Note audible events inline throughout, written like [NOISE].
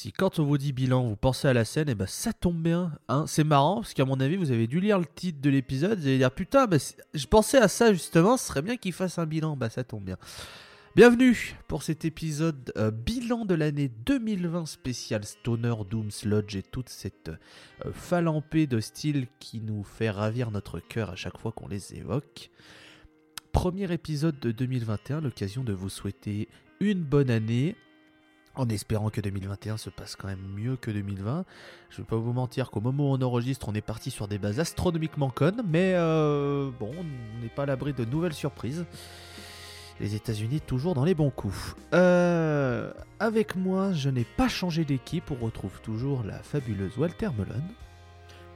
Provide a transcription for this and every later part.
Si quand on vous dit bilan, vous pensez à la scène, et eh ben ça tombe bien. Hein c'est marrant, parce qu'à mon avis, vous avez dû lire le titre de l'épisode, et dire putain, bah, je pensais à ça justement, ce serait bien qu'il fasse un bilan. Bah ça tombe bien. Bienvenue pour cet épisode euh, bilan de l'année 2020 spécial Stoner, Doom, Sludge et toute cette euh, de styles qui nous fait ravir notre cœur à chaque fois qu'on les évoque. Premier épisode de 2021, l'occasion de vous souhaiter une bonne année, en espérant que 2021 se passe quand même mieux que 2020. Je ne vais pas vous mentir qu'au moment où on enregistre, on est parti sur des bases astronomiquement connes, mais euh, bon, on n'est pas à l'abri de nouvelles surprises. Les États-Unis toujours dans les bons coups. Euh, avec moi, je n'ai pas changé d'équipe, on retrouve toujours la fabuleuse Walter Melon.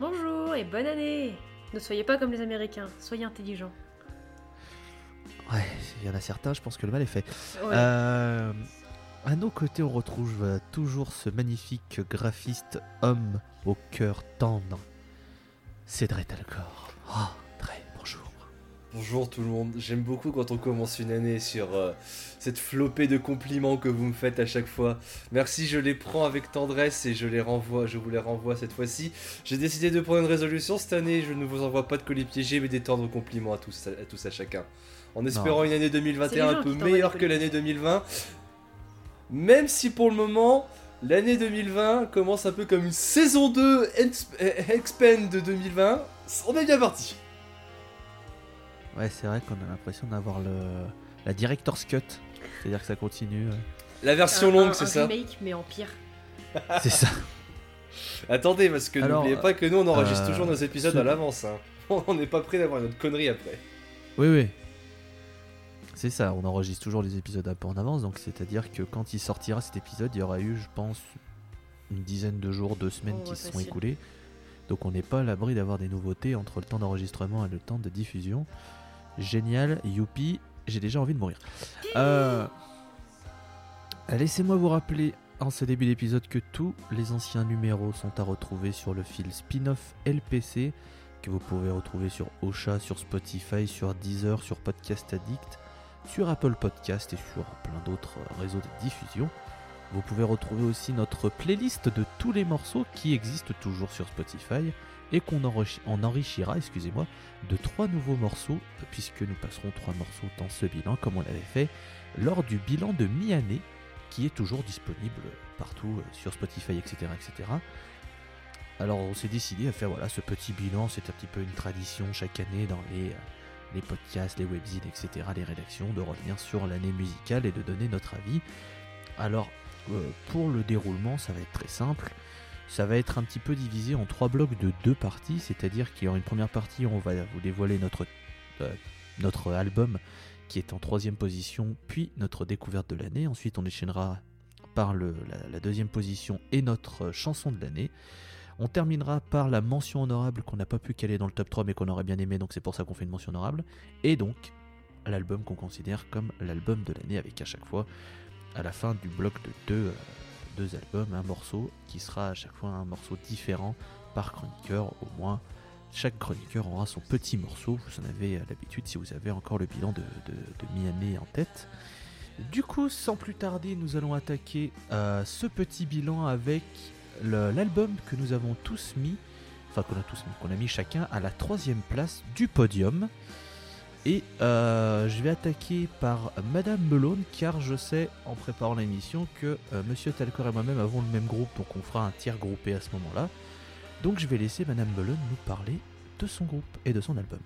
Bonjour et bonne année Ne soyez pas comme les Américains, soyez intelligents. Ouais, il y en a certains, je pense que le mal est fait. Euh, à nos côtés, on retrouve euh, toujours ce magnifique graphiste homme au cœur tendre. Cédric Alcor. Oh, très bonjour. Bonjour tout le monde. J'aime beaucoup quand on commence une année sur euh, cette flopée de compliments que vous me faites à chaque fois. Merci, je les prends avec tendresse et je les renvoie, je vous les renvoie cette fois-ci. J'ai décidé de prendre une résolution cette année. Je ne vous envoie pas de colis piégés, mais des tendres compliments à tous, à tous, à chacun. En espérant une année 2021 un peu meilleure que l'année 2020. Même si pour le moment, l'année 2020 commence un peu comme une saison 2 Expand de 2020, on est bien parti. Ouais, c'est vrai qu'on a l'impression d'avoir le la director's cut, c'est-à-dire que ça continue. Euh. La version longue, c'est ça. remake mais en pire. [LAUGHS] c'est ça. Attendez, parce que n'oubliez pas que nous on enregistre euh, toujours nos épisodes à l'avance. Hein. [LAUGHS] On n'est pas prêt d'avoir une autre connerie après. Oui, oui. C'est ça, on enregistre toujours les épisodes un peu en avance, donc c'est-à-dire que quand il sortira cet épisode, il y aura eu, je pense, une dizaine de jours, deux semaines oh, qui se sont écoulés. Donc on n'est pas à l'abri d'avoir des nouveautés entre le temps d'enregistrement et le temps de diffusion. Génial, youpi, j'ai déjà envie de mourir. Euh, laissez-moi vous rappeler en ce début d'épisode que tous les anciens numéros sont à retrouver sur le fil spin-off LPC que vous pouvez retrouver sur Ocha, sur Spotify, sur Deezer, sur Podcast Addict sur Apple Podcast et sur plein d'autres réseaux de diffusion. Vous pouvez retrouver aussi notre playlist de tous les morceaux qui existent toujours sur Spotify et qu'on en enrichira, excusez-moi, de trois nouveaux morceaux puisque nous passerons trois morceaux dans ce bilan comme on l'avait fait lors du bilan de mi-année qui est toujours disponible partout euh, sur Spotify, etc., etc. Alors on s'est décidé à faire voilà ce petit bilan, c'est un petit peu une tradition chaque année dans les euh, les podcasts, les webzines, etc., les rédactions, de revenir sur l'année musicale et de donner notre avis. Alors, euh, pour le déroulement, ça va être très simple. Ça va être un petit peu divisé en trois blocs de deux parties, c'est-à-dire qu'il y aura une première partie où on va vous dévoiler notre, euh, notre album qui est en troisième position, puis notre découverte de l'année. Ensuite, on enchaînera par la, deuxième position et notre chanson de l'année. On terminera par la mention honorable qu'on n'a pas pu caler dans le top 3 mais qu'on aurait bien aimé, donc c'est pour ça qu'on fait une mention honorable. Et donc l'album qu'on considère comme l'album de l'année avec à chaque fois, à la fin du bloc de deux, euh, albums, un morceau qui sera à chaque fois un morceau différent par chroniqueur au moins. Chaque chroniqueur aura son petit morceau, vous en avez l'habitude si vous avez encore le bilan de, de, en tête. Du coup, sans plus tarder, nous allons attaquer euh, ce petit bilan avec l'album que nous avons tous mis, enfin qu'on a tous mis, qu'on a mis chacun à la troisième place du podium. Et euh, je vais attaquer par Madame Melone car je sais en préparant l'émission que euh, Monsieur Talcor et moi-même avons le même groupe donc on fera un tiers groupé à ce moment-là. Donc je vais laisser Madame Melone nous parler de son groupe et de son album.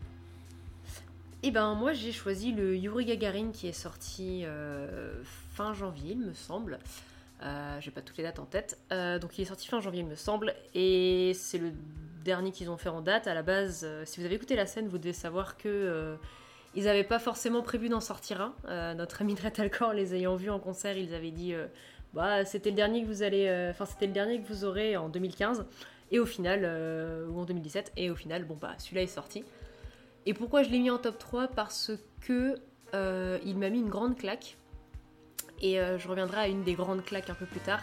Eh ben moi j'ai choisi le Yuri Gagarin qui est sorti euh, fin janvier il me semble. Euh, j'ai pas toutes les dates en tête. Euh, donc il est sorti fin janvier, il me semble, et c'est le dernier qu'ils ont fait en date. À la base, euh, si vous avez écouté la scène, vous devez savoir que ils n'avaient pas forcément prévu d'en sortir un. notre ami Alcor, les ayant vus en concert, ils avaient dit bah c'était le dernier que vous allez, enfin c'était le dernier que vous aurez en 2015, et au final ou en 2017, et au final bon bah celui-là est sorti. Et pourquoi je l'ai mis en top 3 Parce que il m'a mis une grande claque et euh, je reviendrai à une des grandes claques un peu plus tard.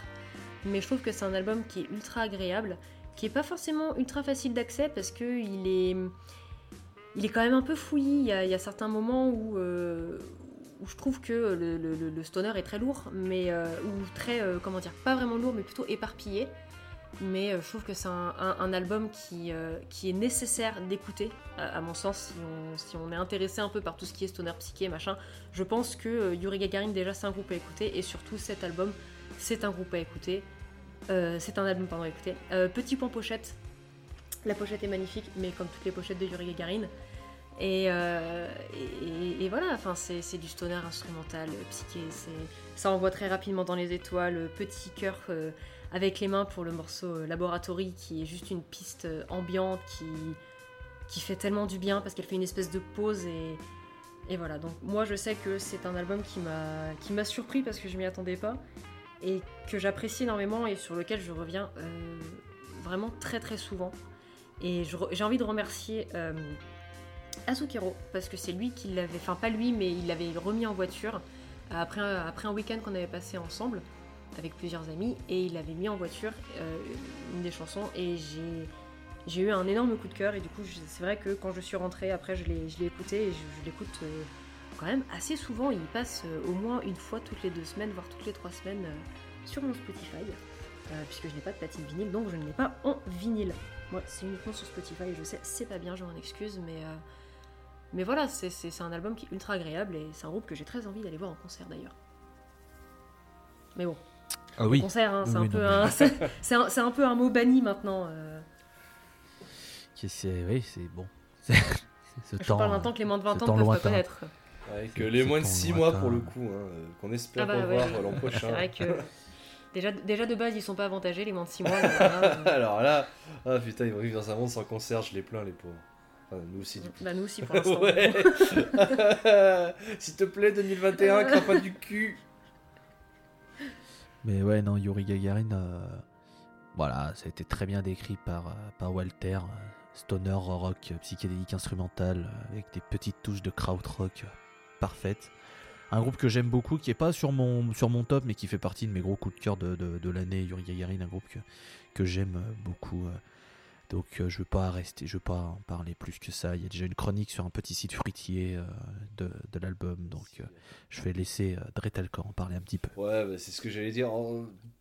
Mais je trouve que c'est un album qui est ultra agréable, qui est pas forcément ultra facile d'accès parce que il est, quand même un peu fouillis. Il y a, certains moments où, euh, où je trouve que le, stoner est très lourd, mais euh, ou très comment dire, pas vraiment lourd, mais plutôt éparpillé. Mais euh, je trouve que c'est un, album qui, euh, qui est nécessaire d'écouter, à, mon sens, si on, si on est intéressé un peu par tout ce qui est stoner psyché, machin. Je pense que euh, Yuri Gagarin, déjà, c'est un groupe à écouter, et surtout cet album, c'est un groupe à écouter. C'est un album, pardon, à écouter. Petit point pochette. La pochette est magnifique, mais comme toutes les pochettes de Yuri Gagarin. Et, et, voilà, enfin, c'est du stoner instrumental, psyché. Ça envoie très rapidement dans les étoiles. Petit cœur avec les mains pour le morceau euh, Laboratory, qui est juste une piste euh, ambiante qui, qui fait tellement du bien parce qu'elle fait une espèce de pause. Et, et voilà, donc moi je sais que c'est un album qui m'a surpris parce que je m'y attendais pas et que j'apprécie énormément et sur lequel je reviens euh, vraiment très très souvent. Et j'ai envie de remercier euh, Asukero parce que c'est lui qui l'avait, enfin pas lui, mais il l'avait remis en voiture après après un week-end qu'on avait passé ensemble avec plusieurs amis et il avait mis en voiture euh, une des chansons et j'ai j'ai eu un énorme coup de cœur et du coup c'est vrai que quand je suis rentrée après je l'ai écouté et je, je l'écoute euh, quand même assez souvent. Il passe euh, au moins une fois toutes les deux semaines voire toutes les trois semaines sur mon Spotify puisque je n'ai pas de platine vinyle donc je ne l'ai pas en vinyle. Moi c'est uniquement sur Spotify et je sais c'est pas bien je m'en excuse mais mais voilà c'est un album qui est ultra agréable et c'est un groupe que j'ai très envie d'aller voir en concert d'ailleurs. Mais bon Ah oui. concert hein, c'est Oui, un peu un peu mot banni maintenant euh. C'est oui, c'est bon. [LAUGHS] Ce je temps. parle d'un temps que les moins de 20 ce ans peuvent pas connaître Avec C'est- les moins de ton 6 mois lointain. pour le coup, hein, euh, qu'on espère Ah bah ouais, revoir ouais. l'an c'est prochain. vrai que déjà, déjà de base ils sont pas avantagés les moins de 6 mois [LAUGHS] là, euh, Alors là, ah putain, ils vont vivre dans un monde sans concert, je les plains les pauvres. Enfin, nous aussi du coup. bah nous aussi pour l'instant [LAUGHS] Ouais. S'il te plaît, 2021, crains pas du cul. Mais ouais, non, Yuri Gagarin, euh, voilà, ça a été très bien décrit par, euh, Walter. euh, Stoner rock psychédélique instrumental avec des petites touches de krautrock parfaites. Un groupe que j'aime beaucoup, qui est pas sur mon, sur mon top, mais qui fait partie de mes gros coups de cœur de, l'année. Yuri Gagarin, un groupe que, j'aime beaucoup. Donc euh, je veux pas rester, je veux pas en parler plus que ça. Il y a déjà une chronique sur un petit site fruitier euh, de, l'album, donc euh, je vais laisser Dretalcor en parler un petit peu. Ouais, bah, c'est ce que j'allais dire.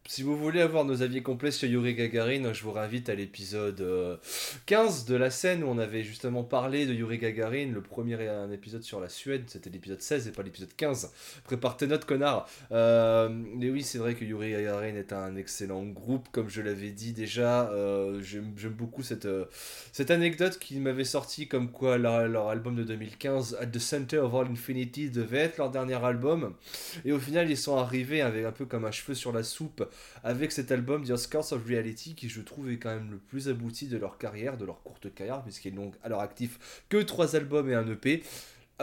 Si vous voulez avoir nos avis complets sur Yuri Gagarin, je vous réinvite à l'épisode euh, 15 de la scène où on avait justement parlé de Yuri Gagarin. Le premier un épisode sur la Suède, c'était l'épisode 16 et pas l'épisode 15. Prépare tes notes, connard. Mais oui, c'est vrai que Yuri Gagarin est un excellent groupe, comme je l'avais dit déjà. J'aime j'aime euh, cette anecdote qui m'avait sorti comme quoi leur, leur album de 2015, At the Center of All Infinity, devait être leur dernier album. Et au final, ils sont arrivés avec un peu comme un cheveu sur la soupe avec cet album The Scars of Reality qui, je trouve, est quand même le plus abouti de leur carrière, de leur courte carrière, puisqu'ils n'ont à leur actif que trois albums et un EP.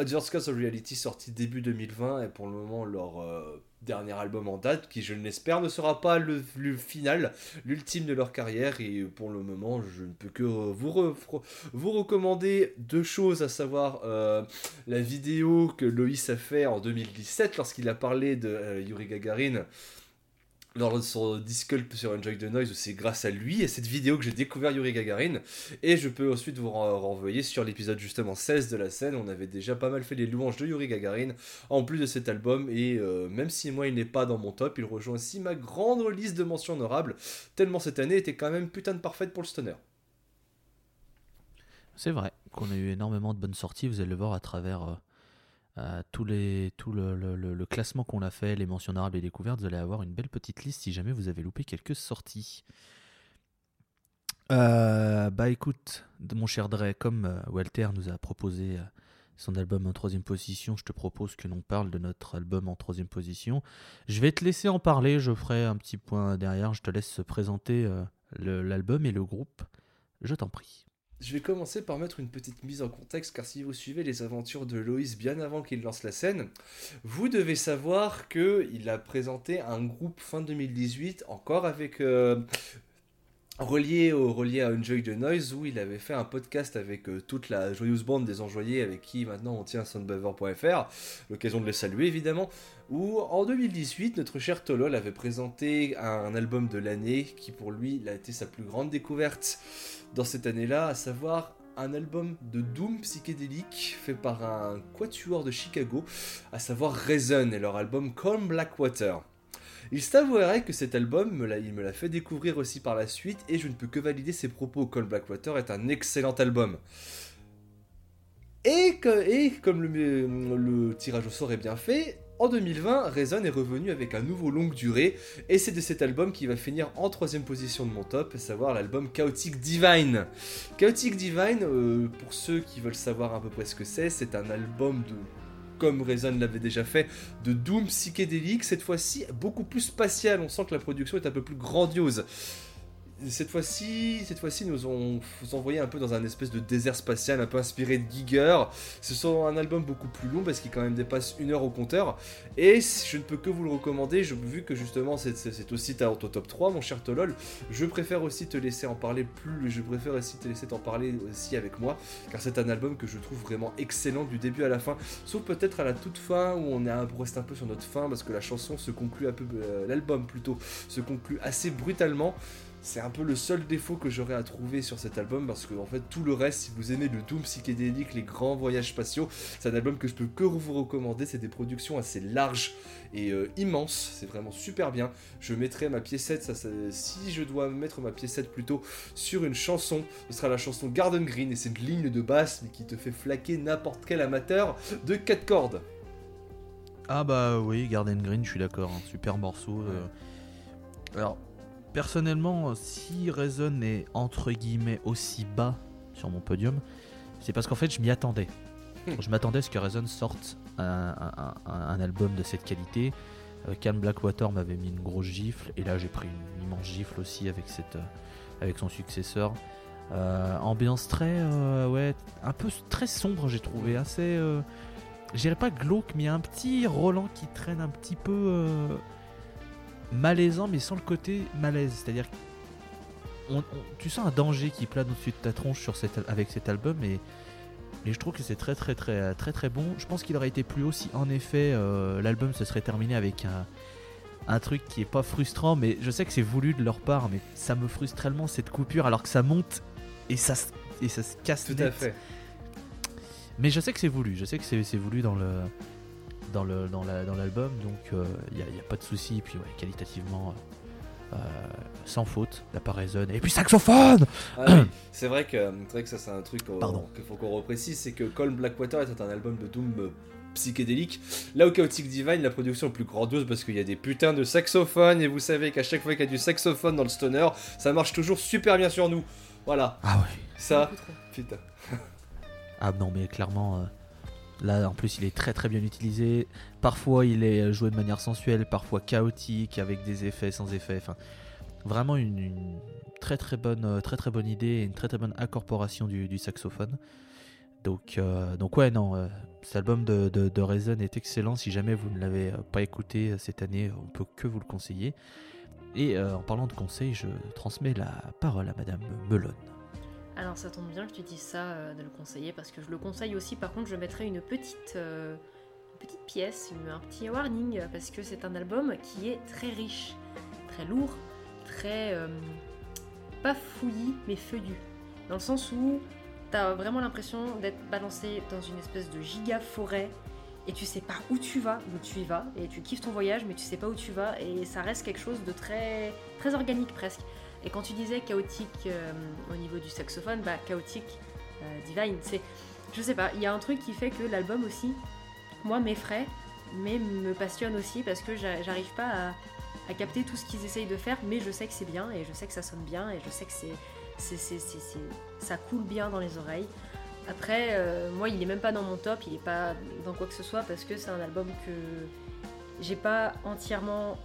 The Scars of Reality sorti début 2020 et pour le moment leur euh, dernier album en date qui je l'espère ne sera pas le, final, l'ultime de leur carrière. Et pour le moment je ne peux que euh, vous, vous recommander deux choses à savoir euh, la vidéo que Loïs a fait en 2017 lorsqu'il a parlé de euh, Yuri Gagarin de son Disculp sur Enjoy the Noise, c'est grâce à lui et cette vidéo que j'ai découvert Yuri Gagarin. Et je peux ensuite vous ren- renvoyer sur l'épisode justement 16 de la scène. On avait déjà pas mal fait les louanges de Yuri Gagarin en plus de cet album. Et euh, même si moi il n'est pas dans mon top, il rejoint aussi ma grande liste de mentions honorables. Tellement cette année était quand même putain de parfaite pour le stoner. C'est vrai qu'on a eu énormément de bonnes sorties. Vous allez le voir à travers euh, euh, tous les, tout le, le- classement qu'on a fait, les mentions et découvertes. Vous allez avoir une belle petite liste si jamais vous avez loupé quelques sorties. Euh, bah écoute, mon cher Dre, comme euh, Walter nous a proposé son album en troisième position, je te propose que l'on parle de notre album en troisième position. Je vais te laisser en parler, je ferai un petit point derrière, je te laisse présenter l'album et le groupe. Je t'en prie. Je vais commencer par mettre une petite mise en contexte, car si vous suivez les aventures de Loïs bien avant qu'il lance la scène, vous devez savoir que il a présenté un groupe fin 2018, encore avec euh, relié, au, relié à Enjoy the Noise, où il avait fait un podcast avec euh, toute la joyeuse bande des enjoyés, avec qui maintenant on tient soundbaver.fr, l'occasion de les saluer évidemment, où en 2018, notre cher Tolol avait présenté un album de l'année qui pour lui a été sa plus grande découverte dans cette année-là, à savoir un album de doom psychédélique fait par un quatuor de Chicago, à savoir Reason et leur album Calm Blackwater. Il s'avouerait que cet album, il me l'a fait découvrir aussi par la suite, et je ne peux que valider ses propos. Calm Blackwater est un excellent album. Et, comme le tirage au sort est bien fait, en 2020, Reason est revenu avec un nouveau longue durée, et c'est de cet album qui va finir en troisième position de mon top, à savoir l'album Chaotic Divine. Chaotic Divine, euh, pour ceux qui veulent savoir à peu près ce que c'est, c'est un album de, comme Reason l'avait déjà fait, de Doom psychédélique, cette fois-ci beaucoup plus spatial, on sent que la production est un peu plus grandiose. Cette fois-ci, cette fois-ci, nous ont envoyé un peu dans un espèce de désert spatial, un peu inspiré de Giger. Ce sont un album beaucoup plus long parce qu'il quand même dépasse une heure au compteur. Et je ne peux que vous le recommander, je, vu que justement c'est- aussi ta auto top 3, mon cher Tolol. Je préfère aussi te laisser en parler plus, je préfère aussi te laisser t'en parler aussi avec moi, car c'est un album que je trouve vraiment excellent du début à la fin. Sauf peut-être à la toute fin où on, est un, reste un peu sur notre fin parce que la chanson se conclut un peu, euh, l'album plutôt, se conclut assez brutalement. C'est un peu le seul défaut que j'aurais à trouver sur cet album parce que en fait tout le reste, si vous aimez le doom psychédélique, les grands voyages spatiaux, c'est un album que je peux que vous recommander. C'est des productions assez larges et euh, immenses. C'est vraiment super bien. Je mettrai ma piécette, ça, ça- si je dois mettre ma piécette plutôt sur une chanson, ce sera la chanson Garden Green et c'est une ligne de basse mais qui te fait flaquer n'importe quel amateur de 4 cordes. Ah bah oui, Garden Green, je suis d'accord, un super morceau. euh. Alors, personnellement, si Reason est entre guillemets aussi bas sur mon podium, c'est parce qu'en fait je m'y attendais. je m'attendais à ce que Reason sorte un, un- un- un album de cette qualité. Euh, Calm Blackwater m'avait mis une grosse gifle, et là j'ai pris une immense gifle aussi avec, cette, euh, avec son successeur. Euh, ambiance très, euh, ouais, un peu très sombre, j'ai trouvé, assez. je dirais pas glauque, mais il y a un petit Roland qui traîne un petit peu malaisant, mais sans le côté malaise. C'est-à-dire que tu sens un danger qui plane au-dessus de ta tronche sur cet, avec cet album, et, et je trouve que c'est très très très très très bon. Je pense qu'il aurait été plus haut si en effet euh, l'album se serait terminé avec un, un truc qui est pas frustrant, mais je sais que c'est voulu de leur part, mais ça me frustre tellement cette coupure alors que ça monte et ça, se- et ça se casse Tout net. à fait. Mais je sais que c'est voulu, je sais que c'est voulu dans le dans le dans la- dans l'album, donc il n'y a, y a pas de souci. Et puis ouais, qualitativement, euh, sans faute, la part résonne. Et puis saxophone Ah oui, [COUGHS] c'est vrai que c'est vrai que ça c'est un truc Pardon. qu'il faut qu'on reprécise, c'est que Colm Blackwater est un album de doom euh, psychédélique. Là où Chaotic Divine, la production est plus grandiose parce qu'il y a des putains de saxophones et vous savez qu'à chaque fois qu'il y a du saxophone dans le stoner, ça marche toujours super bien sur nous. Voilà, Ah ouais. ça, putain. Ah non, mais clairement, euh, là en plus il est très très bien utilisé. Parfois il est euh, joué de manière sensuelle, parfois chaotique, avec des effets, sans effets. Enfin, vraiment une, une très très bonne, euh, très très bonne idée et une très très bonne incorporation du, saxophone. Donc, euh, donc ouais, non, cet album de, de, Reason est excellent. Si jamais vous ne l'avez pas écouté cette année, on peut que vous le conseiller. Et en parlant de conseils, je transmets la parole à Madame Melon. Alors ça tombe bien que tu dises ça euh, de le conseiller parce que je le conseille aussi. Par contre, je mettrai une petite, euh, petite pièce, un petit warning parce que c'est un album qui est très riche, très lourd, très euh, pas fouillis mais feuillu. Dans le sens où t'as vraiment l'impression d'être balancé dans une espèce de giga forêt et tu sais pas où tu vas, où tu y vas et tu kiffes ton voyage mais tu sais pas où tu vas et ça reste quelque chose de très très organique presque. Et quand tu disais chaotique euh, au niveau du saxophone, bah chaotique, euh, divine, c'est. Je sais pas, il y a un truc qui fait que l'album aussi, moi, m'effraie, mais me passionne aussi parce que j'a- j'arrive pas à, capter tout ce qu'ils essayent de faire, mais je sais que c'est bien et je sais que ça sonne bien et je sais que c'est- ça coule bien dans les oreilles. Après, euh, moi, il est même pas dans mon top, il est pas dans quoi que ce soit parce que c'est un album que j'ai pas entièrement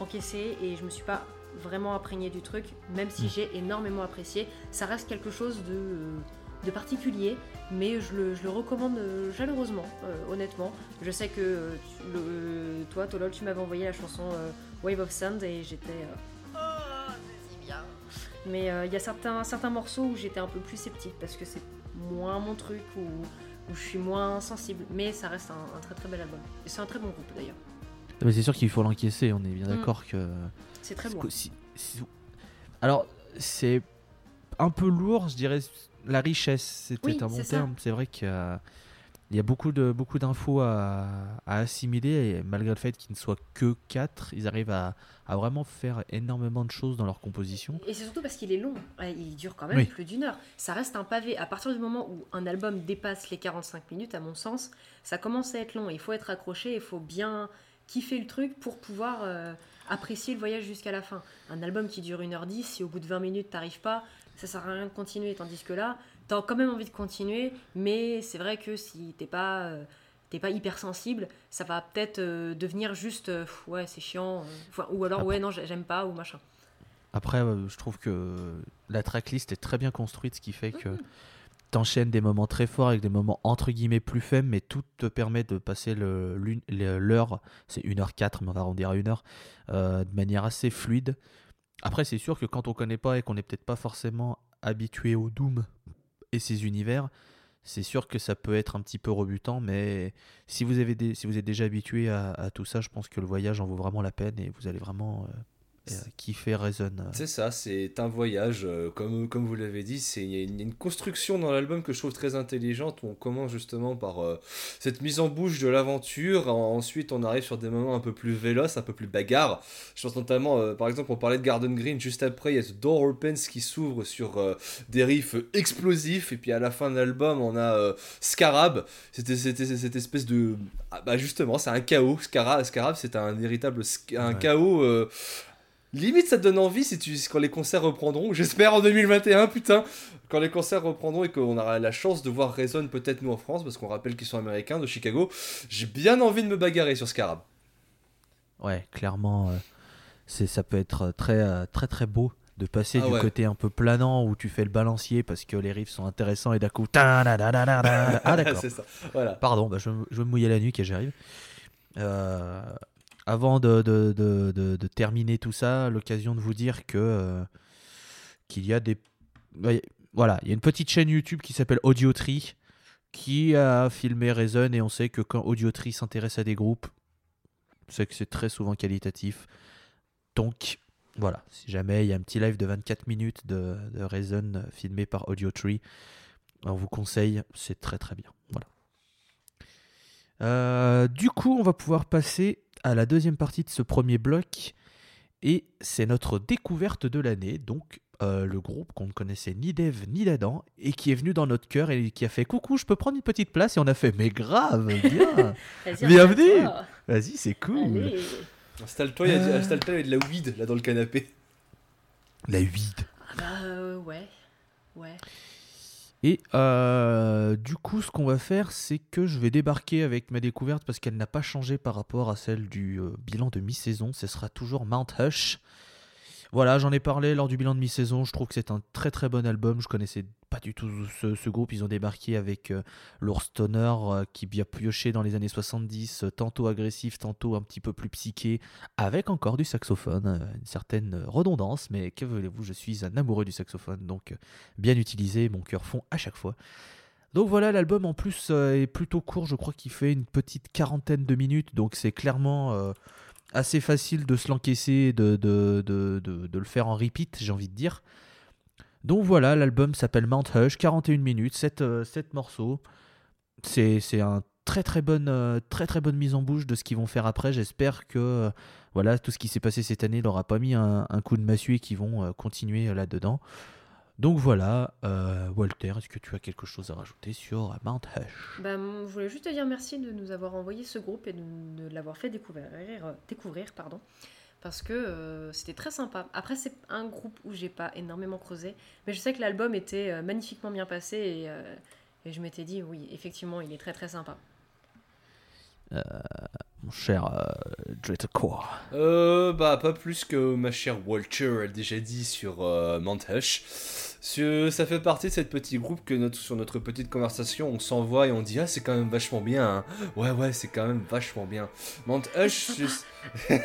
encaissé et je me suis pas vraiment imprégné du truc, même si Mm. j'ai énormément apprécié. Ça reste quelque chose de, euh, de particulier, mais je le, je le recommande euh, chaleureusement, euh, honnêtement. Je sais que euh, tu- le- toi, Tolol, tu m'avais envoyé la chanson euh, Wave of Sand et j'étais. Oh, c'est si bien! Mais il y a certains, certains morceaux où j'étais un peu plus sceptique parce que c'est moins mon truc ou où je suis moins sensible, mais ça reste un, un très très bel album. Et c'est un très bon groupe d'ailleurs. Mais c'est sûr qu'il faut l'encaisser, on est bien Mm. d'accord que. C'est très si- si- Alors, c'est un peu lourd, je dirais, la richesse, c'était Oui, un bon terme. C'est vrai qu'il y a, beaucoup de beaucoup d'infos à, à assimiler et malgré le fait qu'il ne soit que 4, ils arrivent à, à vraiment faire énormément de choses dans leur composition. Et c'est surtout parce qu'il est long. Il dure quand même Oui. plus d'une heure. Ça reste un pavé. À partir du moment où un album dépasse les 45 minutes, à mon sens, ça commence à être long. Il faut être accroché, il faut bien kiffer le truc pour pouvoir euh, apprécier le voyage jusqu'à la fin. Un album qui dure 1h10, si au bout de 20 minutes t'arrives pas, ça sert à rien de continuer. Tandis que là, t'as quand même envie de continuer, mais c'est vrai que si t'es pas. euh, T'es pas hypersensible, ça va peut-être euh, devenir juste euh, ouais c'est chiant, ou alors ouais non j'ai- j'aime pas ou machin. Après, je trouve que la tracklist est très bien construite, ce qui fait que t'enchaînes des moments très forts avec des moments entre guillemets plus faibles, mais tout te permet de passer l'heure, c'est 1h04, mais on va arrondir à 1h, euh, de manière assez fluide. Après, c'est sûr que quand on connaît pas et qu'on n'est peut-être pas forcément habitué au Doom et ses univers, c'est sûr que ça peut être un petit peu rebutant, mais si vous, êtes déjà habitué à, à tout ça, je pense que le voyage en vaut vraiment la peine et vous allez vraiment euh, euh, kiffer Reason. euh. C'est ça, c'est un voyage, euh, comme, comme vous l'avez dit, c'est il y, a une- construction dans l'album que je trouve très intelligente, où on commence justement par euh, cette mise en bouche de l'aventure, en- ensuite on arrive sur des moments un peu plus véloces, un peu plus bagarres. Je pense notamment, euh, par exemple, on parlait de Garden Green, juste après, il y a The Door Opens qui s'ouvre sur euh, des riffs explosifs, et puis à la fin de l'album, on a Scarab, c'était cette espèce de... Ah, bah justement, c'est un chaos, Scarab, Scarab c'est un véritable un Ouais. chaos... euh, Limite, ça te donne envie si tu, quand les concerts reprendront. J'espère en 2021, putain. Quand les concerts reprendront et qu'on aura la chance de voir Reason peut-être nous en France, parce qu'on rappelle qu'ils sont américains de Chicago. J'ai bien envie de me bagarrer sur Scarab. Ouais, clairement, euh, c'est ça peut être très euh, très très beau de passer Ah du ouais. côté un peu planant où tu fais le balancier parce que les riffs sont intéressants et d'un coup. Ah d'accord. [LAUGHS] c'est ça. Voilà. Pardon, bah, je, je vais me mouiller la nuque et j'arrive. Euh, avant de, terminer tout ça, l'occasion de vous dire que euh, qu'il y a des ouais, voilà, il y a une petite chaîne YouTube qui s'appelle Audiotree qui a filmé Reason et on sait que quand Audiotree s'intéresse à des groupes, c'est que c'est très souvent qualitatif. Donc voilà, si jamais il y a un petit live de 24 minutes de, de Reason filmé par Audiotree, on vous conseille, c'est très très bien. Euh, du coup, on va pouvoir passer à la deuxième partie de ce premier bloc. Et c'est notre découverte de l'année. Donc, euh, le groupe qu'on ne connaissait ni d'Eve ni d'Adam. Et qui est venu dans notre cœur et qui a fait Coucou, je peux prendre une petite place. Et on a fait Mais grave, bien. [LAUGHS] Bienvenue. Vas-y, c'est cool. Installe-toi, il y a- Euh. installe-toi, il y a de la weed là dans le canapé. La 8. Ah bah euh, ouais. Ouais. Et euh, du coup, ce qu'on va faire, c'est que je vais débarquer avec ma découverte parce qu'elle n'a pas changé par rapport à celle du euh, bilan de mi-saison. Ce sera toujours Mount Hush. Voilà, j'en ai parlé lors du bilan de mi-saison. Je trouve que c'est un très très bon album. Je connaissais pas du tout ce, groupe. Ils ont débarqué avec euh, Lord Stoner euh, qui bien pioché dans les années 70, euh, tantôt agressif, tantôt un petit peu plus psyché, avec encore du saxophone. euh, une certaine redondance, mais que voulez-vous, je suis un amoureux du saxophone. Donc. euh, bien utilisé, mon cœur fond à chaque fois. Donc voilà, l'album en plus est plutôt court, je crois qu'il fait une petite quarantaine de minutes, donc c'est clairement assez facile de se l'encaisser, de, de, de, de- le faire en repeat, j'ai envie de dire. Donc voilà, l'album s'appelle Mount Hush, 41 minutes, 7, morceaux. C'est c'est un très très bonne, euh, très très bonne mise en bouche de ce qu'ils vont faire après. J'espère que euh, voilà, tout ce qui s'est passé cette année leur pas mis un, un coup de massue et qu'ils vont euh, continuer euh, là-dedans. Donc voilà, euh, Walter, est-ce que tu as quelque chose à rajouter sur Mount Hush? Bah, je voulais juste te dire merci de nous avoir envoyé ce groupe et de, de l'avoir fait découvrir, euh, découvrir pardon, parce que euh, c'était très sympa. Après, c'est un groupe où j'ai pas énormément creusé, mais je sais que l'album était magnifiquement bien passé et, euh, et je m'étais dit, oui, effectivement, il est très très sympa. Mon cher euh, Dreadcore. Euh, bah, pas plus que ma chère Walter a déjà dit sur euh, Mount Hush. Ce- Ça fait partie de cette petit groupe que notre, sur notre petite conversation, on s'envoie et on dit Ah, c'est quand même vachement bien. hein. Ouais, ouais, c'est quand même vachement bien. Mount Hush, je- [LAUGHS] ouais,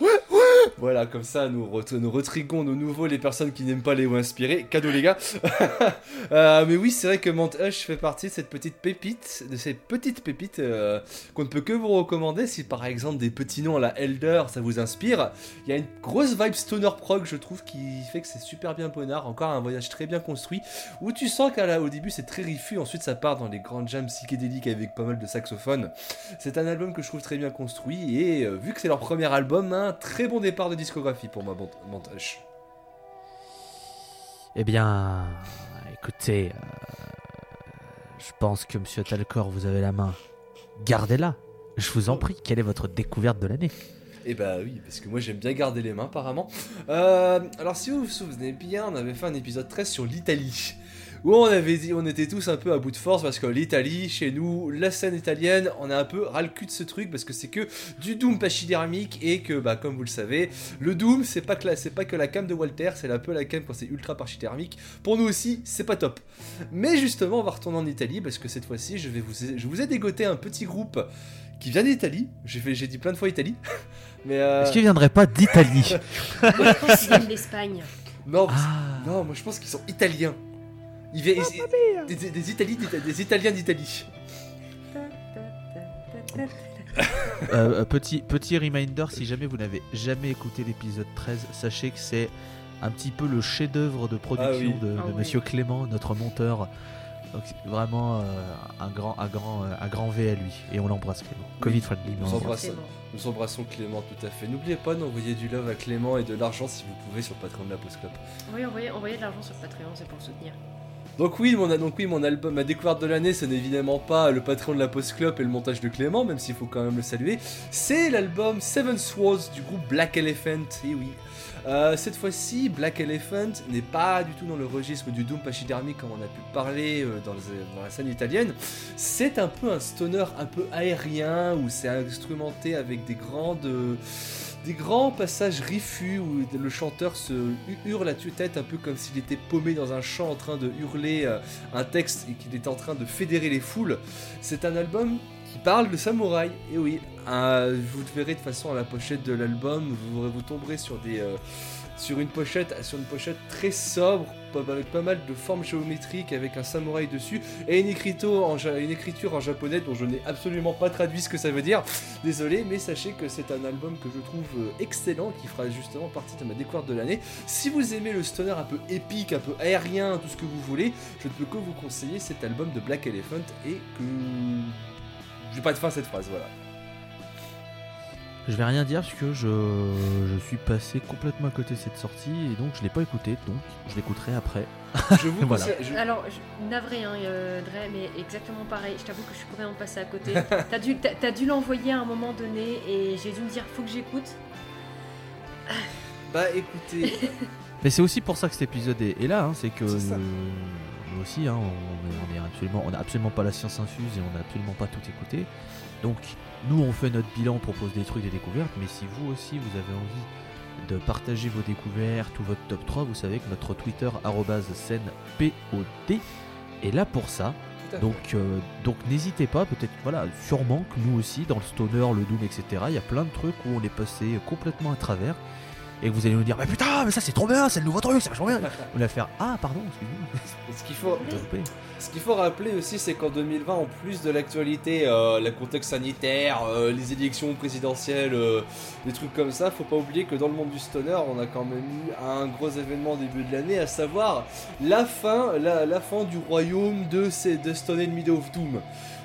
ouais, voilà, comme ça, nous, nous retriguons de nouveau les personnes qui n'aiment pas les ou inspirés. Cadeau, les gars. [LAUGHS] Euh, mais oui, c'est vrai que Mount Hush fait partie de cette petite pépite, de ces petites pépites euh, qu'on ne peut que vous recommander si par exemple des petits noms à la Elder ça vous inspire. Il y a une grosse vibe stoner prog, je trouve, qui fait que c'est super bien bonnard. Encore un voyage très bien construit où tu sens qu'au début c'est très rifu, ensuite ça part dans les grandes jams psychédéliques avec pas mal de saxophones. C'est un album que je trouve très bien construit et euh, vu que c'est leur premier album, un très bon départ de discographie pour moi, Montage. Eh bien, écoutez, euh, je pense que Monsieur Talcor, vous avez la main. Gardez-la. Je vous en prie. Quelle est votre découverte de l'année? Eh bah oui, parce que moi j'aime bien garder les mains apparemment. Euh, alors si vous vous souvenez bien, on avait fait un épisode 13 sur l'Italie où on avait dit, on était tous un peu à bout de force parce que l'Italie, chez nous, la scène italienne, on a un peu ras le cul de ce truc parce que c'est que du Doom pachydermique et que, bah, comme vous le savez, le Doom, c'est pas que la, c'est pas que la cam de Walter, c'est un peu la cam quand c'est ultra pachydermique. Pour nous aussi, c'est pas top. Mais justement, on va retourner en Italie parce que cette fois-ci, je vais vous, je vous ai dégoté un petit groupe qui vient d'Italie. J'ai j'ai dit plein de fois Italie. [LAUGHS] Mais euh... Est-ce qu'il viendrait pas d'Italie? Moi, je pense qu'ils viennent d'Espagne. Non, ah. non, moi je pense qu'ils sont italiens. Il des, des, Italiens d'Italie. Euh, euh, petit, petit reminder, si jamais vous n'avez jamais écouté l'épisode 13, sachez que c'est un petit peu le chef-d'œuvre de production ah de, ah Monsieur Clément, notre monteur. Donc vraiment euh, un, grand, un, grand, un grand V à lui. Et on l'embrasse Clément. Covid friendly. Nous, embrassons Clément tout à fait. N'oubliez pas d'envoyer du love à Clément et de l'argent si vous pouvez sur le Patreon de la Post Club. Oui, envoyez, envoyez de l'argent sur Patreon, c'est pour le soutenir. Donc oui, mon, donc oui, mon album, ma découverte de l'année, ce n'est évidemment pas le patron de la Post Club et le montage de Clément, même s'il faut quand même le saluer. C'est l'album Seven Swords du groupe Black Elephant. Et oui. Euh, cette fois-ci, Black Elephant n'est pas du tout dans le registre du Doom pachydermique comme on a pu parler euh, dans, la scène italienne. C'est un peu un stoner un peu aérien où c'est instrumenté avec des grandes des grands passages riffus où le chanteur se hurle à tue-tête un peu comme s'il était paumé dans un champ en train de hurler euh, un texte et qu'il était en train de fédérer les foules. C'est un album qui parle de samouraï. Et oui, vous verrez de façon à la pochette de l'album, vous, vous tomberez sur des... Euh, sur une pochette, sur une pochette très sobre, avec pas mal de formes géométriques, avec un samouraï dessus, et une écriture en, japonais dont je n'ai absolument pas traduit ce que ça veut dire. Désolé, mais sachez que c'est un album que je trouve euh, excellent, qui fera justement partie de ma découverte de l'année. Si vous aimez le stoner un peu épique, un peu aérien, tout ce que vous voulez, je ne peux que vous conseiller cet album de Black Elephant, et que... J'ai pas de fin à cette phrase, voilà. Je vais rien dire parce que je, je, suis passé complètement à côté de cette sortie et donc je l'ai pas écouté, donc je l'écouterai après. Je vous [LAUGHS] voilà. Alors, navré, hein, euh, Dre, mais exactement pareil. Je t'avoue que je suis complètement passé à côté. [LAUGHS] t'as dû, as, dû l'envoyer à un moment donné et j'ai dû me dire faut que j'écoute. bah écoutez. [LAUGHS] mais c'est aussi pour ça que cet épisode est, là, hein, c'est que nous aussi, hein, on, est, absolument, on a absolument pas la science infuse et on n'a absolument pas tout écouté. Donc nous, on fait notre bilan, on propose des trucs, des découvertes, mais si vous aussi, vous avez envie de partager vos découvertes ou votre top 3, vous savez que notre Twitter, POD, est là pour ça. Donc, euh, donc n'hésitez pas, peut-être, voilà, sûrement que nous aussi, dans le stoner, le doom, etc., il y a plein de trucs où on est passé complètement à travers et que vous allez nous dire mais putain mais ça c'est trop bien c'est le nouveau truc c'est vachement bien. On va faire ah pardon excusez-moi. Ce qu'il faut ce qu'il faut rappeler aussi c'est qu'en 2020 en plus de l'actualité euh, le contexte sanitaire euh, les élections présidentielles euh, des trucs comme ça faut pas oublier que dans le monde du stoner on a quand même eu un gros événement au début de l'année à savoir la fin la, la fin du royaume de, de Stone Middle of Doom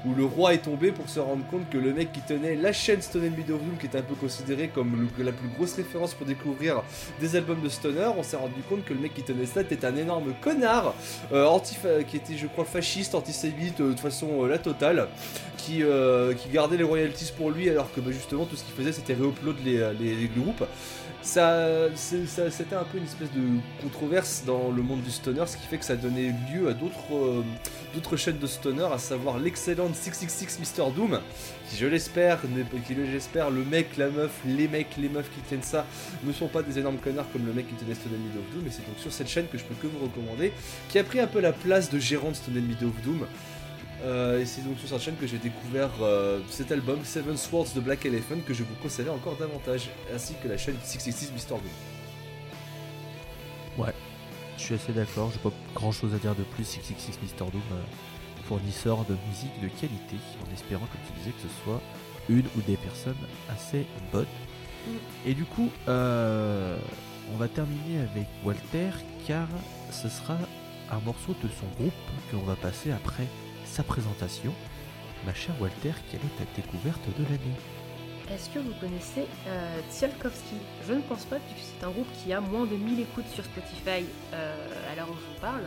où le roi est tombé pour se rendre compte que le mec qui tenait la chaîne Stone and Doom, qui était un peu considéré comme la plus grosse référence pour découvrir des albums de stoner, on s'est rendu compte que le mec qui tenait ça était un énorme connard, euh, qui était je crois fasciste, antisémite, euh, de façon euh, la totale, qui, qui gardait les royalties pour lui alors que bah, justement tout ce qu'il faisait c'était réupload les, les groupes ça, c'était un peu une espèce de controverse dans le monde du stoner, ce qui fait que ça donnait lieu à d'autres, euh, chaînes de stoner, à savoir l'excellente 666 Mr. Doom, qui je l'espère, j'espère, le mec, la meuf, les mecs, les meufs qui tiennent ça ne sont pas des énormes connards comme le mec qui tenait Stone Mid of Doom, et c'est donc sur cette chaîne que je peux que vous recommander, qui a pris un peu la place de gérant de Stone Mid of Doom. Euh, et c'est donc sur cette chaîne que j'ai découvert euh, cet album Seven Swords de Black Elephant que je vous conseille encore davantage, ainsi que la chaîne 666 Mr. Doom. Je suis assez d'accord, j'ai pas grand chose à dire de plus. 666 Mr. Doom, euh, fournisseur de musique de qualité, en espérant, comme tu disais, que ce soit une ou des personnes assez bonnes. Mm. Et du coup, euh, on va terminer avec Walter, car ce sera un morceau de son groupe que l'on va passer après sa présentation. Ma chère Walter, quelle est ta découverte de l'année? Est-ce que vous connaissez euh, Tsiolkovsky? Je ne pense pas, puisque c'est un groupe qui a moins de 1000 écoutes sur Spotify euh, à l'heure où je vous parle.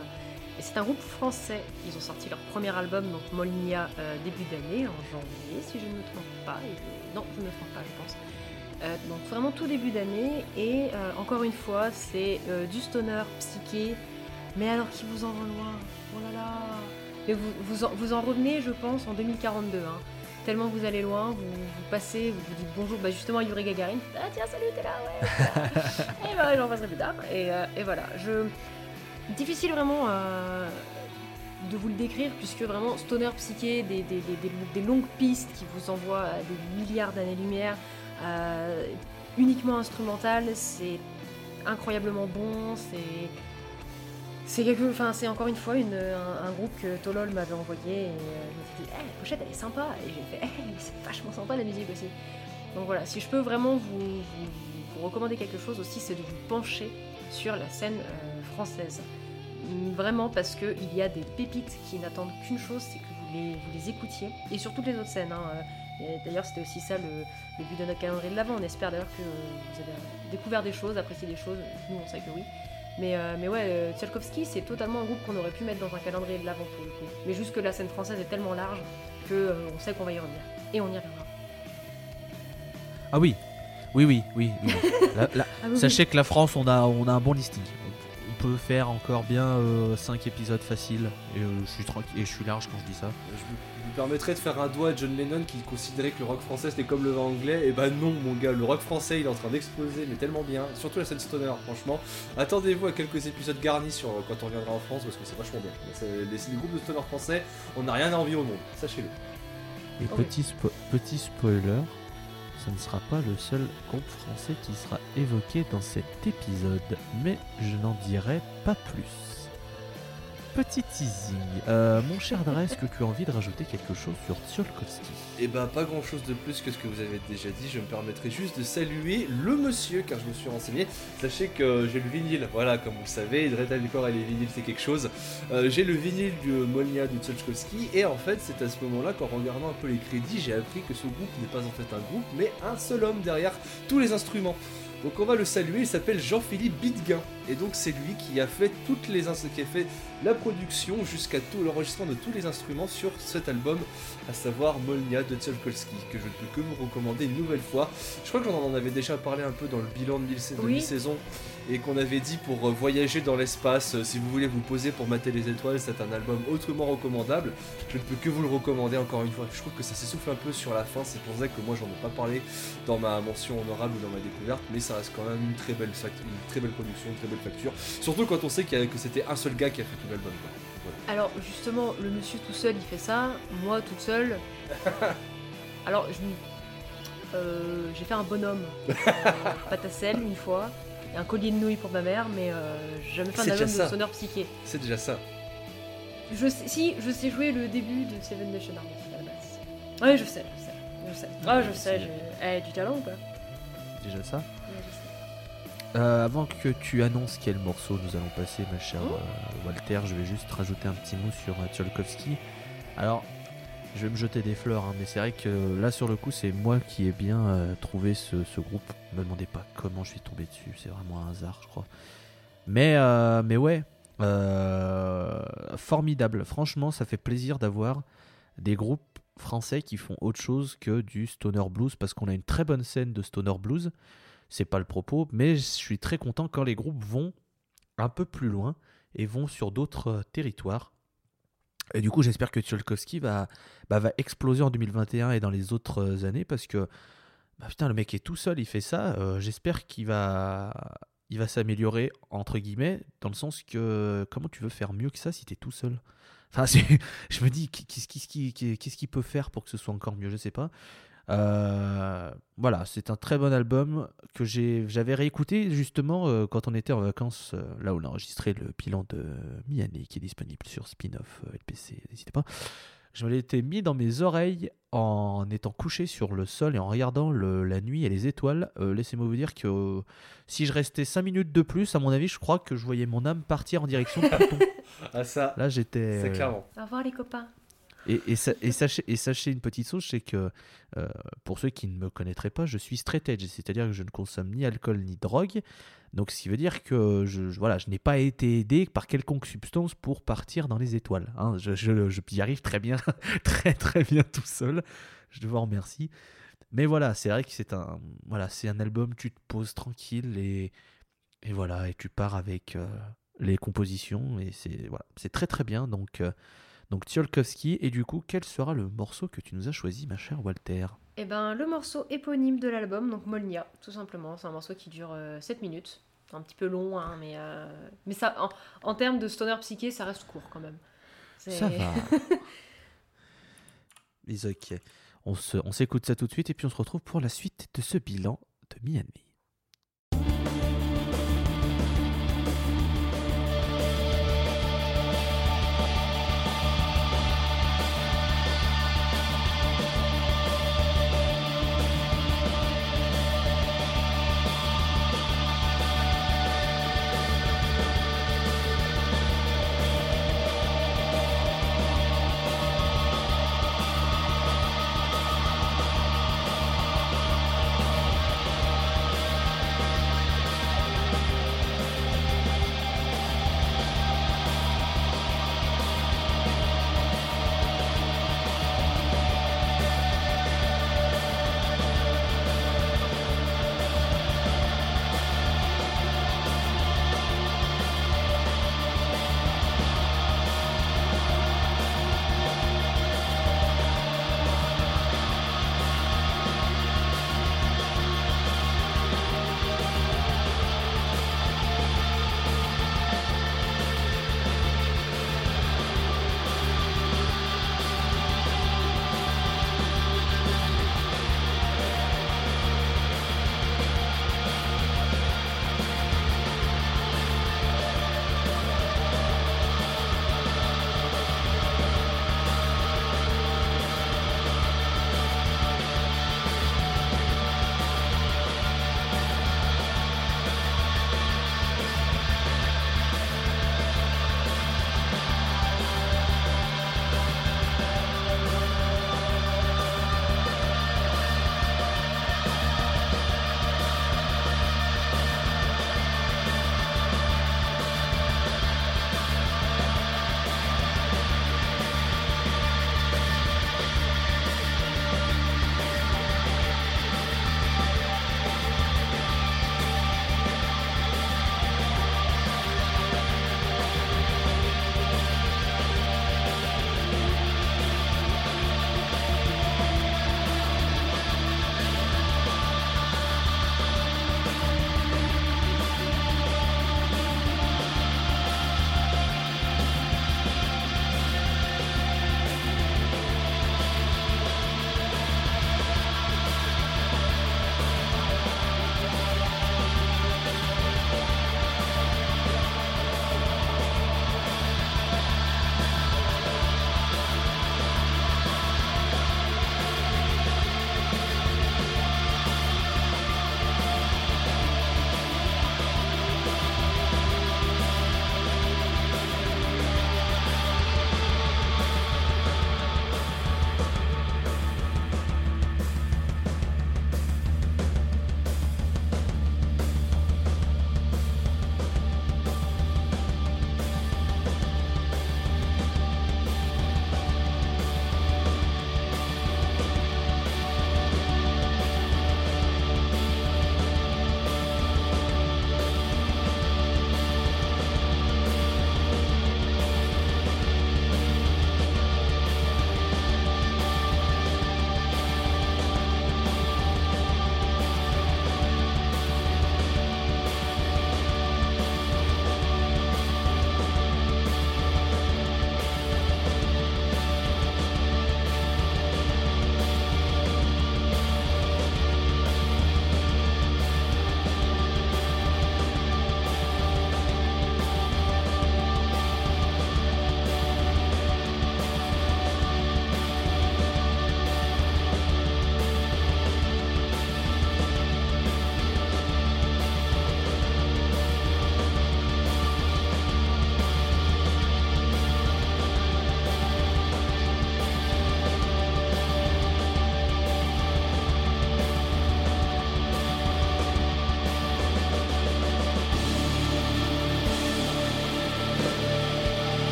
Et c'est un groupe français. Ils ont sorti leur premier album, donc Molnia, euh, début d'année, en janvier, si je ne me trompe pas. Je- Non, je ne me trompe pas, je pense. Euh, donc vraiment tout début d'année. Et euh, encore une fois, c'est euh, du stoner psyché, mais alors qui vous envoie loin? Oh là là Mais vous, vous, en, vous en revenez, je pense, en 2042. hein. Tellement vous allez loin, vous, vous passez, vous vous dites bonjour, bah justement à Yuri Gagarin. Ah tiens, salut, t'es là, ouais. [LAUGHS] et bah j'en passerai plus tard. Et, euh, et voilà, je... Difficile vraiment euh, de vous le décrire, puisque vraiment stoner psyché, des, des, des- des- des longues pistes qui vous envoient à des milliards d'années-lumière, euh, uniquement instrumental, c'est incroyablement bon, c'est... C'est encore une fois un, groupe que Tolol m'avait envoyé et euh, je me suis dit, Eh, la pochette elle est sympa et j'ai fait, Eh, c'est vachement sympa la musique aussi. Donc voilà, si je peux vraiment vous, recommander quelque chose aussi, c'est de vous pencher sur la scène euh, française. Vraiment parce qu'il y a des pépites qui n'attendent qu'une chose, c'est que vous les, écoutiez. Et sur toutes les autres scènes. hein, euh, D'ailleurs, c'était aussi ça le, le but de notre calendrier de l'avant. On espère d'ailleurs que vous avez découvert des choses, apprécié des choses. Nous, on sait que oui. Mais, euh, mais ouais, euh, c'est totalement un groupe qu'on aurait pu mettre dans un calendrier de l'avant pour le coup. Mais juste que la scène française est tellement large que euh, on sait qu'on va y revenir. Et on y reviendra. Ah oui, oui, oui, oui. oui. [LAUGHS] La- la- Ah oui, Sachez que la France, on a, on a un bon listing. On, peut faire encore bien 5 épisodes faciles. Et euh, je suis tranquille et je suis large quand je dis ça. Je permettrais de faire un doigt à John Lennon qui considérait que le rock français c'était comme le vin anglais. Et bah non, mon gars, le rock français il est en train d'exploser, mais tellement bien. Surtout la scène stoner, franchement. Attendez-vous à quelques épisodes garnis sur euh, quand on reviendra en France parce que c'est vachement bien. Les, les groupes de stoner français, on n'a rien à envier au monde, sachez-le. Et Ok. petit, spo- petit spoiler, ce ne sera pas le seul groupe français qui sera évoqué dans cet épisode, mais je n'en dirai pas plus. Petit teasing. Euh, mon cher Dra, est-ce que tu as envie de rajouter quelque chose sur Tsiolkovsky Et bah pas grand chose de plus que ce que vous avez déjà dit, je me permettrai juste de saluer le monsieur car je me suis renseigné. Sachez que j'ai le vinyle, voilà comme vous le savez, Dread Alcor et les vinyles c'est quelque chose. Euh, j'ai le vinyle du Molnia de Tchaikovsky et en fait c'est à ce moment là qu'en regardant un peu les crédits j'ai appris que ce groupe n'est pas en fait un groupe mais un seul homme derrière tous les instruments. Donc on va le saluer, il s'appelle Jean-Philippe Bidguin. Et donc c'est lui qui a fait toutes les qui a fait la production jusqu'à tout l'enregistrement de tous les instruments sur cet album, à savoir Molnia de Tsiolkovsky, que je ne peux que vous recommander une nouvelle fois. Je crois que j'en en avait déjà parlé un peu dans le bilan de Oui. mi-saison et qu'on avait dit pour euh, voyager dans l'espace, euh, si vous voulez vous poser pour mater les étoiles, c'est un album autrement recommandable. Je ne peux que vous le recommander encore une fois. Je trouve que ça s'essouffle un peu sur la fin, c'est pour ça que moi j'en ai pas parlé dans ma mention honorable ou dans ma découverte, mais ça reste quand même une très belle, une très belle production, une très belle facture. Surtout quand on sait qu'il y a- que c'était un seul gars qui a fait tout l'album. Voilà. Alors justement, le monsieur tout seul, il fait ça. Moi toute seule. [LAUGHS] Alors je euh, j'ai fait un bonhomme, pâte à sel une fois, et un collier de nouilles pour ma mère, mais euh, j'ai jamais fait un album de sonore psyché. C'est déjà ça. Je sais, si, je sais jouer le début de Seven Nation Army à la base. Ouais, je sais, je sais, je sais. Ah, je sais, j'ai eh, du talent ou pas Déjà ça. Euh, avant que tu annonces quel morceau nous allons passer, ma chère Oh. euh, Walter, je vais juste rajouter un petit mot sur euh, Tcholkovsky. Alors, je vais me jeter des fleurs, hein, mais c'est vrai que là, sur le coup, c'est moi qui ai bien trouvé ce, ce groupe. Me demandez pas comment je suis tombé dessus, c'est vraiment un hasard, je crois. Mais, mais ouais, formidable. Franchement, ça fait plaisir d'avoir des groupes français qui font autre chose que du stoner blues, parce qu'on a une très bonne scène de stoner blues c'est pas le propos, mais je suis très content quand les groupes vont un peu plus loin et vont sur d'autres euh, territoires. Et du coup, j'espère que Tcholkovsky va, bah, va exploser en 2021 et dans les autres euh, années parce que bah, putain, le mec est tout seul, il fait ça. euh, j'espère qu'il va, il va s'améliorer entre guillemets dans le sens que comment tu veux faire mieux que ça si t'es tout seul? Enfin, [LAUGHS] je me dis, qu'est-ce qu'il peut faire pour que ce soit encore mieux? Je sais pas. Euh, voilà, c'est un très bon album que j'avais réécouté justement euh, quand on était en vacances, euh, là où on a enregistré le bilan de mi-année qui est disponible sur Spin-off LPC, n'hésitez pas. Je me l'étais mis dans mes oreilles en étant couché sur le sol et en regardant la nuit et les étoiles. Laissez-moi vous dire que si je restais 5 minutes de plus, à mon avis, je crois que je voyais mon âme partir en direction de Pluton. [LAUGHS] ah ça, là j'étais... C'est clairement. Au revoir les copains. Et, sachez, une petite chose, c'est que euh, pour ceux qui ne me connaîtraient pas, je suis straight edge, c'est-à-dire que je ne consomme ni alcool ni drogue. Donc, ce qui veut dire que je, voilà, je n'ai pas été aidé par quelconque substance pour partir dans les étoiles. Hein. Je, je, j'y arrive très bien, [LAUGHS] très très bien tout seul. Je vous remercie. Mais voilà, c'est vrai que c'est un, voilà, c'est un album, tu te poses tranquille et, et voilà, et tu pars avec euh, les compositions et c'est voilà, très très bien. Donc euh, donc Tsiolkovski. Et du coup, quel sera le morceau que tu nous as choisi, ma chère Walter? Eh ben, le morceau éponyme de l'album, donc Molnia, tout simplement. C'est un morceau qui dure 7 euh, minutes. C'est un petit peu long, hein, mais, euh, mais ça, en, termes de stoner psyché, ça reste court quand même. Ça va. [LAUGHS] mais ok. On s'écoute ça tout de suite et puis on se retrouve pour la suite de ce bilan de Miami.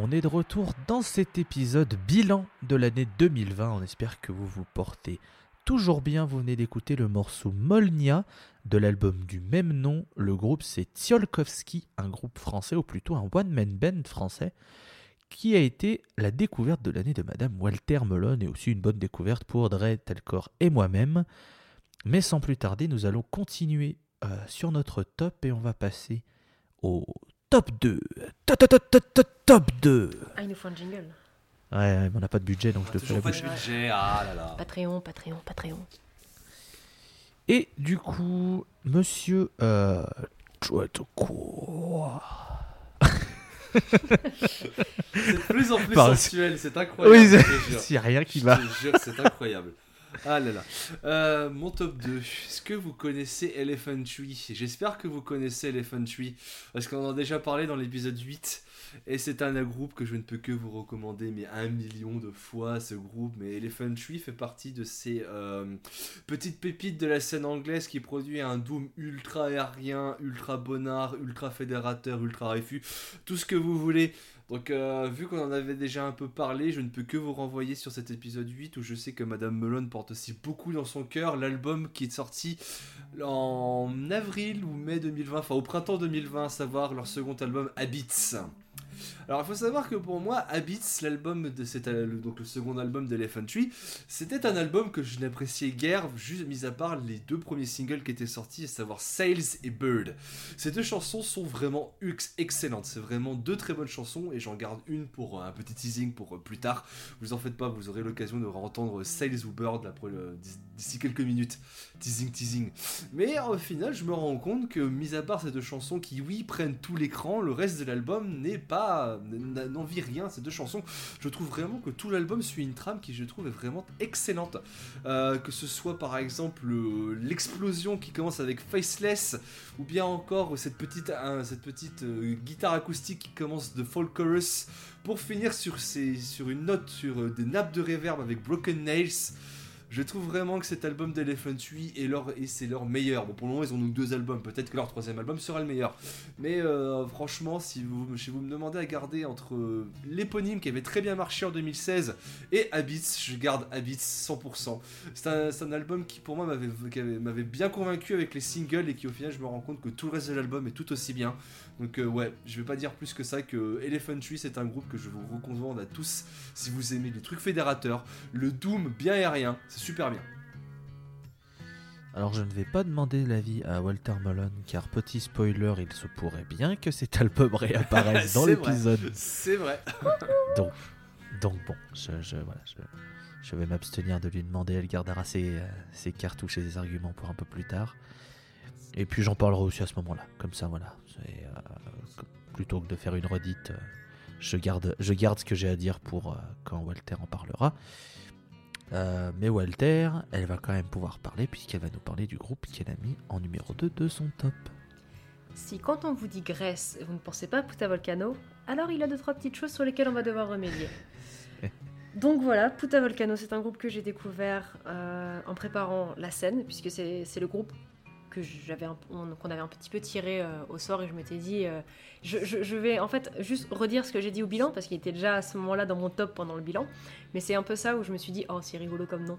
On est de retour dans cet épisode bilan de l'année 2020. On espère que vous vous portez toujours bien. Vous venez d'écouter le morceau Molnia de l'album du même nom. Le groupe c'est Tsiolkovski, un groupe français ou plutôt un one-man band français qui a été la découverte de l'année de Madame Walter Melon et aussi une bonne découverte pour Dre, Telcor et moi-même. Mais sans plus tarder, nous allons continuer euh, sur notre top et on va passer au top 2. Top, top, top, top, top 2. Ah, il nous faut un jingle. Ouais, mais on n'a pas de budget donc je te fais la pas bouche. de budget, ah là là. Patreon, Patreon, Patreon. Et du coup, monsieur. Euh, C'est de plus en plus Pardon. sensuel, c'est incroyable. Oui, je [LAUGHS] a rien qui Je va. te jure, c'est incroyable. Ah là là. Euh, mon top 2. Est-ce que vous connaissez Elephant Tree? J'espère que vous connaissez Elephant Tree. Parce qu'on en a déjà parlé dans l'épisode 8. Et c'est un groupe que je ne peux que vous recommander, mais un million de fois ce groupe. Mais Elephant Tree fait partie de ces euh, petites pépites de la scène anglaise qui produit un doom ultra aérien, ultra bonnard, ultra fédérateur, ultra réfu. Tout ce que vous voulez. Donc, euh, vu qu'on en avait déjà un peu parlé, je ne peux que vous renvoyer sur cet épisode 8 où je sais que Madame Melon porte aussi beaucoup dans son cœur l'album qui est sorti en avril ou mai 2020, enfin au printemps 2020, à savoir leur second album Habits. Alors il faut savoir que pour moi, Habits, l'album de donc le second album d'Elephant Tree, c'était un album que je n'appréciais guère, juste mis à part les deux premiers singles qui étaient sortis, à savoir Sales et Bird. Ces deux chansons sont vraiment ex- excellentes. C'est vraiment deux très bonnes chansons et j'en garde une pour euh, un petit teasing pour euh, plus tard. Vous en faites pas, vous aurez l'occasion de entendre Sales ou Bird le- d'ici quelques minutes. Teasing, teasing. Mais au final, je me rends compte que, mis à part ces deux chansons qui, oui, prennent tout l'écran, le reste de l'album n'est pas. N'en vit rien. Ces deux chansons, je trouve vraiment que tout l'album suit une trame qui, je trouve, est vraiment excellente. Euh, que ce soit par exemple euh, l'explosion qui commence avec Faceless, ou bien encore cette petite, cette petite euh, guitare acoustique qui commence de Folk Chorus, pour finir sur, ces, sur une note sur des nappes de reverb avec Broken Nails. Je trouve vraiment que cet album d'Elephant Tree est leur, et c'est leur meilleur. Bon, pour le moment, ils ont donc deux albums. Peut-être que leur troisième album sera le meilleur. Mais euh, franchement, si vous, me demandez à garder entre euh, l'éponyme qui avait très bien marché en 2016 et Habits, je garde Habits 100%. C'est un, un album qui, pour moi, m'avait bien convaincu avec les singles et qui, au final, je me rends compte que tout le reste de l'album est tout aussi bien. Donc, euh, ouais, je vais pas dire plus que ça que Elephant Tree, c'est un groupe que je vous recommande à tous si vous aimez les trucs fédérateurs, le Doom bien aérien, c'est super bien. Alors je ne vais pas demander l'avis à Walter Mullen car petit spoiler, il se pourrait bien que cet album réapparaisse [LAUGHS] dans l'épisode. C'est vrai. [LAUGHS] Donc, donc bon, je, je- voilà, je, je vais m'abstenir de lui demander, elle gardera ses, euh, ses cartouches et ses arguments pour un peu plus tard. Et puis j'en parlerai aussi à ce moment-là, comme ça voilà. Euh, plutôt que de faire une redite, euh, je garde, je garde ce que j'ai à dire pour euh, quand Walter en parlera. Euh, mais Walter, elle va quand même pouvoir parler puisqu'elle va nous parler du groupe qu'elle a mis en numéro 2 de son top. Si quand on vous dit Grèce, vous ne pensez pas à Puta Volcano, alors il y a deux trois petites choses sur lesquelles on va devoir remédier. [LAUGHS] Donc voilà, Puta Volcano, c'est un groupe que j'ai découvert euh, en préparant la scène, puisque c'est le groupe que j'avais qu'on avait un petit peu tiré euh, au sort et je m'étais dit, euh, je, vais en fait juste redire ce que j'ai dit au bilan parce qu'il était déjà à ce moment-là dans mon top pendant le bilan, mais c'est un peu ça où je me suis dit, oh c'est rigolo comme nom.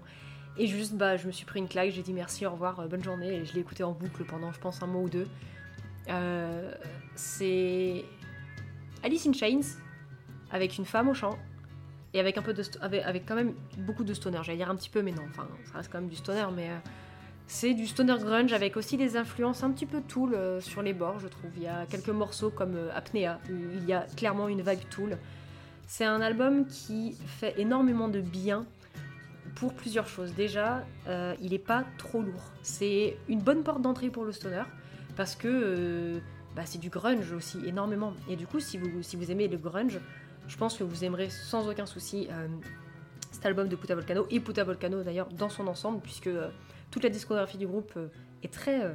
Et juste, bah, je me suis pris une claque, j'ai dit merci, au revoir, euh, bonne journée, et je l'ai écouté en boucle pendant, je pense, un mois ou deux. C'est Alice in Chains avec une femme au chant et avec un peu de avec, quand même beaucoup de stoner. J'allais dire un petit peu, mais non. Enfin, ça reste quand même du stoner, mais c'est du stoner grunge avec aussi des influences un petit peu Tool euh, sur les bords, je trouve. Il y a quelques morceaux comme euh, Apnea où il y a clairement une vibe Tool. C'est un album qui fait énormément de bien pour plusieurs choses. Déjà, euh, il n'est pas trop lourd. C'est une bonne porte d'entrée pour le stoner parce que bah, c'est du grunge aussi énormément. Et du coup, si vous, si vous aimez le grunge, je pense que vous aimerez sans aucun souci cet album de Puta Volcano et Puta Volcano d'ailleurs dans son ensemble, puisque toute la discographie du groupe euh, est très, euh,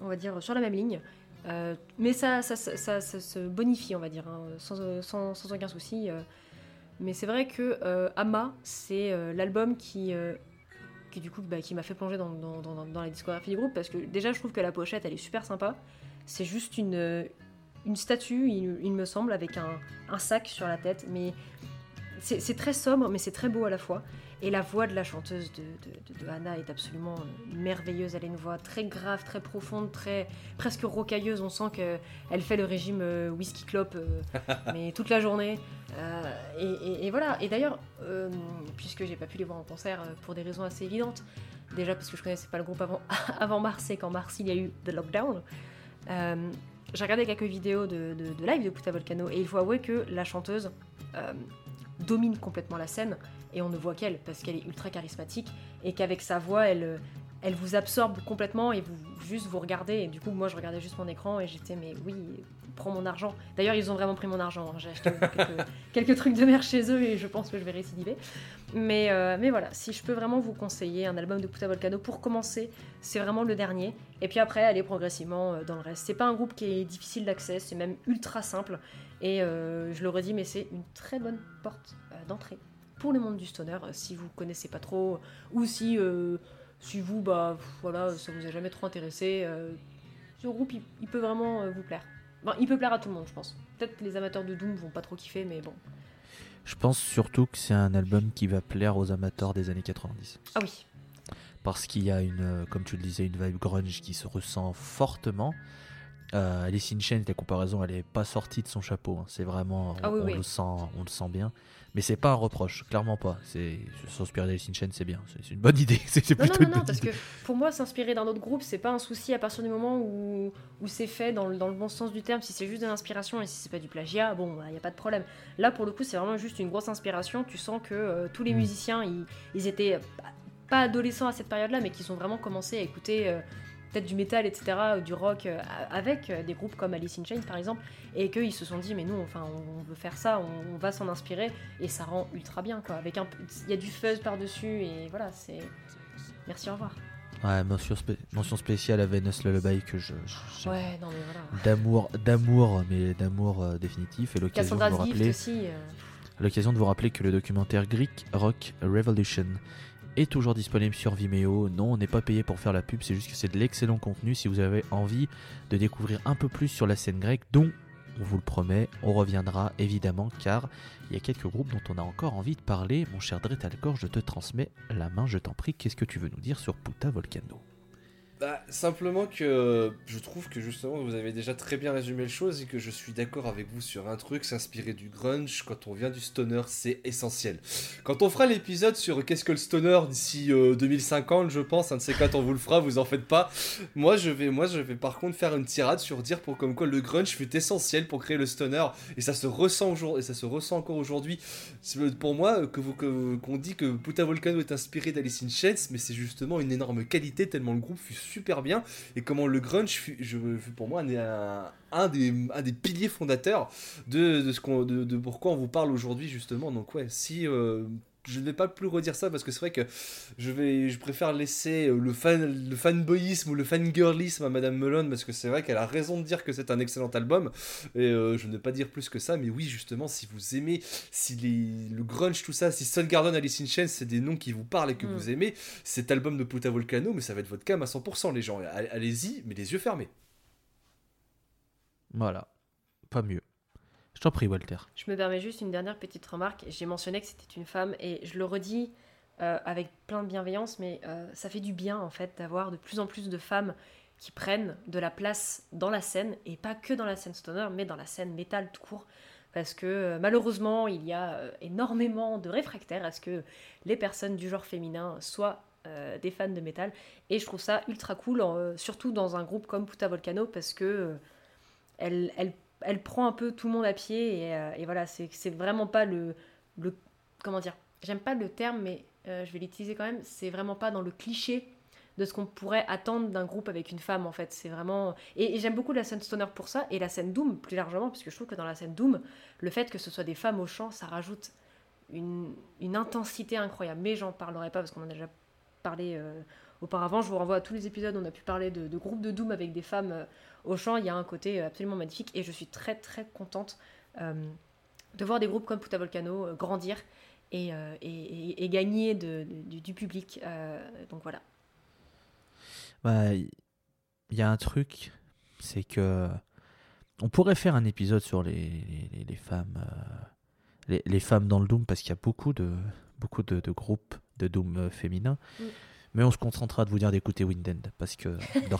on va dire, sur la même ligne. Euh, mais ça, se bonifie, on va dire, hein, sans, aucun souci. Mais c'est vrai que Ama, c'est l'album qui, du coup, bah, qui m'a fait plonger dans, la discographie du groupe parce que déjà, je trouve que la pochette, elle est super sympa. C'est juste une, statue, il, me semble, avec un, un, sac sur la tête. Mais c'est très sobre, mais c'est très beau à la fois. Et la voix de la chanteuse de, de, Anna est absolument euh, merveilleuse. Elle a une voix très grave, très profonde, très presque rocailleuse. On sent qu'elle fait le régime euh, whisky clope, euh, [LAUGHS] mais toute la journée. et, voilà. Et d'ailleurs, puisque j'ai pas pu les voir en concert pour des raisons assez évidentes, déjà parce que je connaissais pas le groupe avant, [LAUGHS] avant mars et qu'en mars il y a eu The Lockdown. j'ai regardé quelques vidéos de, live de Puta Volcano et il faut avouer que la chanteuse domine complètement la scène et on ne voit qu'elle parce qu'elle est ultra charismatique et qu'avec sa voix elle elle vous absorbe complètement et vous juste vous regardez et du coup moi je regardais juste mon écran et j'étais mais oui prends mon argent. D'ailleurs ils ont vraiment pris mon argent hein. j'ai acheté [LAUGHS] quelques, trucs de mer chez eux et je pense que je vais récidiver. Mais, euh, mais voilà si je peux vraiment vous conseiller un album de Puta Volcano pour commencer c'est vraiment le dernier. Et puis après aller progressivement euh, dans le reste. C'est pas un groupe qui est difficile d'accès c'est même ultra simple. Et euh, je le redis mais c'est une très bonne porte d'entrée pour le monde du stoner, euh, si vous connaissez pas trop, ou si, euh, si vous, bah voilà, ça vous a jamais trop intéressé, euh, ce groupe il, peut vraiment vous plaire. il peut plaire à tout le monde, je pense. Peut-être les amateurs de Doom vont pas trop kiffer, mais bon. Je pense surtout que c'est un album qui va plaire aux amateurs des années 90. Ah oui. Parce qu'il y a une, comme tu le disais, une vibe grunge qui se ressent fortement. Alice in Chains, la comparaison, elle est pas sortie de son chapeau. Hein. C'est vraiment, ah on, le sent, on le sent bien. Mais c'est pas un reproche, clairement pas. C'est s'inspirer d'Alice in Chains, c'est bien, c'est une bonne [LAUGHS] idée. C'est plutôt non, non, non, parce que pour moi, s'inspirer d'un autre groupe, c'est pas un souci à partir du moment où, où c'est fait dans le, dans le, bon sens du terme. Si c'est juste de l'inspiration et si c'est pas du plagiat, bon, il bah, n'y a pas de problème. Là, pour le coup, c'est vraiment juste une grosse inspiration. Tu sens que euh, tous les mm. musiciens, ils, ils étaient pas adolescents à cette période-là, mais qu'ils ont vraiment commencé à écouter. Euh, peut-être du métal, etc., ou du rock, euh, avec euh, des groupes comme Alice in Chains par exemple, et qu'ils se sont dit, mais nous, enfin, on veut faire ça, on, va s'en inspirer, et ça rend ultra bien, quoi. Avec un, il y a du fuzz par-dessus, et voilà, c'est. Merci, au revoir. Ouais, mention, mention spéciale à Venus Lullaby que je. ouais, non, mais voilà. D'amour, d'amour, mais d'amour euh, définitif, et l'occasion de vous rappeler. L'occasion de vous rappeler que le documentaire Greek Rock Revolution est toujours disponible sur Vimeo. Non, on n'est pas payé pour faire la pub, c'est juste que c'est de l'excellent contenu si vous avez envie de découvrir un peu plus sur la scène grecque, dont, on vous le promet, on reviendra évidemment car il y a quelques groupes dont on a encore envie de parler. Mon cher Dretalcor, je te transmets la main, je t'en prie. Qu'est-ce que tu veux nous dire sur Puta Volcano? Bah, simplement que je trouve que justement vous avez déjà très bien résumé les choses et que je suis d'accord avec vous sur un truc, s'inspirer du grunge quand on vient du stoner, c'est essentiel. Quand on fera l'épisode sur qu'est-ce que le stoner d'ici 2050, euh, je pense, un de ces quatre on vous le fera, vous en faites pas. Moi je vais, moi je vais par contre faire une tirade sur dire pour comme quoi le grunge fut essentiel pour créer le stoner et ça se ressent aujourd'hui et ça se ressent encore aujourd'hui. Pour moi que vous qu'on dit que Puta Volcano est inspiré d'Alice in Chains, mais c'est justement une énorme qualité tellement le groupe fut super bien. Et comment le grunge je, pour moi un, des, piliers fondateurs de, ce qu'on de, de, pourquoi on vous parle aujourd'hui justement. Donc ouais si euh, je ne vais pas plus redire ça parce que c'est vrai que je vais je préfère laisser euh, le fan le fanboyisme ou le fangirlisme à Madame Melon parce que c'est vrai qu'elle a raison de dire que c'est un excellent album. Et euh, je ne vais pas dire plus que ça mais oui justement si vous aimez si les, le grunge tout ça si Garden Alice in Chains c'est des noms qui vous parlent et que mm. vous aimez cet album de Puta Volcano mais ça va être votre cam à 100% les gens. Allez-y mais les yeux fermés. Voilà. Pas mieux t'en Walter. Je me permets juste une dernière petite remarque. J'ai mentionné que c'était une femme et je le redis euh, avec plein de bienveillance, mais euh, ça fait du bien en fait d'avoir de plus en plus de femmes qui prennent de la place dans la scène et pas que dans la scène stoner, mais dans la scène métal tout court. Parce que euh, malheureusement, il y a énormément de réfractaires à ce que les personnes du genre féminin soient des fans de métal. Et je trouve ça ultra cool, surtout dans un groupe comme Puta Volcano, parce que elle, elle elle prend un peu tout le monde à pied et, euh, voilà, c'est vraiment pas le, comment dire, j'aime pas le terme mais euh, je vais l'utiliser quand même, c'est vraiment pas dans le cliché de ce qu'on pourrait attendre d'un groupe avec une femme en fait, c'est vraiment et, j'aime beaucoup la scène stoner pour ça et la scène doom plus largement parce que je trouve que dans la scène doom, le fait que ce soit des femmes au chant, ça rajoute une, intensité incroyable, mais j'en parlerai pas parce qu'on en a déjà parlé euh, auparavant, je vous renvoie à tous les épisodes où on a pu parler de, de groupes de doom avec des femmes au chant, il y a un côté euh, absolument magnifique et je suis très très contente euh, de voir des groupes comme Puta Volcano euh, grandir et, et, gagner de, du, public. donc voilà. Il y a un truc, c'est que on pourrait faire un épisode sur les, les, les femmes, euh, les, les femmes dans le Doom parce qu'il y a beaucoup de, beaucoup de, de groupes de Doom euh, féminins. Mm. Mais on se concentrera de vous dire d'écouter Windend parce que [LAUGHS]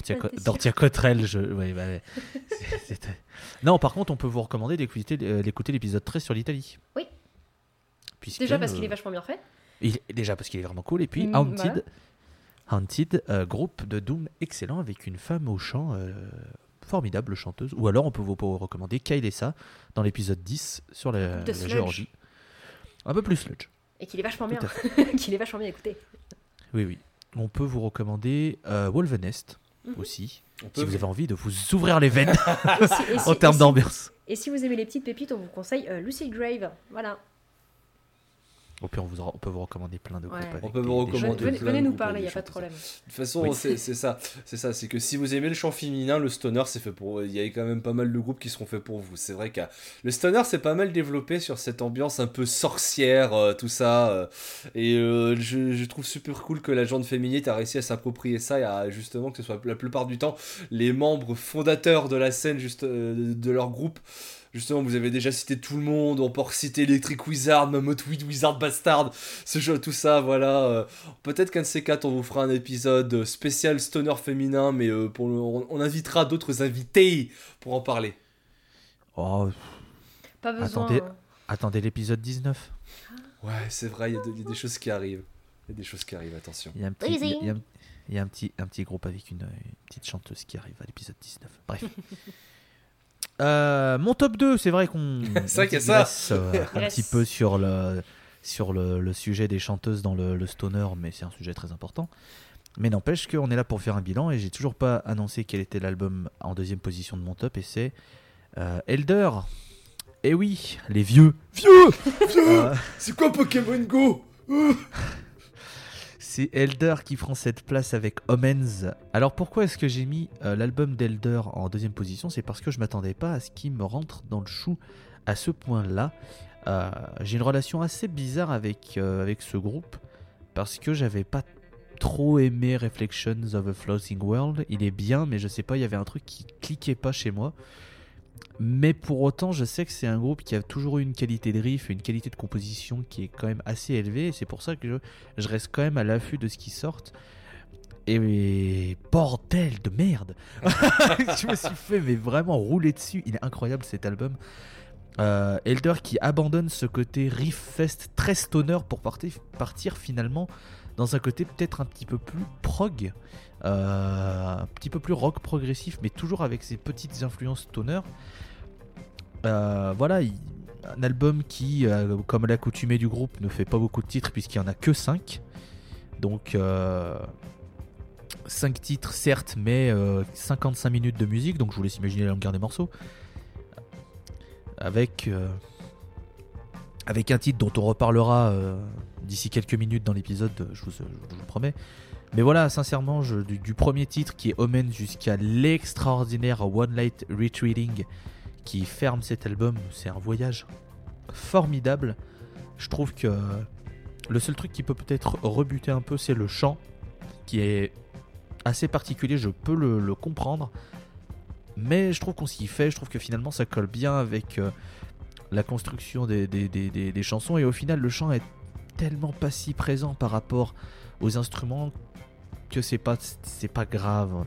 Dortia, Cottrell, je. ouais, bah, Non, par contre, on peut vous recommander d'écouter euh, l'épisode 13 sur l'Italie. Oui. Puisque, Déjà parce qu'il est vachement bien fait. il- déjà parce qu'il est vraiment cool. Et puis Mm, Haunted, Haunted euh, groupe de Doom excellent avec une femme au chant euh, formidable chanteuse. Ou alors on peut vous vous recommander Kailessa dans l'épisode 10 sur la, la. Géorgie. Un peu plus sludge. Et qu'il est vachement bien. [LAUGHS] qu'il est vachement bien écouté. Oui, oui. On peut vous recommander euh, Wolvenest Mhm. aussi. On Si vous avez envie de vous ouvrir les veines [LAUGHS] si- [LAUGHS] si- en termes d'ambiance. Et si vous aimez les petites pépites, on vous conseille euh, Lucid Grave. Voilà. Au pire, on, vous, on peut vous recommander plein de groupes. Ouais. On peut vous recommander. Venez, plein venez de nous parler, il n'y a pas de problème. De toute façon, Oui. c'est ça. C'est ça, c'est que si vous aimez le chant féminin, le stoner, c'est fait pour. Il y a quand même pas mal de groupes qui seront faits pour vous. C'est vrai que le stoner, c'est pas mal développé sur cette ambiance un peu sorcière, euh, tout ça. euh, et euh, je, je trouve super cool que la gente féminine a réussi à s'approprier ça et à justement que ce soit la plupart du temps les membres fondateurs de la scène juste euh, de leur groupe. Justement, vous avez déjà cité tout le monde, on peut reciter Electric Wizard, Mammoth Weed Wizard Bastard, ce jeu, tout ça, voilà. euh, Peut-être qu'un de ces quatre, on vous fera un épisode spécial stoner féminin, mais euh, pour le- on, on invitera d'autres invités pour en parler. Oh, Pas besoin. Attendez. hein. attendez l'épisode 19. Ouais, c'est vrai, il y, a y des choses qui arrivent. Il y a des choses qui arrivent, attention. Il y a un petit, il y a- Easy. il y a un- il y a un petit, un petit groupe avec une, une petite chanteuse qui arrive à l'épisode 19. Bref. [LAUGHS] Euh, mon top 2, c'est vrai qu'on [LAUGHS] ça. digresse, euh, un Yes. petit peu sur le, sur le, le sujet des chanteuses dans le, le stoner, mais c'est un sujet très important. Mais n'empêche qu'on est là pour faire un bilan et j'ai toujours pas annoncé quel était l'album en deuxième position de mon top et c'est euh, Elder. Et oui, les vieux. Vieux Euh, C'est quoi Pokémon Go? [LAUGHS] C'est Elder qui prend cette place avec Omens. Alors pourquoi est-ce que j'ai mis euh, l'album d'Elder en deuxième position? C'est parce que je m'attendais pas à ce qu'il me rentre dans le chou à ce point-là. Euh, j'ai une relation assez bizarre avec, euh, avec ce groupe parce que j'avais pas trop aimé Reflections of a Floating World. Il est bien, mais je sais pas, il y avait un truc qui cliquait pas chez moi. Mais pour autant, je sais que c'est un groupe qui a toujours eu une qualité de riff, une qualité de composition qui est quand même assez élevée. Et c'est pour ça que je, reste quand même à l'affût de ce qui sort. Et bordel de merde [LAUGHS] Je me suis fait mais vraiment rouler dessus. Il est incroyable cet album. Euh, Elder qui abandonne ce côté riff fest très stoner pour partir finalement dans un côté peut-être un petit peu plus prog, euh, un petit peu plus rock progressif, mais toujours avec ses petites influences stoner. Euh, voilà, il- un album qui, euh, comme l'accoutumée du groupe, ne fait pas beaucoup de titres puisqu'il n'y en a que 5. Donc, 5 titres certes, mais euh, 55 minutes de musique, donc je vous laisse imaginer la longueur des morceaux. Avec, euh, avec un titre dont on reparlera euh, d'ici quelques minutes dans l'épisode, je vous, je vous le promets. Mais voilà, sincèrement, du, premier titre qui est Omen jusqu'à l'extraordinaire One Light Retreating qui ferme cet album, c'est un voyage formidable. Je trouve que le seul truc qui peut peut-être rebuter un peu, c'est le chant, qui est assez particulier, je peux le, comprendre. Mais je trouve qu'on s'y fait, je trouve que finalement ça colle bien avec euh, la construction des, des- des- des- chansons. Et au final, le chant est tellement pas si présent par rapport aux instruments que c'est pas, c'est pas grave.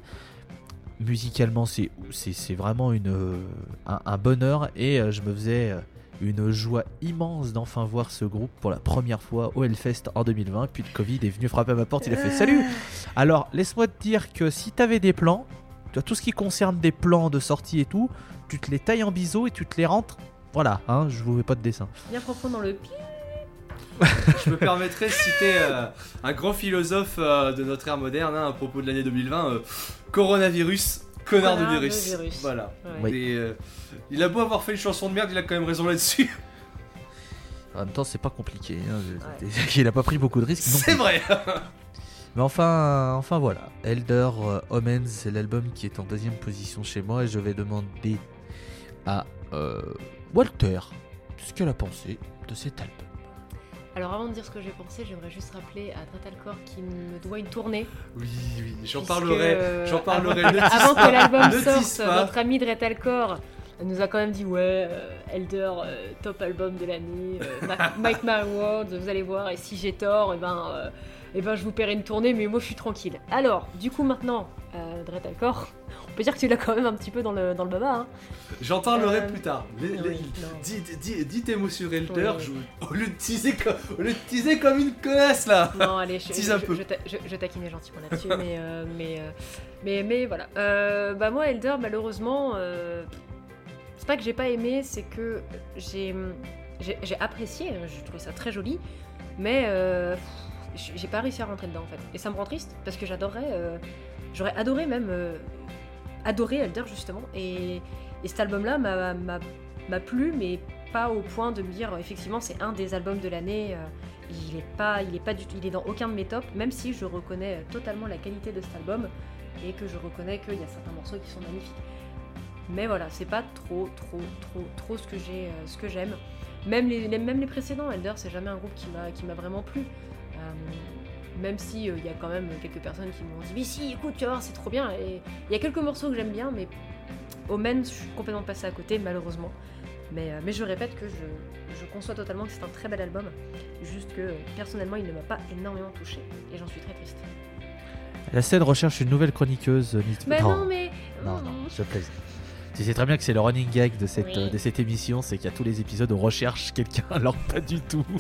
Musicalement, c'est, c'est, vraiment une, euh, un, un bonheur et euh, je me faisais euh, une joie immense d'enfin voir ce groupe pour la première fois au Hellfest en 2020. Puis le Covid est venu frapper à ma porte, il a fait Salut Alors, laisse-moi te dire que si t'avais des plans, tout ce qui concerne des plans de sortie et tout, tu te les tailles en biseau et tu te les rentres. Voilà, hein, je vous fais pas de dessin. Bien profond dans le pi. [LAUGHS] Je me permettrais de citer euh, un grand philosophe euh, de notre ère moderne hein, à propos de l'année 2020 euh, coronavirus, connard, Connard de virus. virus. Voilà. Ouais. Oui. Et, euh, il a beau avoir fait une chanson de merde, il a quand même raison là-dessus. [LAUGHS] En même temps, c'est pas compliqué. hein, [LAUGHS] Il a pas pris beaucoup de risques. C'est vrai. Mais enfin, enfin voilà. Elder Omens, c'est l'album qui est en deuxième position chez moi et je vais demander à euh, Walter ce qu'elle a pensé de cet album? Alors avant de dire ce que j'ai pensé, j'aimerais juste rappeler à Tratalcore qu'il me doit une tournée. Oui, oui, j'en parlerai. euh, J'en parlerai. Avant, avant que l'album ne sorte, notre ami de nous a quand même dit ouais, euh, Elder, euh, top album de l'année, euh, [LAUGHS] Mike My World, vous allez voir, et si j'ai tort, et ben, euh, eh ben je vous paierai une tournée, mais moi je suis tranquille. Alors, du coup maintenant, euh, Dread Alcor, [LAUGHS] on peut dire que tu l'as quand même un petit peu dans le, dans le baba, hein. J'en parlerai Euh, plus tard. Les- les- Oui. Dis, dis- dis tes mots sur Elder, Oui. je- au, lieu de teaser comme, au lieu de teaser comme une connasse là Non, allez, je, [LAUGHS] Tease je, un je, peu. je je- je taquinais gentiment là-dessus, mais, euh, mais, euh, mais, mais voilà. Bah moi, Elder, malheureusement, c'est pas que j'ai pas aimé, c'est que j'ai j'ai apprécié, j'ai trouvé ça très joli, mais j'ai pas réussi à rentrer dedans en fait. Et ça me rend triste, parce que j'adorerais, euh, j'aurais adoré même, euh, adoré Elder justement, et, et cet album-là m'a- plu, mais pas au point de me dire, effectivement, c'est un des albums de l'année. euh, il est pas, il est pas du il est dans aucun de mes tops, même si je reconnais totalement la qualité de cet album et que je reconnais qu'il y a certains morceaux qui sont magnifiques. Mais voilà, c'est pas trop, trop, trop, trop ce que j'ai, ce que j'aime. Même les, les- même les précédents, Elder, c'est jamais un groupe qui m'a, qui m'a vraiment plu. Euh, même si euh, il y a quand même quelques personnes qui m'ont dit mais si, écoute, tu vas voir, c'est trop bien. Et il y a quelques morceaux que j'aime bien, mais Omen, je suis complètement passée à côté, malheureusement. Mais, euh, mais je répète que je, je conçois totalement que c'est un très bel album. Juste que personnellement, il ne m'a pas énormément touché. Et j'en suis très triste. La scène recherche une nouvelle chroniqueuse. Mais non, mais. non, non, je te plaise. Tu sais très bien que c'est le running gag de cette, Oui. euh, de cette émission, c'est qu'il y a tous les épisodes on recherche quelqu'un, [LAUGHS] alors pas du tout. [LAUGHS]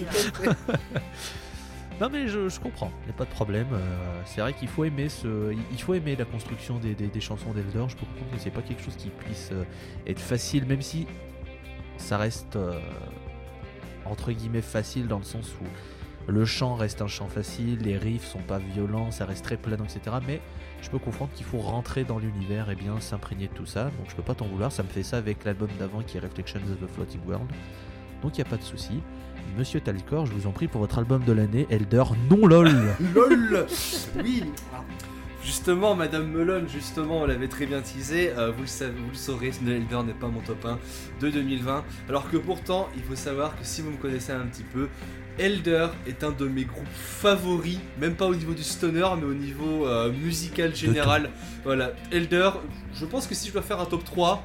Non mais je, comprends, il n'y a pas de problème. euh, c'est vrai qu'il faut aimer ce, il- faut aimer la construction des, des- chansons d'Elder. Je peux comprendre que c'est pas quelque chose qui puisse euh, être facile, même si ça reste euh, entre guillemets facile dans le sens où le chant reste un chant facile, les riffs sont pas violents, ça reste très planant, etc. Mais je peux comprendre qu'il faut rentrer dans l'univers et bien s'imprégner de tout ça. Donc je peux pas t'en vouloir. Ça me fait ça avec l'album d'avant qui est Reflections of the Floating World. Donc il n'y a pas de souci. Monsieur Talcor, je vous en prie pour votre album de l'année, Elder non lol. [LAUGHS] LOL. Oui. Justement, Madame Melon, justement, on l'avait très bien teasé, euh, vous, le savez, vous le saurez, Elder n'est pas mon top 1 de 2020, alors que pourtant, il faut savoir que si vous me connaissez un petit peu, Elder est un de mes groupes favoris, même pas au niveau du stoner, mais au niveau euh, musical général. Voilà, Elder, je pense que si je dois faire un top 3,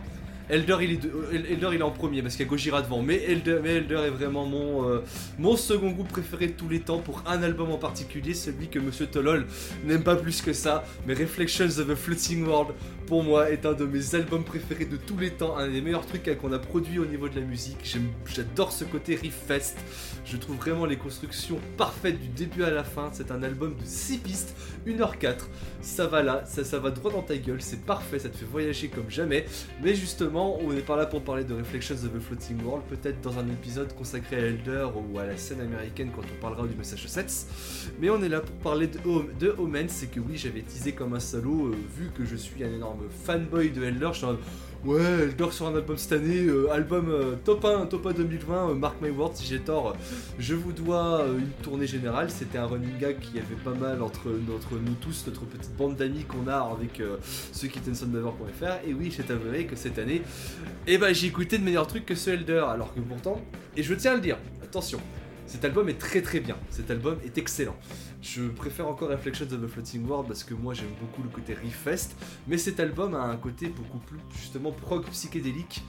Elder il est, de- euh, Elder, il est en premier parce qu'il y a Gojira devant, mais Elder, est vraiment mon, euh, mon second groupe préféré de tous les temps pour un album en particulier, celui que Monsieur Tolol n'aime pas plus que ça, mais Reflections of a Floating World pour moi est un de mes albums préférés de tous les temps, un des meilleurs trucs qu'on a produit au niveau de la musique. J'adore ce côté riff fest. Je trouve vraiment les constructions parfaites du début à la fin. C'est un album de 6 pistes, 1h04. Ça va là, ça, ça va droit dans ta gueule, c'est parfait, ça te fait voyager comme jamais. Mais justement, on n'est pas là pour parler de Reflections of a Floating World, peut-être dans un épisode consacré à Elder ou à la scène américaine quand on parlera du Massachusetts. Mais on est là pour parler de, Hom- de c'est que oui, j'avais teasé comme un salaud, euh, vu que je suis un énorme fanboy de Elder, je suis en mode, Ouais, Elder sur un album cette année, euh, album euh, top 1, top 1 2020, euh, Mark My Words, si j'ai tort, je vous dois une tournée générale. C'était un running gag qui avait pas mal entre, nous tous, notre petite bande d'amis qu'on a avec ceux qui tiennent sonnelover.fr. Et oui, j'ai avoué que cette année, eh ben, j'ai écouté de meilleurs trucs que ce Elder, alors que pourtant, et je tiens à le dire, attention, cet album est très très bien, cet album est excellent. Je préfère encore Reflections of the Floating World parce que moi j'aime beaucoup le côté riff fest, mais cet album a un côté beaucoup plus justement prog psychédélique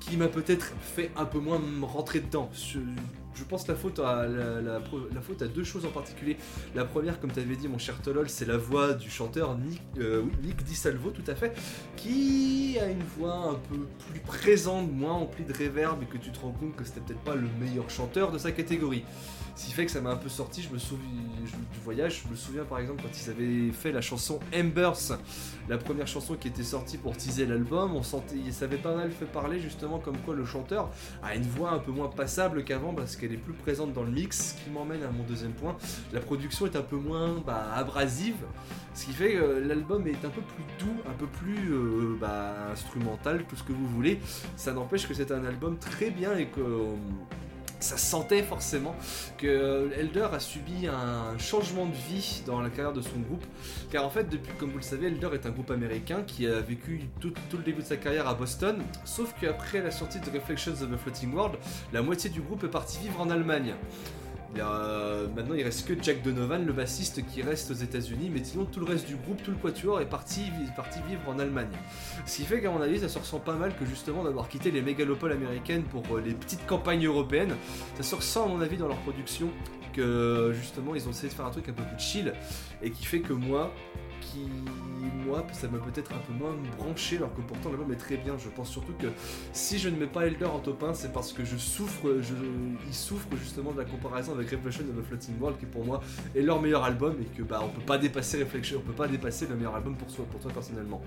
qui m'a peut-être fait un peu moins rentrer dedans. Je, pense la faute à la, faute à deux choses en particulier. La première, comme tu avais dit, mon cher Tolol, c'est la voix du chanteur Nick, euh, oui, Nick Di Salvo, tout à fait, qui a une voix un peu plus présente, moins emplie de réverb, et que tu te rends compte que c'était peut-être pas le meilleur chanteur de sa catégorie. Ce qui fait que ça m'a un peu sorti, je me souviens du voyage, je me souviens par exemple quand ils avaient fait la chanson Embers, la première chanson qui était sortie pour teaser l'album, on sentait, ça avait pas mal fait parler justement comme quoi le chanteur a une voix un peu moins passable qu'avant parce qu'elle est plus présente dans le mix, ce qui m'emmène à mon deuxième point. La production est un peu moins bah, abrasive, ce qui fait que l'album est un peu plus doux, un peu plus euh, bah, instrumental, tout ce que vous voulez. Ça n'empêche que c'est un album très bien et que euh, ça se sentait forcément que euh, Elder a subi un changement de vie dans la carrière de son groupe. Car en fait, depuis, comme vous le savez, Elder est un groupe américain qui a vécu tout, le début de sa carrière à Boston. Sauf qu'après la sortie de Reflections of a Floating World, la moitié du groupe est parti vivre en Allemagne. Euh, maintenant, il reste que Jack Donovan, le bassiste, qui reste aux États-Unis, mais sinon tout le reste du groupe, tout le quatuor est parti, est parti vivre en Allemagne. Ce qui fait qu'à mon avis, ça se ressent pas mal que justement d'avoir quitté les mégalopoles américaines pour euh, les petites campagnes européennes. Ça se ressent à mon avis dans leur production que justement ils ont essayé de faire un truc un peu plus chill et qui fait que moi, qui, moi, ça m'a peut-être un peu moins branché, alors que pourtant l'album est très bien. Je pense surtout que si je ne mets pas Elder en top 1, c'est parce que je souffre, je, il souffre justement de la comparaison avec Reflection of the Floating World, qui pour moi est leur meilleur album, et que bah on peut pas dépasser Reflection, on peut pas dépasser le meilleur album pour soi, pour toi personnellement.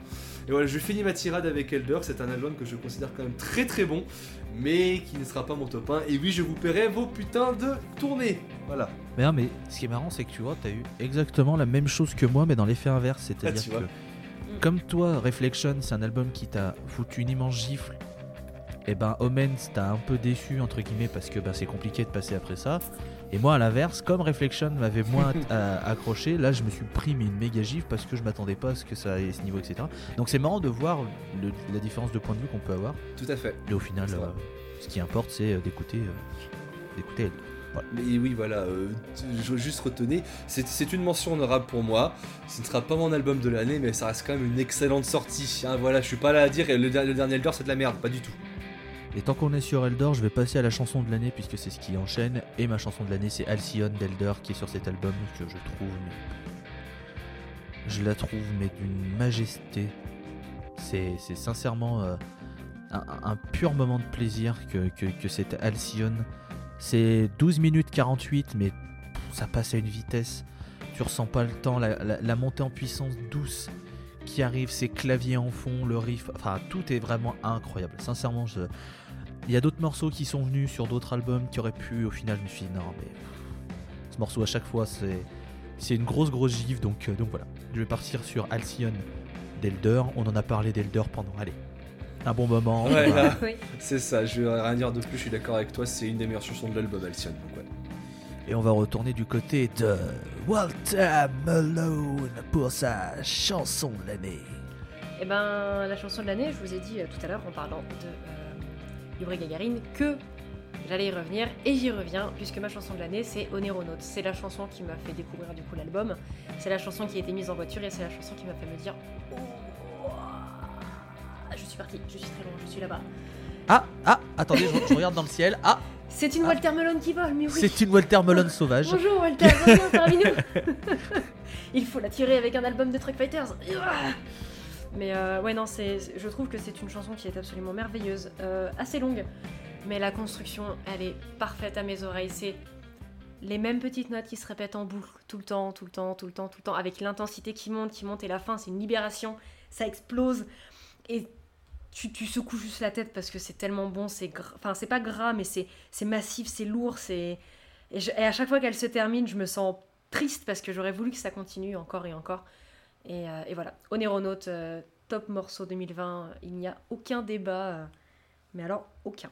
Et voilà, je finis ma tirade avec Elder, c'est un album que je considère quand même très très bon, mais qui ne sera pas mon top 1. Et oui, je vous paierai vos putains de tournées. Voilà. Mais non, mais ce qui est marrant, c'est que tu vois, t'as eu exactement la même chose que moi, mais dans l'effet inverse. C'est-à-dire [LAUGHS] Ah, vois. que, comme toi, Reflection, c'est un album qui t'a foutu une immense gifle. Et ben, Omens t'a un peu déçu, entre guillemets, parce que ben, c'est compliqué de passer après ça. Et moi, à l'inverse, comme Reflection m'avait moins [LAUGHS] accroché, là, je me suis pris mais une méga gifle parce que je m'attendais pas à ce que ça ait ce niveau, etc. Donc, c'est marrant de voir le- la différence de point de vue qu'on peut avoir. Tout à fait. Et au final, euh, ce qui importe, c'est euh, d'écouter. euh, d'écouter. Mais oui, voilà, euh, je juste retenir, c'est une mention honorable pour moi. Ce ne sera pas mon album de l'année, mais ça reste quand même une excellente sortie. hein, voilà, je suis pas là à dire le, le dernier Elder c'est de la merde, pas du tout. Et tant qu'on est sur Elder, je vais passer à la chanson de l'année puisque c'est ce qui enchaîne. Et ma chanson de l'année, c'est Alcyon d'Elder qui est sur cet album que je trouve. mais- Je la trouve, mais d'une majesté. C'est sincèrement euh, un, pur moment de plaisir que, que, que cette Alcyon. C'est 12 minutes 48, mais ça passe à une vitesse. Tu ressens pas le temps, la, montée en puissance douce qui arrive, ces claviers en fond, le riff, enfin tout est vraiment incroyable. Sincèrement, il y a d'autres morceaux qui sont venus sur d'autres albums qui auraient pu, au final, je me suis dit non, mais ce morceau à chaque fois, c'est c'est une grosse grosse gifle, donc, euh, donc voilà. Je vais partir sur Alcyon d'Elder. On en a parlé d'Elder pendant, allez, un bon moment. Ouais, là, Oui. c'est ça, je vais rien dire de plus, je suis d'accord avec toi, c'est une des meilleures chansons de l'album, Alcyon. donc ouais. Et on va retourner du côté de Walter Malone pour sa chanson de l'année. Et ben, la chanson de l'année, je vous ai dit euh, tout à l'heure en parlant de euh, Yuri Gagarin que j'allais y revenir et j'y reviens puisque ma chanson de l'année c'est Oneronaut. C'est la chanson qui m'a fait découvrir du coup l'album. C'est la chanson qui a été mise en voiture et c'est la chanson qui m'a fait me dire Oh, je suis partie, je suis très loin, je suis là-bas. Ah, ah, attendez, je, je regarde dans le ciel. Ah, C'est une Ah. Walter Melon qui vole, mais oui. c'est une Walter Melone sauvage. Bonjour Walter, bonjour parmi nous. [LAUGHS] [LAUGHS] Il faut la tirer avec un album de Truck Fighters. Mais euh, ouais non, c'est- je trouve que c'est une chanson qui est absolument merveilleuse, Euh, assez longue, mais la construction, elle est parfaite à mes oreilles. C'est les mêmes petites notes qui se répètent en boucle tout le temps, tout le temps, tout le temps, tout le temps, avec l'intensité qui monte, qui monte, et la fin, c'est une libération, ça explose, et tu, tu secoues juste la tête parce que c'est tellement bon, c'est gras, enfin c'est pas gras, mais c'est, c'est massif, c'est lourd, c'est... Et, je- et à chaque fois qu'elle se termine, je me sens triste parce que j'aurais voulu que ça continue encore et encore. Et, euh, et voilà, Oneronaut, euh, top morceau 2020, il n'y a aucun débat, euh, mais alors aucun.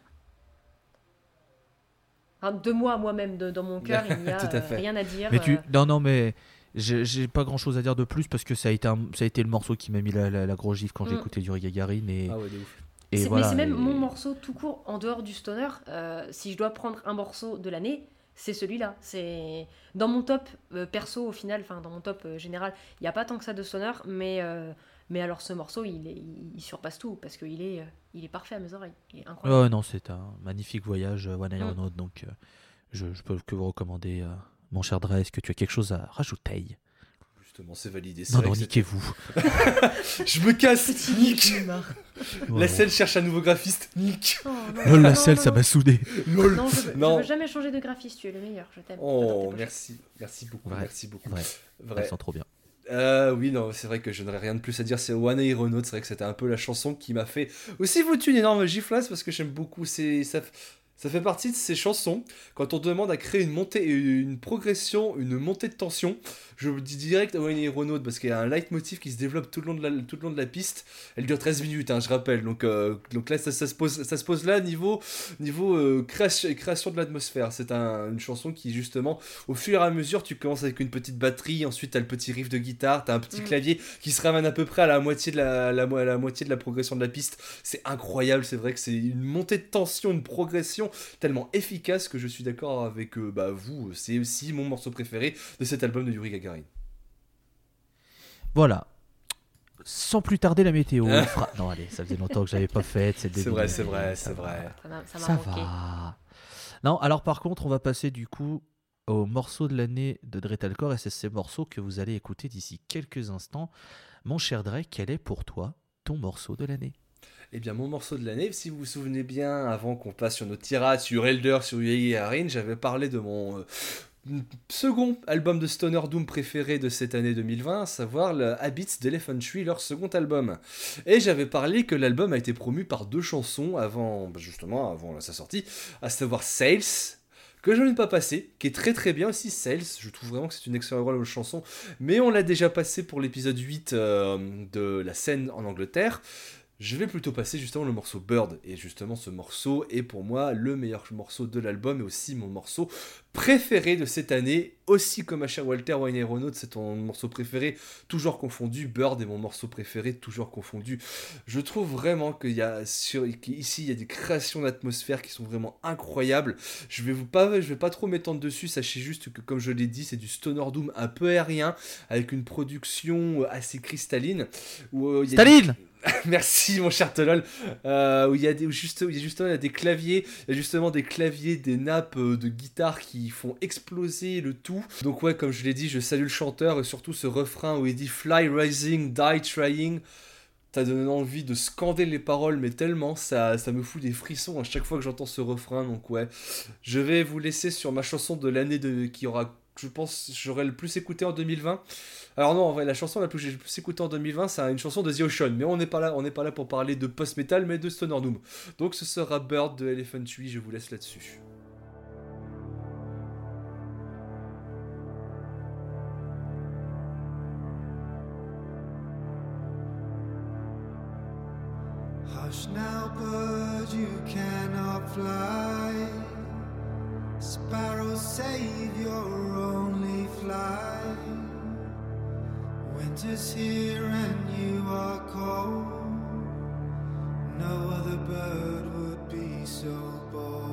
Enfin, de moi à moi-même, de- dans mon cœur, [LAUGHS] il n'y a Tout à euh, rien à dire. Mais tu, euh, non, non, mais j'ai j'ai pas grand chose à dire de plus parce que ça a été, un- ça a été le morceau qui m'a mis la, la, la grosse gifle quand j'ai Mm. écouté Yuri Gagarin et, Ah ouais, de ouf. et voilà. mais c'est même et- mon morceau tout court, en dehors du stoner. euh, si je dois prendre un morceau de l'année, c'est celui-là. C'est dans mon top euh, perso au final, enfin dans mon top euh, général, il n'y a pas tant que ça de stoner, mais euh, mais alors ce morceau, il, est- il, il surpasse tout parce qu'il est il est parfait à mes oreilles, il est incroyable. Ouais, non, c'est un magnifique voyage, One Mm. Aeronaut, donc euh, je, je peux que vous recommander, euh, mon cher Dre, est-ce que tu as quelque chose à rajouter? Justement, c'est validé. Non, non, niquez-vous. [LAUGHS] Je me casse, nique. La selle cherche un nouveau graphiste, nique Oh, non, Lol, la non, selle, ça m'a soudé. Lol. Non, je veux, je Non. veux jamais changer de graphiste, tu es le meilleur, je t'aime. Oh, merci, merci beaucoup, merci beaucoup. Vrai. ça sent trop bien. Euh, oui, non, c'est vrai que je n'aurais rien de plus à dire. C'est One Aeronaut. C'est vrai que c'était un peu la chanson qui m'a fait aussi foutu une énorme giflasse parce que j'aime beaucoup. C'est ça, ça fait partie de ces chansons quand on demande à créer une montée, une progression, une montée de tension. Je vous dis direct One Aeronaut parce qu'il y a un leitmotiv qui se développe tout le long de la, tout le long de la piste. Elle dure 13 minutes, hein, je rappelle. Donc, euh, donc là, ça, ça se pose, ça se pose là niveau, niveau euh, création, création de l'atmosphère. C'est un- une chanson qui justement au fur et à mesure, tu commences avec une petite batterie, ensuite t'as le petit riff de guitare, t'as un petit Mm. clavier qui se ramène à peu près à la moitié de la, la mo- à la moitié de la progression de la piste. C'est incroyable, c'est vrai que c'est une montée de tension, une progression tellement efficace que je suis d'accord avec euh, bah, vous. C'est aussi mon morceau préféré de cet album de Yuri Gagarin. Voilà. Sans plus tarder, la météo. [LAUGHS] Non, allez, ça faisait longtemps que j'avais pas fait. C'est vrai, c'est vrai, c'est vrai. Ça, ça va. Non, alors par contre, on va passer du coup au morceau de l'année de Dretalcore et c'est ces morceaux que vous allez écouter d'ici quelques instants. Mon cher Drake, quel est pour toi ton morceau de l'année? Eh bien, mon morceau de l'année, si vous vous souvenez bien, avant qu'on passe sur nos tirades sur Elder, sur Yei et Harin, j'avais parlé de mon euh, second album de Stoner Doom préféré de cette année 2020, à savoir le Habits d'Elephant Tree, leur second album. Et j'avais parlé que l'album a été promu par deux chansons avant, bah, justement, avant sa sortie, à savoir Sales que je n'ai pas passé, qui est très très bien aussi, Sales, je trouve vraiment que c'est une excellente chanson, mais on l'a déjà passé pour l'épisode 8 euh, de la scène en Angleterre. Je vais plutôt passer justement le morceau Bird. Et justement, ce morceau est pour moi le meilleur morceau de l'album et aussi mon morceau préféré de cette année. Aussi comme à cher Walter Wayne Renault, c'est ton morceau préféré, toujours confondu. Bird est mon morceau préféré, toujours confondu. Je trouve vraiment qu'il y a sur, ici il y a des créations d'atmosphère qui sont vraiment incroyables. Je vais vous je vais pas trop m'étendre dessus. Sachez juste que comme je l'ai dit, c'est du stoner doom un peu aérien avec une production assez cristalline. Où, euh, Staline [LAUGHS] Merci mon cher Tolol. Euh, où il y a des, juste, il y a justement des claviers, il y a justement des claviers, des nappes euh, de guitare qui font exploser le tout. Donc ouais, comme je l'ai dit, je salue le chanteur et surtout ce refrain où il dit Fly rising, die trying. T'as donné envie de scander les paroles, mais tellement ça, ça me fout des frissons à chaque fois que j'entends ce refrain. Donc ouais, je vais vous laisser sur ma chanson de l'année de, qui aura, je pense, j'aurais le plus écouté en 2020. Alors non, en vrai, la chanson la plus j'ai le plus écoutée en 2020, c'est une chanson de The Ocean. Mais on n'est pas là, on n'est pas là pour parler de post-metal, mais de Stoner Doom. Donc ce sera Bird de Elephant Tree. Je vous laisse là-dessus. Hush now, bird, you cannot fly. Sparrow, save your only fly. Winter's here and you are cold. No other bird would be so bold.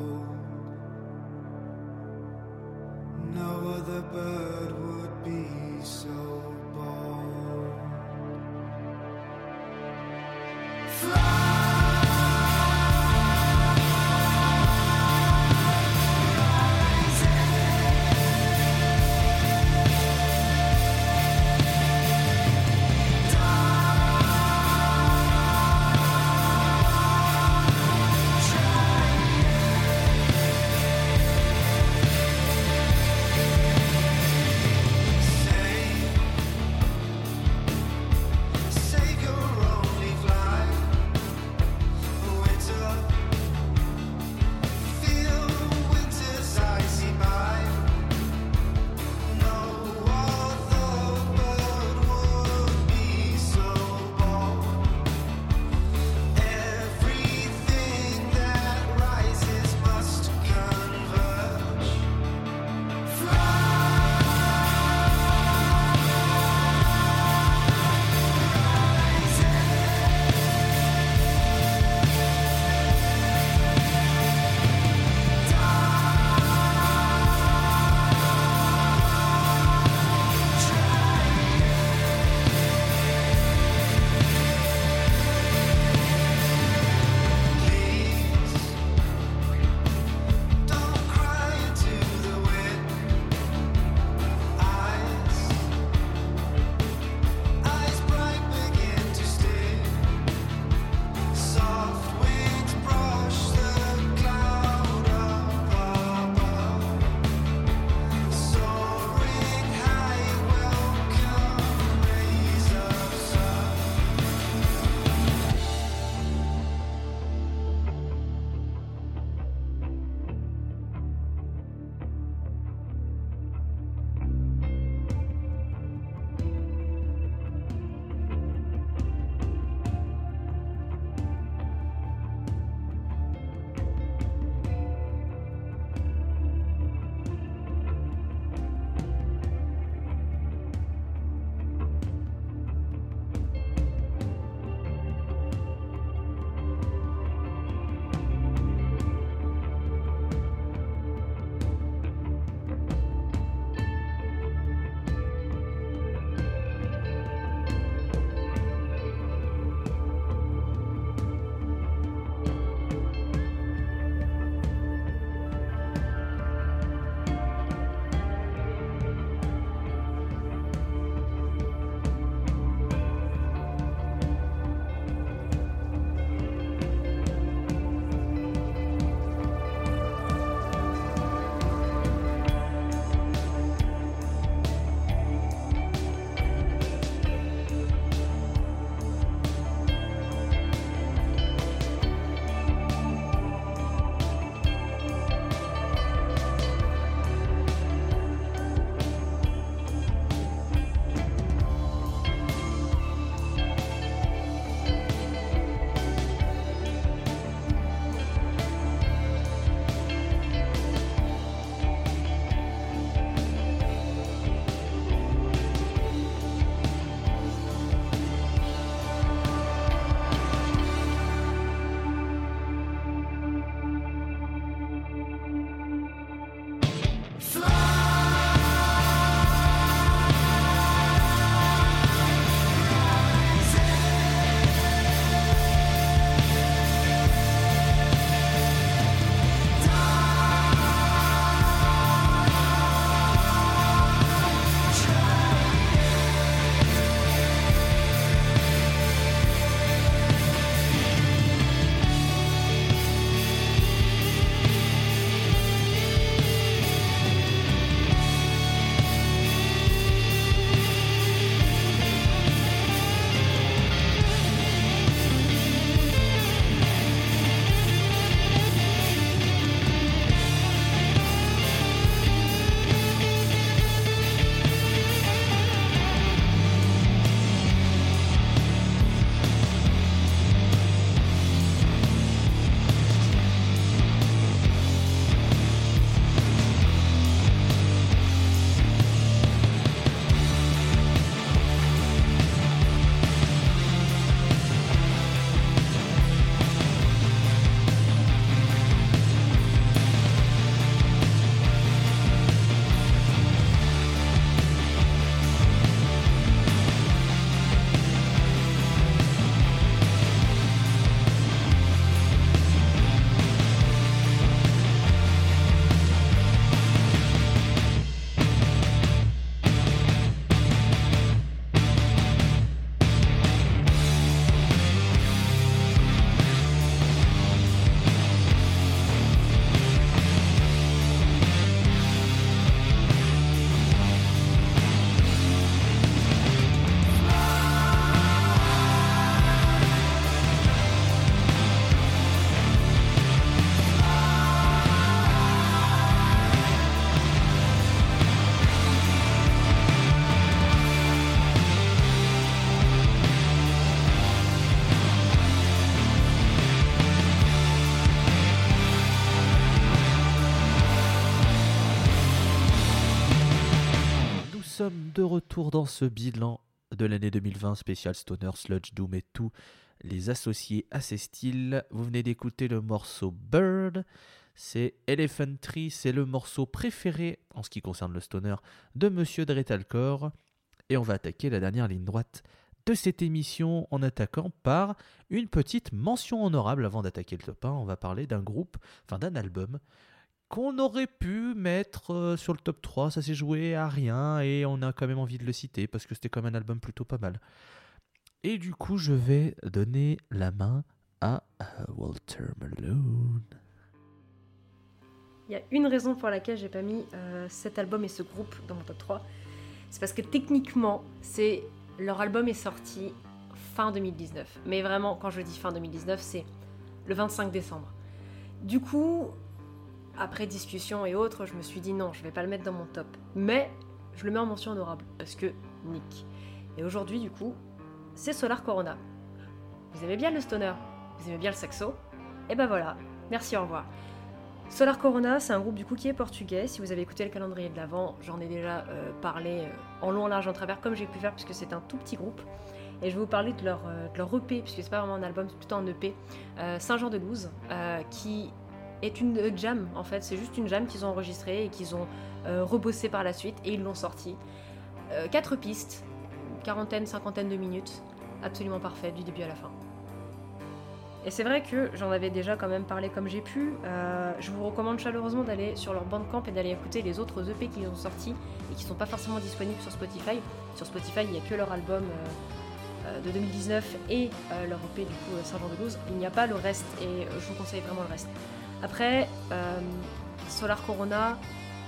Dans ce bilan de l'année 2020 spécial Stoner, Sludge, Doom et tout les associés à ces styles. Vous venez d'écouter le morceau Bird. C'est Elephant Tree, c'est le morceau préféré en ce qui concerne le stoner de Monsieur Dretalcore. Et on va attaquer la dernière ligne droite de cette émission en attaquant par une petite mention honorable avant d'attaquer le top 1. On va parler d'un groupe, enfin d'un album qu'on aurait pu mettre euh, sur le top 3, ça s'est joué à rien et on a quand même envie de le citer parce que c'était quand même un album plutôt pas mal. Et du coup, je vais donner la main à euh, Walter Malone. Il y a une raison pour laquelle j'ai pas mis euh, cet album et ce groupe dans mon top 3. C'est parce que techniquement, c'est leur album est sorti fin 2019. Mais vraiment, quand je dis fin 2019, c'est le 25 décembre. Du coup, après discussion et autres, je me suis dit non, je vais pas le mettre dans mon top. Mais je le mets en mention honorable parce que Nick. Et aujourd'hui, du coup, c'est Solar Corona. Vous aimez bien le stoner? Vous aimez bien le saxo? Et ben voilà, merci, au revoir. Solar Corona, c'est un groupe du coup qui est portugais. Si vous avez écouté le calendrier de l'avant, j'en ai déjà euh, parlé euh, en long, en large, en travers, comme j'ai pu faire, puisque c'est un tout petit groupe. Et je vais vous parler de leur, euh, de leur EP, puisque c'est pas vraiment un album, c'est plutôt un EP, Saint-Jean-de-Luz, qui est une jam en fait. C'est juste une jam qu'ils ont enregistrée et qu'ils ont euh, rebossé par la suite et ils l'ont sorti. Euh, quatre pistes, quarantaine, cinquantaine de minutes, absolument parfait du début à la fin. Et c'est vrai que j'en avais déjà quand même parlé comme j'ai pu. Euh, je vous recommande chaleureusement d'aller sur leur bandcamp et d'aller écouter les autres EP qu'ils ont sortis et qui sont pas forcément disponibles sur Spotify. Sur Spotify, il n'y a que leur album de 2019 et leur EP du coup Blues. Il n'y a pas le reste et je vous conseille vraiment le reste. Après, euh, Solar Corona,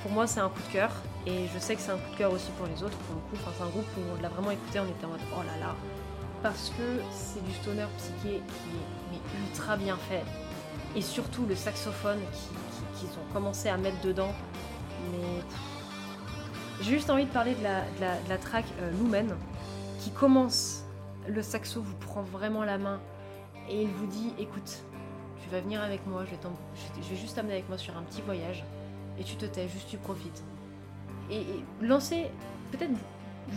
pour moi, c'est un coup de cœur. Et je sais que c'est un coup de cœur aussi pour les autres, pour le coup. Enfin, c'est un groupe où on l'a vraiment écouté, on était en mode oh là là. Parce que c'est du stoner psyché qui est ultra bien fait. Et surtout le saxophone qu'ils ont commencé à mettre dedans. Mais. J'ai juste envie de parler de la, de la, track euh, Lumen, qui commence. Le saxo vous prend vraiment la main et il vous dit écoute, tu vas venir avec moi, je vais, je juste t'amener avec moi sur un petit voyage, et tu te tais, juste tu profites. Et, lancez peut-être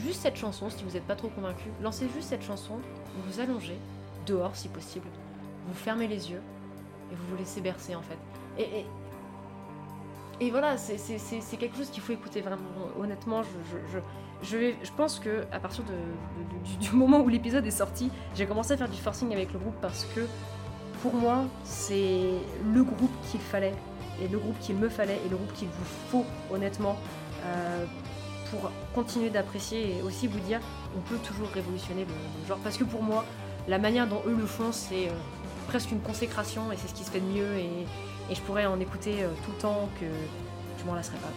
juste cette chanson, si vous n'êtes pas trop convaincu, lancez juste cette chanson, vous vous allongez, dehors si possible, vous fermez les yeux, et vous vous laissez bercer en fait. Et, et, voilà, c'est quelque chose qu'il faut écouter vraiment. Honnêtement, je, je, je, pense que à partir du, moment où l'épisode est sorti, j'ai commencé à faire du forcing avec le groupe parce que pour moi, c'est le groupe qu'il fallait, et le groupe qu'il me fallait, et le groupe qu'il vous faut, honnêtement, euh, pour continuer d'apprécier et aussi vous dire, on peut toujours révolutionner le, genre. Parce que pour moi, la manière dont eux le font, c'est euh, presque une consécration, et c'est ce qui se fait de mieux, et, je pourrais en écouter euh, tout le temps que je m'en lasserais pas.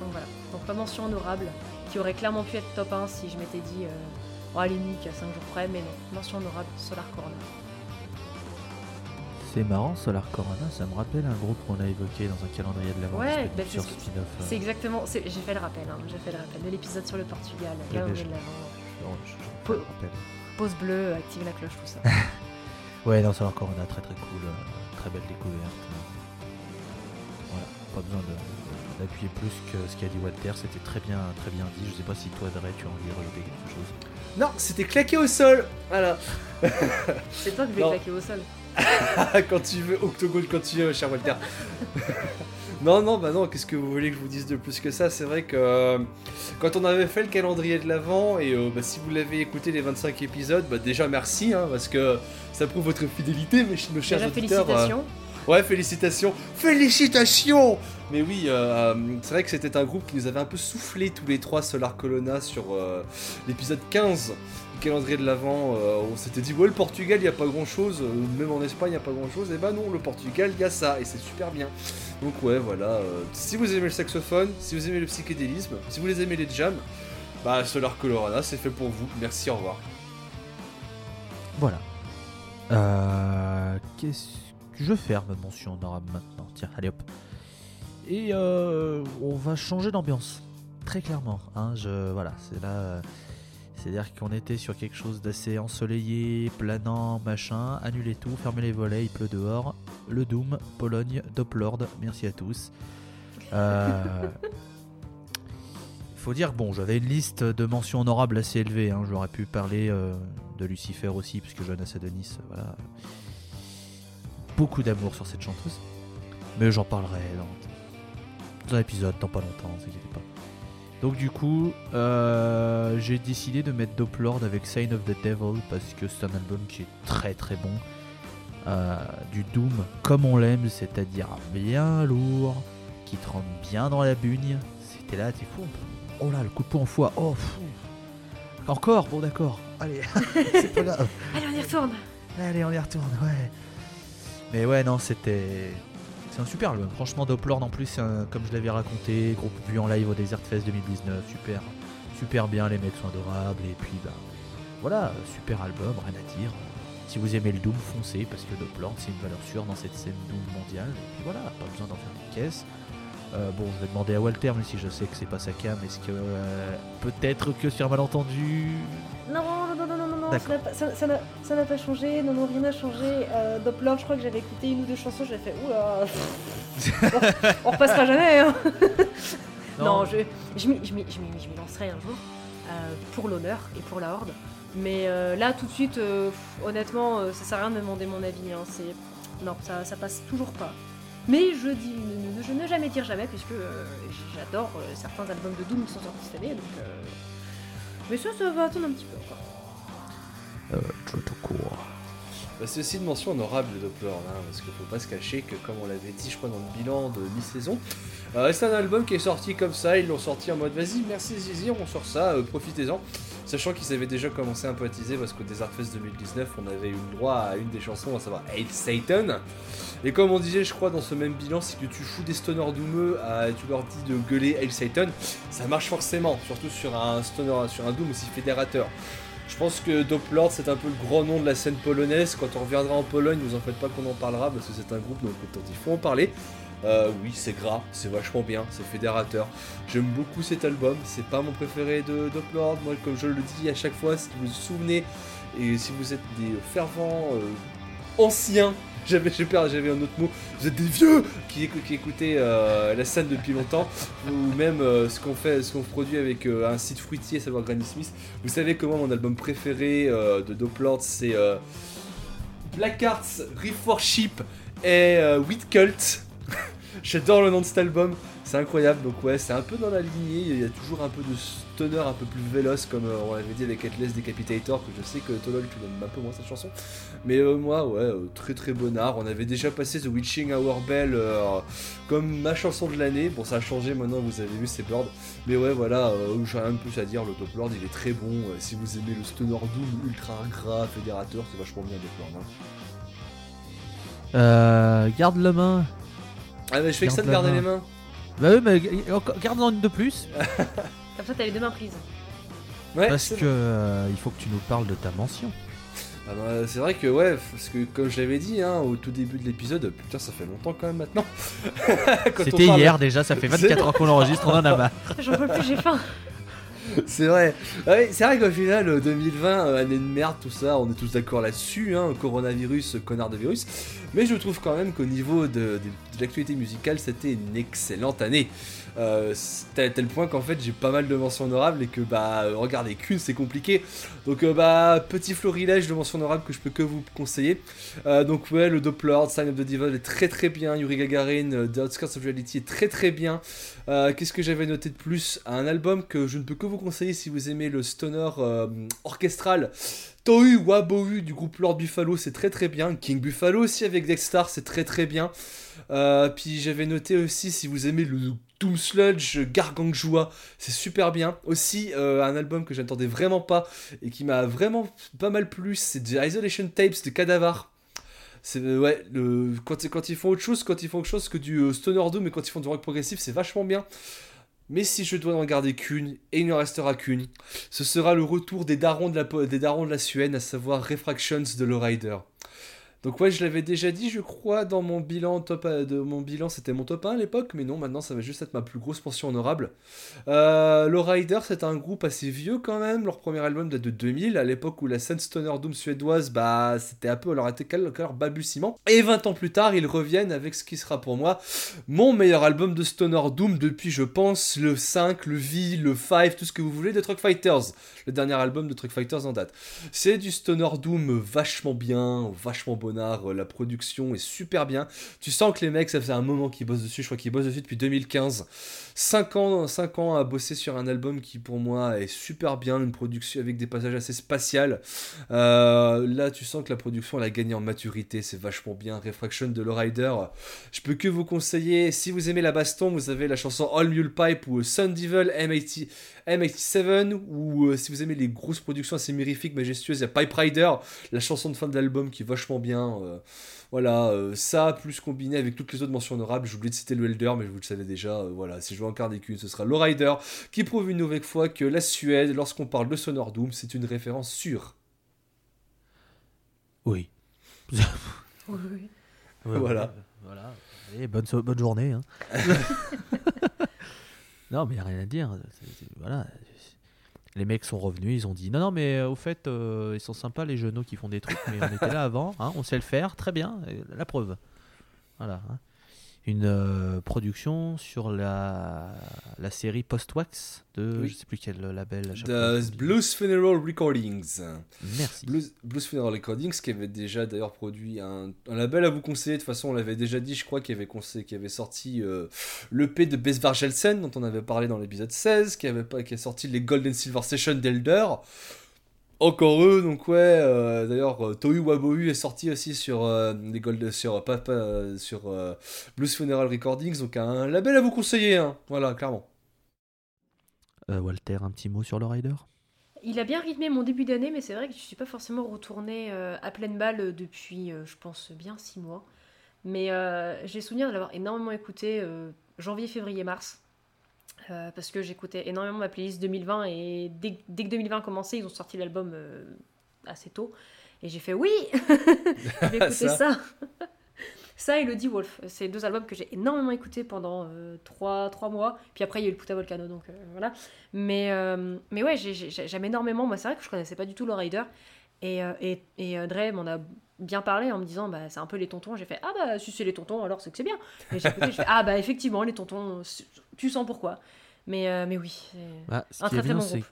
Donc voilà. Donc pas mention honorable, qui aurait clairement pu être top 1 si je m'étais dit, oh allez Nick, à 5 jours près, mais non, mention honorable, Solar Corner. C'est marrant, Solar Corona, ça me rappelle un groupe qu'on a évoqué dans un calendrier de l'avant ouais, bah, sur spin-off. Euh. C'est exactement, j'ai fait le rappel, hein, j'ai fait le rappel de l'épisode sur le Portugal, le calendrier de l'avant. Pause bleue, active la cloche, tout ça. [LAUGHS] ouais, non, Solar Corona, très très cool, euh, très belle découverte. Voilà, pas besoin d'appuyer plus que ce qu'a dit Walter, c'était très bien, très bien dit. Je sais pas si toi, Dre, tu as envie de rajouter quelque chose. Non, c'était claqué au sol, voilà. [LAUGHS] C'est toi qui vais claquer au sol. [LAUGHS] quand tu veux, Octogone quand tu veux, cher Walter. [LAUGHS] non, non, bah non, qu'est-ce que vous voulez que je vous dise de plus que ça? C'est vrai que euh, quand on avait fait le calendrier de l'avant, et euh, bah, si vous l'avez écouté les 25 épisodes, bah déjà merci, hein, parce que ça prouve votre fidélité, mes, mes chers auditeurs. Félicitations. Euh, ouais, félicitations. Félicitations Mais oui, c'est vrai que c'était un groupe qui nous avait un peu soufflé tous les trois Solar Colonna sur l'épisode 15 calendrier de l'avant, euh, on s'était dit ouais le Portugal il n'y a pas grand chose, euh, même en Espagne il n'y a pas grand chose, et bah non le Portugal il y a ça et c'est super bien. Donc ouais voilà, euh, si vous aimez le saxophone, si vous aimez le psychédélisme, si vous les aimez les jams, bah Solar Colorana c'est fait pour vous, merci au revoir. Voilà. Qu'est-ce que je ferme mention honorable maintenant, tiens allez hop. Et on va changer d'ambiance, très clairement. Hein, je, voilà, c'est là c'est-à-dire qu'on était sur quelque chose d'assez ensoleillé, planant, machin, annulez tout, fermez les volets, il pleut dehors. Le Doom, Pologne, Doplord, merci à tous. Euh, faut dire, bon, j'avais une liste de mentions honorables assez élevée. Hein. J'aurais pu parler euh, de Lucifer aussi, puisque Jonas Adonis, euh, voilà. Beaucoup d'amour sur cette chanteuse. Mais j'en parlerai dans, dans un épisode, dans pas longtemps, ne inquiétez pas. Donc du coup, euh, j'ai décidé de mettre Doplord avec Sign of the Devil parce que c'est un album qui est très très bon. Euh, du Doom comme on l'aime, c'est-à-dire bien lourd, qui te rentre bien dans la bugne. C'était là, t'es fou. Oh là, le coup de poing en foie. Oh, fou. Encore? Bon d'accord. Allez, [LAUGHS] c'est pas grave. Allez, on y retourne. Allez, on y retourne, ouais. Mais ouais, non, c'était. Super album. Franchement, Doplord en plus, un- comme je l'avais raconté, groupe vu en live au Desert Fest 2019. Super, super bien, les mecs sont adorables. Et puis, bah, voilà, super album, rien à dire. Si vous aimez le Doom, foncez, parce que Doplord, c'est une valeur sûre dans cette scène Doom mondiale. Et puis voilà, pas besoin d'en faire des caisses. Euh, bon, je vais demander à Walter, mais si je sais que c'est pas sa cam, est-ce que euh, peut-être que sur malentendu? Non, non, non, non, non, non, ça n'a pas- changé, non, non, rien n'a changé. Euh, Doppler, je crois que j'avais écouté une ou deux chansons, j'avais fait oula, on, [LAUGHS] on repassera jamais. Hein. Non, je, je m'y je lancerai un jour, euh, pour l'honneur et pour la horde. Mais euh, là, tout de suite, euh, honnêtement, ça sert à rien de me demander mon avis. hein, c'est... Non, ça, ça passe toujours pas. Mais je dis, je ne jamais dire jamais, puisque j'adore certains albums de Doom qui sont sortis cette année. Donc, euh, Mais ça, ça va attendre un petit peu encore. Euh, trop court. Bah, c'est aussi une mention honorable de Doppler, hein, parce qu'il faut pas se cacher que, comme on l'avait dit, je crois, dans le bilan de mi-saison, euh, c'est un album qui est sorti comme ça, ils l'ont sorti en mode vas-y, merci Zizi, on sort ça, euh, profitez-en. Sachant qu'ils avaient déjà commencé un peu à teaser, parce qu'au Desert Fest 2019, on avait eu le droit à une des chansons, à savoir Hail Satan. Et comme on disait, je crois, dans ce même bilan, c'est que tu fous des stoners doomeux, à, tu leur dis de gueuler Hail Satan, ça marche forcément, surtout sur un stoner, sur un doom aussi fédérateur. Je pense que Doplord c'est un peu le grand nom de la scène polonaise. Quand on reviendra en Pologne, vous en faites pas qu'on en parlera parce que c'est un groupe donc il faut en parler. Euh, oui, c'est gras, c'est vachement bien, c'est fédérateur. J'aime beaucoup cet album, c'est pas mon préféré de Doplord. Moi, comme je le dis à chaque fois, si vous vous souvenez et si vous êtes des fervents euh, anciens, [LAUGHS] j'avais j'avais un autre mot, vous êtes des vieux qui, qui écoutaient euh, la scène depuis longtemps, ou même euh, ce qu'on fait, ce qu'on produit avec euh, un site fruitier, savoir Granny Smith. Vous savez comment mon album préféré euh, de Doplord, c'est Black Arts, Riff for Sheep et Wheat Cult. [LAUGHS] J'adore le nom de cet album, c'est incroyable. Donc ouais, c'est un peu dans la lignée. Il y a toujours un peu de stoner un peu plus véloce, comme euh, on l'avait dit avec Atlas Decapitator, que je sais que Tolol tu aimes un peu moins cette chanson. Mais euh, moi, ouais, euh, très très bon art. On avait déjà passé The Witching Hour Bell comme ma chanson de l'année. Bon, ça a changé maintenant, vous avez vu, c'est Bird. Mais ouais, voilà, j'ai rien de plus à dire. Le Top Lord, il est très bon. Si vous aimez le stoner doom ultra gras, fédérateur, c'est vachement bien Top Lord. hein. Euh, garde la main. Ah, mais je fais que ça de garder les main. mains. Bah oui, mais garde-en une de plus. [LAUGHS] Comme ça, t'as les deux mains prises. Ouais, parce que euh, il faut que tu nous parles de ta mention. Ah bah, c'est vrai que ouais, parce que comme je l'avais dit hein, au tout début de l'épisode, putain ça fait longtemps quand même maintenant. [LAUGHS] Quand on C'était parle- hier déjà, ça fait C'est 24 heures qu'on enregistre, on en a marre. [LAUGHS] J'en peux plus, j'ai faim. C'est vrai. Ouais, c'est vrai qu'au final, euh, 2020, euh, année de merde, tout ça, on est tous d'accord là-dessus, hein, coronavirus, euh, connard de virus. Mais je trouve quand même qu'au niveau de, de- de l'actualité musicale, c'était une excellente année. Euh, tel point qu'en fait, j'ai pas mal de mentions honorables et que bah, euh, regardez, qu'une c'est compliqué. Donc euh, bah, petit florilège de mentions honorables que je peux que vous conseiller. Donc ouais, le Doppler, Sign of the Devil est très très bien. Yuri Gagarin, The Outskirts of Reality est très très bien. Qu'est-ce que j'avais noté de plus Un album que je ne peux que vous conseiller si vous aimez le stoner orchestral? Tohu Wabohu du groupe Lord Buffalo, c'est très très bien. King Buffalo aussi avec Dexstar, c'est très très bien. Euh, puis j'avais noté aussi si vous aimez le Doom Sludge Gargantua, c'est super bien. Aussi euh, un album que j'attendais vraiment pas et qui m'a vraiment pas mal plu, c'est The Isolation Tapes de Cadavar. C'est euh, ouais, le, quand, ils font autre chose, quand ils font autre chose que du stoner doom, mais quand ils font du rock progressif, c'est vachement bien. Mais si je dois en garder qu'une, et il ne restera qu'une, ce sera le retour des darons de la, des de la Suède, à savoir Refractions de Lowrider. Donc ouais, je l'avais déjà dit, je crois, dans mon bilan top euh, de mon bilan, c'était mon top 1 à l'époque, mais non, maintenant ça va juste être ma plus grosse portion honorable. Euh, le Rider, c'est un groupe assez vieux quand même. Leur premier album date de 2000, à l'époque où la scène stoner doom suédoise, bah c'était un peu leur été leur balbutiement. Et 20 ans plus tard, ils reviennent avec ce qui sera pour moi mon meilleur album de stoner doom depuis, je pense, le 5, le V, le 5, tout ce que vous voulez de Truck Fighters, le dernier album de Truck Fighters en date. C'est du stoner doom vachement bien, vachement bon euh, la production est super bien. Tu sens que les mecs, ça fait un moment qu'ils bossent dessus, je crois qu'ils bossent dessus depuis 2015. 5 ans, 5 ans à bosser sur un album qui pour moi est super bien, une production avec des passages assez spatiales. Euh, là, tu sens que la production elle a gagné en maturité, c'est vachement bien. Refraction de Rider Je peux que vous conseiller, si vous aimez la baston, vous avez la chanson All Mule Pipe ou Sun Devil M80, M87 ou euh, si vous aimez les grosses productions assez mirifiques, majestueuses, il y a Pipe Rider, la chanson de fin de l'album qui est vachement bien. Euh, voilà, euh, ça, plus combiné avec toutes les autres mentions honorables, j'ai oublié de citer le Elder, mais vous le savez déjà, euh, voilà, si je veux en garder qu'une, ce sera le Rider, qui prouve une nouvelle fois que la Suède, lorsqu'on parle de Sonor Doom, c'est une référence sûre. Oui. oui. [LAUGHS] voilà. voilà. Allez, bonne, bonne journée. Hein. [LAUGHS] [LAUGHS] non, mais il n'y a rien à dire. voilà, les mecs sont revenus, ils ont dit non, non, mais euh, au fait, euh, ils sont sympas les genoux qui font des trucs, mais on était là [LAUGHS] avant, hein, on sait le faire, très bien, la preuve. Voilà. Hein une euh, production sur la, la série Post-Wax de je sais plus quel label. De Blues Funeral Recordings. Merci. Blues, Blues, Funeral Recordings qui avait déjà d'ailleurs produit un, un, label à vous conseiller. De toute façon, on l'avait déjà dit, je crois, qui avait, conseillé, qui avait sorti euh, le l'EP de Besvar Gelsen dont on avait parlé dans l'épisode 16, qui, avait, qui a sorti les Golden Silver Session d'Elder. Encore eux, donc ouais. Euh, d'ailleurs, euh, Tohu Wabohu est sorti aussi sur euh, les Gold, sur Papa, sur Blues Funeral Recordings, donc un label à vous conseiller, hein. voilà, clairement. Walter, un petit mot sur le Rider? Il a bien rythmé mon début d'année, mais c'est vrai que je suis pas forcément retourné à pleine balle depuis, je pense, bien six mois. Mais j'ai souvenir de l'avoir énormément écouté janvier, février, mars. Euh, parce que j'écoutais énormément ma playlist 2020 et dès, dès que 2020 a commencé, ils ont sorti l'album euh, assez tôt. Et j'ai fait oui, [LAUGHS] je vais écouter ça. [LAUGHS] ça. et Lodi Wolf, c'est deux albums que j'ai énormément écoutés pendant 3, euh, 3, mois. Puis après, il y a eu le Puta Volcano, donc voilà. Mais, mais ouais, j'aime énormément. Moi, c'est vrai que je connaissais pas du tout le Rider. Et, et, et Dre m'en a bien parlé en me disant bah, c'est un peu les tontons. J'ai fait ah bah si c'est les tontons, alors c'est que c'est bien. Et j'ai écouté, ah bah effectivement, les tontons, tu sens pourquoi. Mais, euh, mais oui, bah, un très très bon groupe.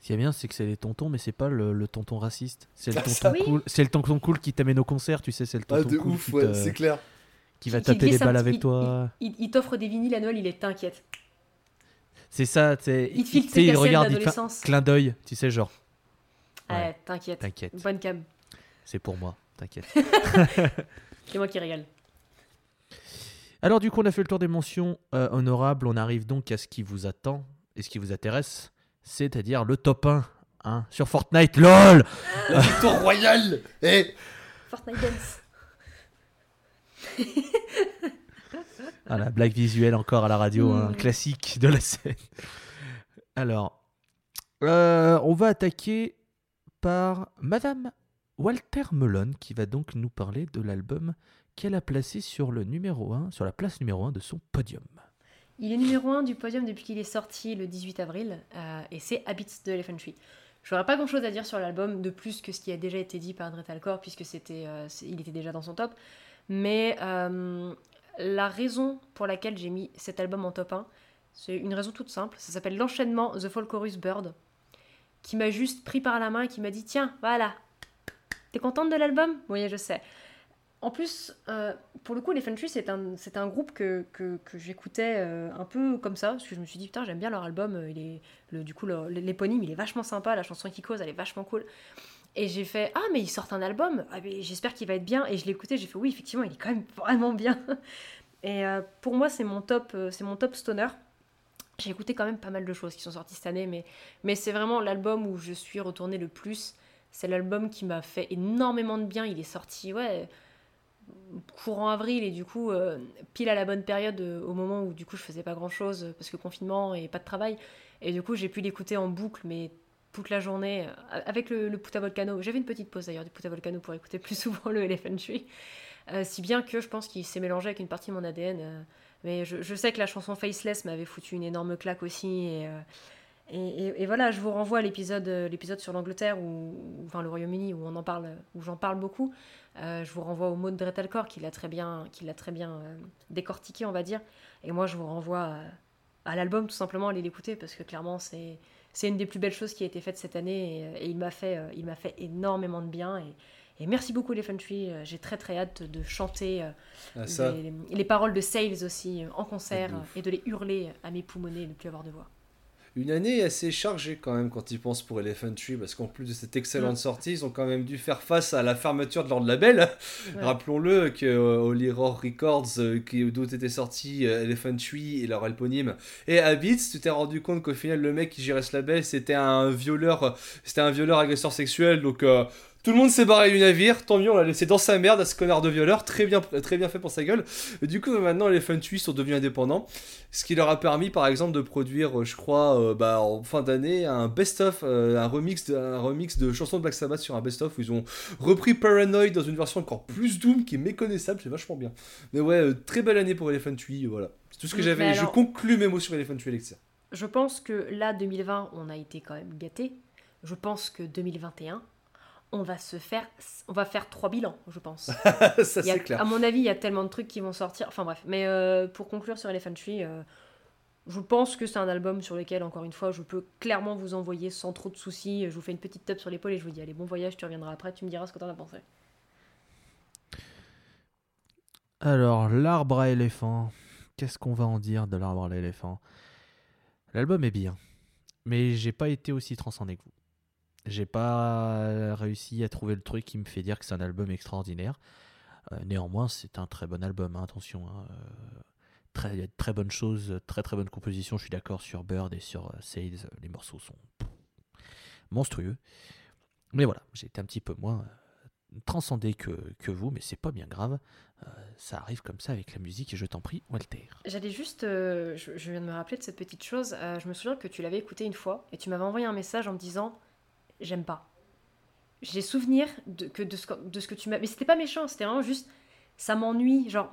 Ce qui est bien, c'est que c'est les tontons, mais c'est pas le, tonton raciste. C'est le, tonton cool. C'est le tonton cool qui t'amène au concert, tu sais, c'est le ah, tonton cool ouf, ouais, c'est clair. Qui va taper les balles avec toi. Il, t'offre des vinyles à Noël, il est t'inquiète. C'est ça, tu il, il, il regarde, il fait clin d'œil, tu sais, genre. Ouais, t'inquiète. Bonne cam. C'est pour moi, t'inquiète. [LAUGHS] [LAUGHS] c'est moi qui régale. Alors du coup, on a fait le tour des mentions euh, honorables. On arrive donc à ce qui vous attend et ce qui vous intéresse, c'est-à-dire le top 1 hein, sur Fortnite. LOL La [LAUGHS] victoire royale et... Fortnite Dance. voilà, blague visuelle encore à la radio, un hein, hmm. classique de la scène. Alors, euh, on va attaquer par Madame Walter Melon qui va donc nous parler de l'album qu'elle a placé sur le numéro 1, sur la place numéro 1 de son podium. Il est numéro 1 du podium depuis qu'il est sorti le 18 avril, euh, et c'est Habits de Elephant Tree. Je n'aurais pas grand chose à dire sur l'album de plus que ce qui a déjà été dit par Dretalcore, puisque c'était, euh, il était déjà dans son top. Mais euh, la raison pour laquelle j'ai mis cet album en top 1, c'est une raison toute simple. Ça s'appelle l'enchaînement The Folk Chorus Bird, qui m'a juste pris par la main et qui m'a dit Tiens, voilà, t'es contente de l'album? Oui, je sais. En plus, euh, pour le coup, les Tree, c'est un, c'est un groupe que, que, que j'écoutais euh, un peu comme ça, parce que je me suis dit, putain, j'aime bien leur album, euh, il est, le, du coup, l'éponyme, il est vachement sympa, la chanson qui cause, elle est vachement cool. Et j'ai fait, ah, mais ils sortent un album, ah, j'espère qu'il va être bien. Et je l'ai écouté, j'ai fait, oui, effectivement, il est quand même [LAUGHS] vraiment bien. Et pour moi, c'est mon top, c'est mon top stoner. J'ai écouté quand même pas mal de choses qui sont sorties cette année, mais, mais c'est vraiment l'album où je suis retournée le plus. C'est l'album qui m'a fait énormément de bien. Il est sorti, ouais courant avril et du coup euh, pile à la bonne période euh, au moment où du coup je faisais pas grand chose parce que confinement et pas de travail et du coup j'ai pu l'écouter en boucle mais toute la journée euh, avec le, Puta Volcano. J'avais une petite pause d'ailleurs du Puta Volcano pour écouter plus souvent le Elephant Tree. Si bien que je pense qu'il s'est mélangé avec une partie de mon ADN. mais je, sais que la chanson Faceless m'avait foutu une énorme claque aussi. Et, et, voilà, je vous renvoie à l'épisode l'épisode sur l'Angleterre, ou- enfin le Royaume-Uni, où on en parle, où j'en parle beaucoup. Euh, je vous renvoie au mot de Dretelcore qui l'a très bien, qui l'a très bien euh, décortiqué, on va dire. Et moi, je vous renvoie à, à l'album, tout simplement, allez l'écouter, parce que clairement, c'est c'est une des plus belles choses qui a été faite cette année, et, euh, et il m'a fait, euh, il m'a fait énormément de bien. Et, et merci beaucoup, les Tree. Euh, J'ai très très hâte de chanter euh, Ah, les, les paroles de Sales aussi euh, en concert Ah, euh, et de les hurler à mes poumonnets et ne plus avoir de voix. Une année assez chargée quand même quand ils pensent pour Elephant Tree, parce qu'en plus de cette excellente Mm. sortie, ils ont quand même dû faire face à la fermeture de leur label. [LAUGHS] Ouais. Rappelons-le que euh, Holy Roar Records, euh, qui- d'où était sorti euh, Elephant Tree et leur éponyme, et Habits, tu t'es rendu compte qu'au final le mec qui gérait ce label c'était un violeur, euh, c'était un violeur agresseur sexuel, donc tout le monde s'est barré du navire, tant mieux, on l'a laissé dans sa merde à ce connard de violeur, très bien, très bien fait pour sa gueule. Et du coup maintenant Elephant Tree sont devenus indépendants. Ce qui leur a permis, par exemple, de produire, euh, je crois, euh, bah, en fin d'année, un best-of, euh, un, remix de, un remix de chansons de Black Sabbath sur un best-of où ils ont repris Paranoid dans une version encore plus doom qui est méconnaissable, c'est vachement bien. Mais ouais, euh, très belle année pour Elephant Tree, voilà. C'est tout ce que Mm, j'avais. mais Je alors- conclus mes mots sur Elephant Tree, Alexia. Je pense que là, 2020, on a été quand même gâté. Je pense que 2021, on va se faire, on va faire trois bilans, je pense. [LAUGHS] Ça, c'est clair. À mon avis, il y a tellement de trucs qui vont sortir. Enfin bref, mais euh, pour conclure sur Elephant Tree, euh, je pense que c'est un album sur lequel, encore une fois, je peux clairement vous envoyer sans trop de soucis. Je vous fais une petite tape sur l'épaule et je vous dis allez, bon voyage, tu reviendras après, tu me diras ce que t'en as pensé. Alors, l'arbre à éléphant. Qu'est-ce qu'on va en dire de l'arbre à l'éléphant? L'album est bien, mais j'ai pas été aussi transcendé que vous. J'ai pas réussi à trouver le truc qui me fait dire que c'est un album extraordinaire. Euh, néanmoins, c'est un très bon album, hein, attention. hein, euh, très, très bonnes choses, très très bonne composition. Je suis d'accord sur Bird et sur euh, Sales. Les morceaux sont monstrueux. Mais voilà, j'ai été un petit peu moins transcendé que, que vous, mais c'est pas bien grave. Ça arrive comme ça avec la musique et je t'en prie, Walter. J'allais juste, je, viens de me rappeler de cette petite chose. je me souviens que tu l'avais écouté une fois et tu m'avais envoyé un message en me disant j'aime pas. J'ai souvenir de, que de, ce, que- de ce que tu m'as. Mais c'était pas méchant, c'était vraiment juste ça m'ennuie. Genre,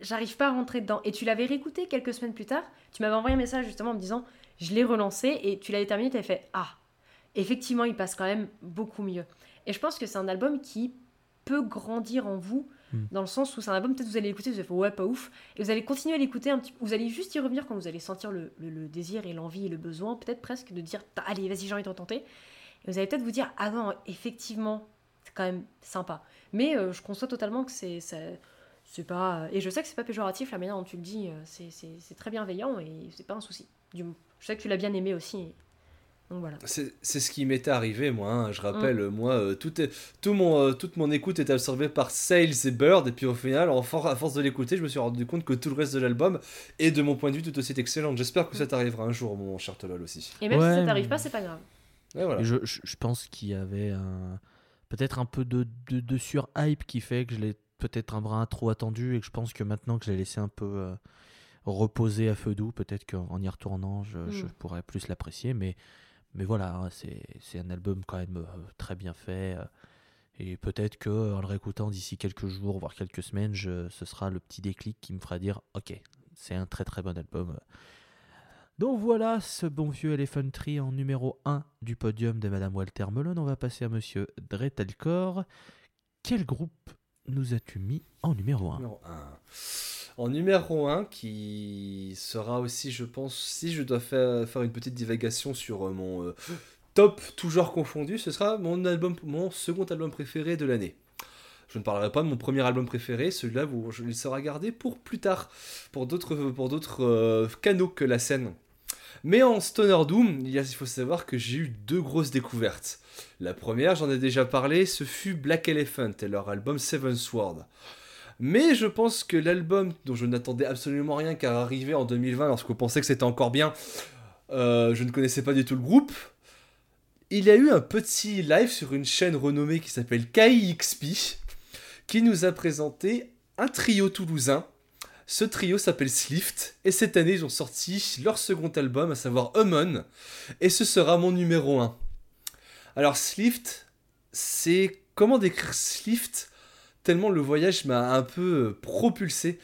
j'arrive pas à rentrer dedans. Et tu l'avais réécouté quelques semaines plus tard. Tu m'avais envoyé un message justement en me disant je l'ai relancé et tu l'avais terminé. Tu avais fait ah, effectivement, il passe quand même beaucoup mieux. Et je pense que c'est un album qui peut grandir en vous. Hmm. Dans le sens où c'est un album, peut-être vous allez l'écouter, vous allez faire ouais, pas ouf. Et vous allez continuer à l'écouter un petit Vous allez juste y revenir quand vous allez sentir le, le- le désir et l'envie et le besoin, peut-être presque de dire Tá, allez, vas-y, j'ai envie de retenter. Et vous allez peut-être vous dire ah non, effectivement, c'est quand même sympa. Mais euh, je conçois totalement que c'est. ça- C'est pas. Et je sais que c'est pas péjoratif la manière dont tu le dis, euh, c'est- c'est c'est très bienveillant et c'est pas un souci. Du moins. Je sais que tu l'as bien aimé aussi. Donc voilà. C'est c'est ce qui m'était arrivé, moi. hein. Je rappelle, Mm. moi, euh, tout est, tout mon, euh, toute mon écoute est absorbée par Sales et Bird. Et puis au final, en for- à force de l'écouter, je me suis rendu compte que tout le reste de l'album est, de mon point de vue, tout aussi excellent. J'espère que ça t'arrivera un jour, mon cher Tolol aussi. Et même Ouais, si ça t'arrive mais- pas, c'est pas grave. Et voilà. Et Je, je- je pense qu'il y avait un- peut-être un peu de, de, de sur-hype qui fait que je l'ai peut-être un brin trop attendu et que je pense que maintenant que je l'ai laissé un peu euh, reposer à feu doux, peut-être qu'en y retournant, je, je Mm. pourrais plus l'apprécier. Mais, mais voilà, hein, c'est c'est un album quand même euh, très bien fait. euh, et peut-être que en le réécoutant d'ici quelques jours, voire quelques semaines, je- ce sera le petit déclic qui me fera dire Ok, c'est un très très bon album. Donc voilà ce bon vieux Elephant en numéro 1 du podium de Madame Walter Melon. On va passer à Monsieur Dretelcore. Quel groupe nous as-tu mis en numéro 1 Numéro un. En numéro 1, qui sera aussi, je pense, si je dois faire, faire une petite divagation sur euh, mon euh, top toujours confondu, ce sera mon, album, mon second album préféré de l'année. Je ne parlerai pas de mon premier album préféré, celui-là, je- il sera gardé pour plus tard, pour d'autres pour d'autres euh, canaux que la scène. Mais en Stoner Doom, il, y a- faut savoir que j'ai eu deux grosses découvertes. La première, j'en ai déjà parlé, ce fut Black Elephant et leur album Seven Sword. Mais je pense que l'album dont je n'attendais absolument rien car arrivé en 2020 lorsqu'on pensait que c'était encore bien, euh, je ne connaissais pas du tout le groupe. Il y a eu un petit live sur une chaîne renommée qui s'appelle KIXP qui nous a présenté un trio toulousain. Ce trio s'appelle Slift et cette année ils ont sorti leur second album à savoir Hummon et ce sera mon numéro 1. Alors Slift, c'est comment décrire Slift tellement le voyage m'a un peu euh, propulsé.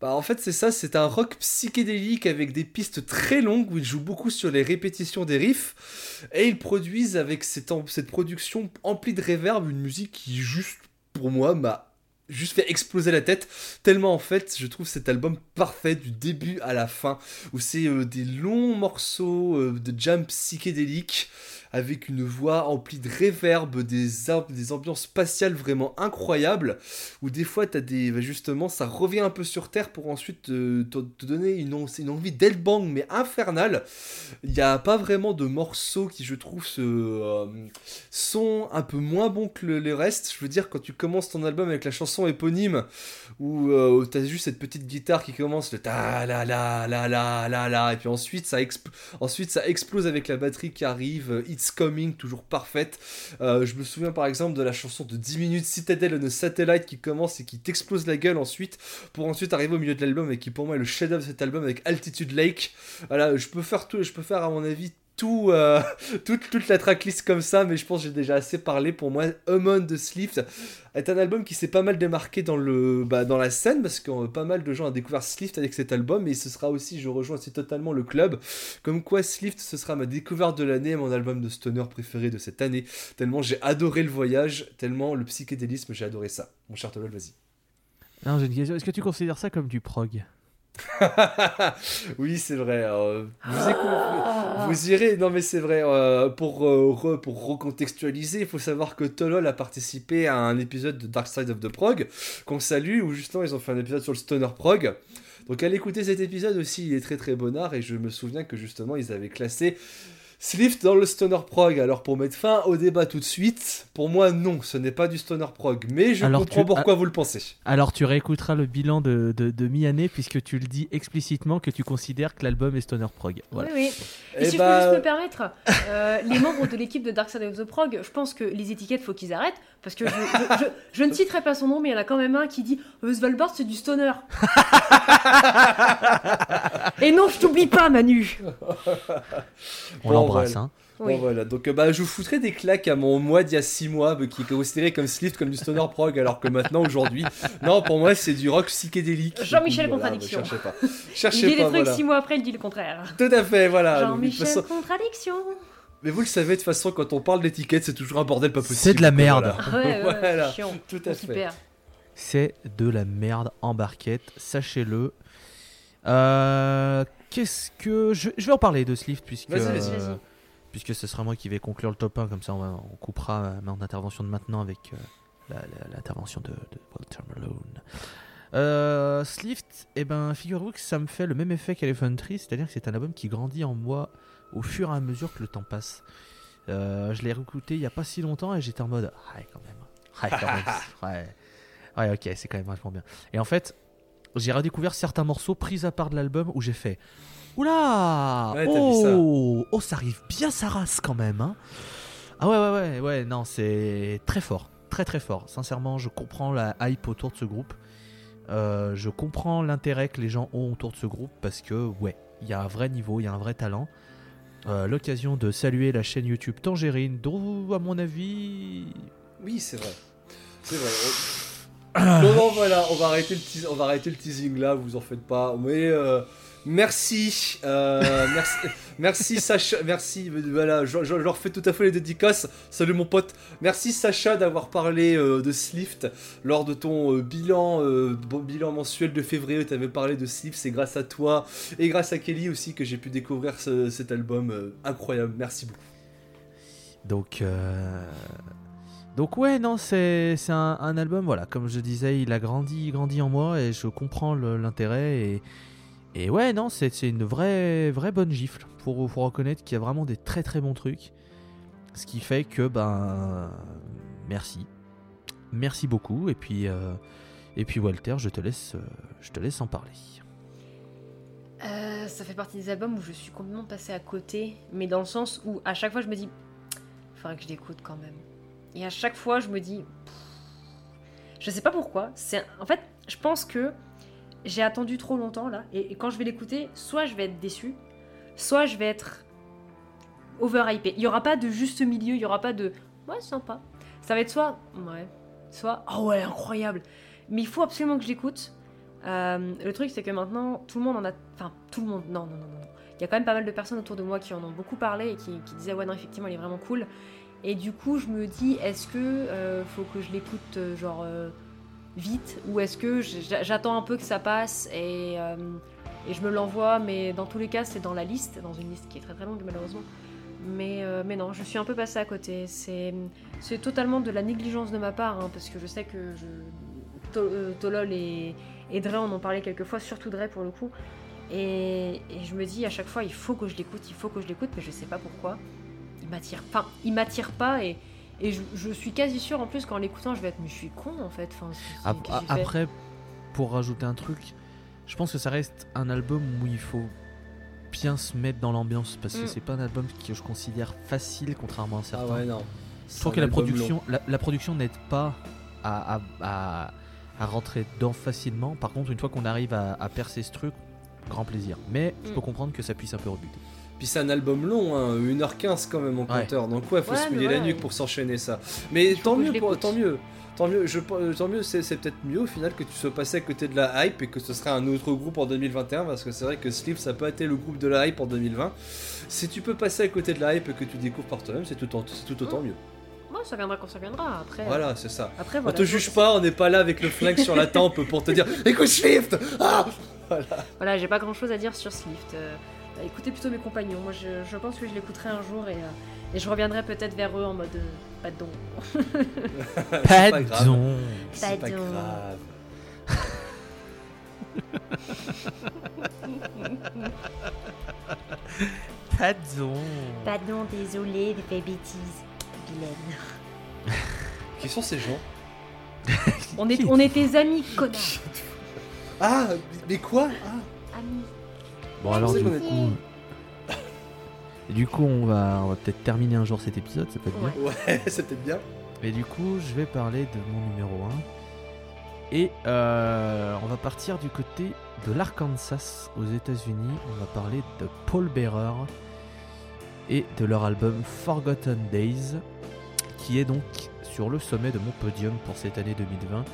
Bah en fait c'est ça, c'est un rock psychédélique avec des pistes très longues où ils jouent beaucoup sur les répétitions des riffs et ils produisent avec cette, cette production emplie de réverb une musique qui juste pour moi m'a juste fait exploser la tête. Tellement en fait je trouve cet album parfait du début à la fin où c'est euh, des longs morceaux euh, de jam psychédéliques avec une voix emplie de réverb, des, des ambiances spatiales vraiment incroyables, où des fois, as des, bah, justement, ça revient un peu sur Terre pour ensuite te, donner une, une envie d'Elbang, mais infernale. Il n'y a pas vraiment de morceaux qui, je trouve, euh, sont un peu moins bons que le, les restes. Je veux dire, quand tu commences ton album avec la chanson éponyme, où, euh, tu as juste cette petite guitare qui commence le ta la la la la la la, et puis ensuite ça, ensuite ça explose avec la batterie qui arrive, It's Coming, toujours parfaite. Euh, je me souviens par exemple de la chanson de 10 minutes Citadel on a Satellite qui commence et qui t'explose la gueule ensuite, pour ensuite arriver au milieu de l'album et qui pour moi est le chef-d'œuvre de cet album avec Altitude Lake. Voilà, je peux faire tout, je peux faire à mon avis tout, euh, [LAUGHS] toute, toute, la tracklist comme ça, mais je pense que j'ai déjà assez parlé. Pour moi, Amon de Slift est un album qui s'est pas mal démarqué dans, le, bah, dans la scène, parce que pas mal de gens ont découvert Slift avec cet album, et ce sera aussi, je rejoins aussi totalement le club, comme quoi Slift, ce sera ma découverte de l'année, mon album de stoner préféré de cette année, tellement j'ai adoré le voyage, tellement le psychédélisme, j'ai adoré ça. Mon cher Tolol, vas-y. Est-ce que tu considères ça comme du prog? [LAUGHS] oui, c'est vrai. vous, irez. Non, mais c'est vrai. Euh, pour, euh, pour recontextualiser, il faut savoir que Tolol a participé à un épisode de Dark Side of the Prog qu'on salue, où justement ils ont fait un épisode sur le Stoner Prog. Donc allez écouter cet épisode aussi, il est très très bonnard et je me souviens que justement ils avaient classé Slift dans le stoner prog. Alors pour mettre fin au débat tout de suite, pour moi non, ce n'est pas du stoner prog, mais je comprends pourquoi vous le pensez. Alors tu réécouteras le bilan de, de, mi-année puisque tu le dis explicitement que tu considères que l'album est stoner prog. Oui, oui. Et, eh si je peux bah, juste me permettre, euh, [LAUGHS] les membres de l'équipe de Dark Side of the Prog, je pense que les étiquettes, faut qu'ils arrêtent parce que je, ne citerai pas son nom, mais il y en a quand même un qui dit euh, Svalbard c'est du stoner. [LAUGHS] Et non, je t'oublie pas, Manu. On Hein. Bon, voilà. Donc, euh, bah, je vous foutrais des claques à mon moi d'il y a 6 mois, bah, qui est considéré comme Slift, comme du stoner prog, alors que maintenant, aujourd'hui, [LAUGHS] non, pour moi, c'est du rock psychédélique. Jean-Michel Contradiction. cherchez pas. Cherchez il dit des trucs 6 mois après, il dit le contraire. Tout à fait, voilà. Jean-Michel Contradiction. Mais vous le savez, de toute façon, quand on parle d'étiquette, c'est toujours un bordel pas possible. C'est de la merde. ouais, ouais, [LAUGHS] chiant. Tout à fait. C'est de la merde en barquette, sachez-le. Euh, Qu'est-ce que. Je, vais en parler de Slift, puisque. Euh, puisque ce sera moi qui vais conclure le top 1, comme ça on, on coupera mon intervention de maintenant avec euh, l'intervention de, de, Walter Malone. Euh, Slift, eh ben, figurez-vous que ça me fait le même effet qu'Elephant Tree, c'est-à-dire que c'est un album qui grandit en moi au fur et à mesure que le temps passe. je l'ai réécouté il y a pas si longtemps et j'étais en mode, ah, quand même, ah, quand même, [LAUGHS] ouais, ouais, ok, c'est quand même vachement bien. Et en fait, j'ai redécouvert certains morceaux pris à part de l'album où j'ai fait Oula oh, ça. oh, ça arrive bien sa race quand même. Hein. ah ouais, ouais, ouais, ouais, non, c'est très fort. Très, très fort. Sincèrement, je comprends la hype autour de ce groupe. Euh, je comprends l'intérêt que les gens ont autour de ce groupe parce que, ouais, il y a un vrai niveau, il y a un vrai talent. Euh, l'occasion de saluer la chaîne YouTube Tangerine, dont, à mon avis. Oui, c'est vrai. C'est vrai. Non, voilà, on va, arrêter le on va arrêter le teasing là, vous en faites pas. Mais euh, merci, euh, [LAUGHS] merci, merci Sacha, merci, voilà, je, leur fais tout à fait les dédicaces. Salut mon pote, merci Sacha d'avoir parlé euh, de Slift lors de ton bilan, bilan mensuel de février. Tu avais parlé de Slift, c'est grâce à toi et grâce à Kelly aussi que j'ai pu découvrir cet album incroyable. Merci beaucoup. Donc. Donc ouais, non, c'est un, album, voilà, comme je disais, il a grandi, grandi en moi et je comprends l'intérêt et, et ouais, non, c'est une vraie, vraie bonne gifle. Faut reconnaître qu'il y a vraiment des très très bons trucs. Ce qui fait que, ben, merci. Merci beaucoup. Et puis, euh, et puis Walter, je te laisse, je te laisse en parler. Euh, ça fait partie des albums où je suis complètement passé à côté, mais dans le sens où à chaque fois je me dis, faudrait que je l'écoute quand même. Et à chaque fois, je me dis. Je sais pas pourquoi. En fait, je pense que j'ai attendu trop longtemps là. Et, quand je vais l'écouter, soit je vais être déçu, soit je vais être overhypé. Il y aura pas de juste milieu, il y aura pas de ouais, sympa. Ça va être soit ouais, soit oh ouais, incroyable. Mais il faut absolument que je l'écoute. Euh, le truc, c'est que maintenant, tout le monde en a. Enfin, tout le monde. Non, non, non, non. Il y a quand même pas mal de personnes autour de moi qui en ont beaucoup parlé et qui, qui disaient ouais, non, effectivement, il est vraiment cool. Et du coup, je me dis, est-ce que euh, faut que je l'écoute euh, genre euh, vite ou est-ce que j'attends un peu que ça passe et, je me l'envoie Mais dans tous les cas, c'est dans la liste, dans une liste qui est très très longue malheureusement. Mais, non, je suis un peu passée à côté. C'est totalement de la négligence de ma part hein, parce que je sais que je, To- Tolol et, Dre en ont parlé quelques fois, surtout Dre pour le coup. Et, et je me dis à chaque fois, il faut que je l'écoute, il faut que je l'écoute, mais je sais pas pourquoi. Il m'attire, enfin, il m'attire pas et, et je, je suis quasi sûre en plus qu'en l'écoutant, je vais être, mais je suis con en fait. Enfin, Après, pour rajouter un truc, je pense que ça reste un album où il faut bien se mettre dans l'ambiance parce que Mm. c'est pas un album que je considère facile contrairement à Ah certains. ouais, non. Je trouve que la production, la, la production n'aide pas à, à- à- à rentrer dedans facilement. Par contre, une fois qu'on arrive à, à percer ce truc, grand plaisir. Mais je Mm. peux comprendre que ça puisse un peu rebuter. Puis c'est un album long, hein, 1h15 quand même en Ouais. compteur. Donc ouais, faut Ouais, se mouiller la nuque pour s'enchaîner ça. Mais tant mieux, pour- tant mieux. Tant mieux, je, pense- tant mieux, c'est peut-être mieux au final que tu sois passé à côté de la hype et que ce serait un autre groupe en 2021 parce que c'est vrai que Sleep ça peut être le groupe de la hype en 2020. Si tu peux passer à côté de la hype et que tu découvres par toi-même, c'est tout, en- c'est tout autant mieux. Moi, ça viendra quand ça viendra. Après, Voilà, c'est ça. après On voilà, te je- juge pas, on n'est pas là avec le flingue sur la tempe pour te dire [LAUGHS] écoute Shift Ah Voilà, j'ai pas grand chose à dire sur Swift. Euh, écoutez plutôt mes compagnons. Moi, je, je pense que je l'écouterai un jour et, euh, et je reviendrai peut-être vers eux en mode euh, pas de don. Pas. [LAUGHS] Pardon. C'est pas Pardon. grave. Pardon. [LAUGHS] Pardon, désolé, j'ai fait bêtise. Vilaine. Qui sont ces gens? On est, on est tes amis, connard. Ah, mais quoi? Ah. Bon alors du coup, du coup on va, on va peut-être terminer un jour cet épisode, ça peut être bien. Ouais, [LAUGHS] c'est peut-être bien. Et du coup, je vais parler de mon numéro 1. Et euh, on va partir du côté de l'Arkansas aux États-Unis. On va parler de Paul Bearer et de leur album Forgotten Days, qui est donc sur le sommet de mon podium pour cette année 2020.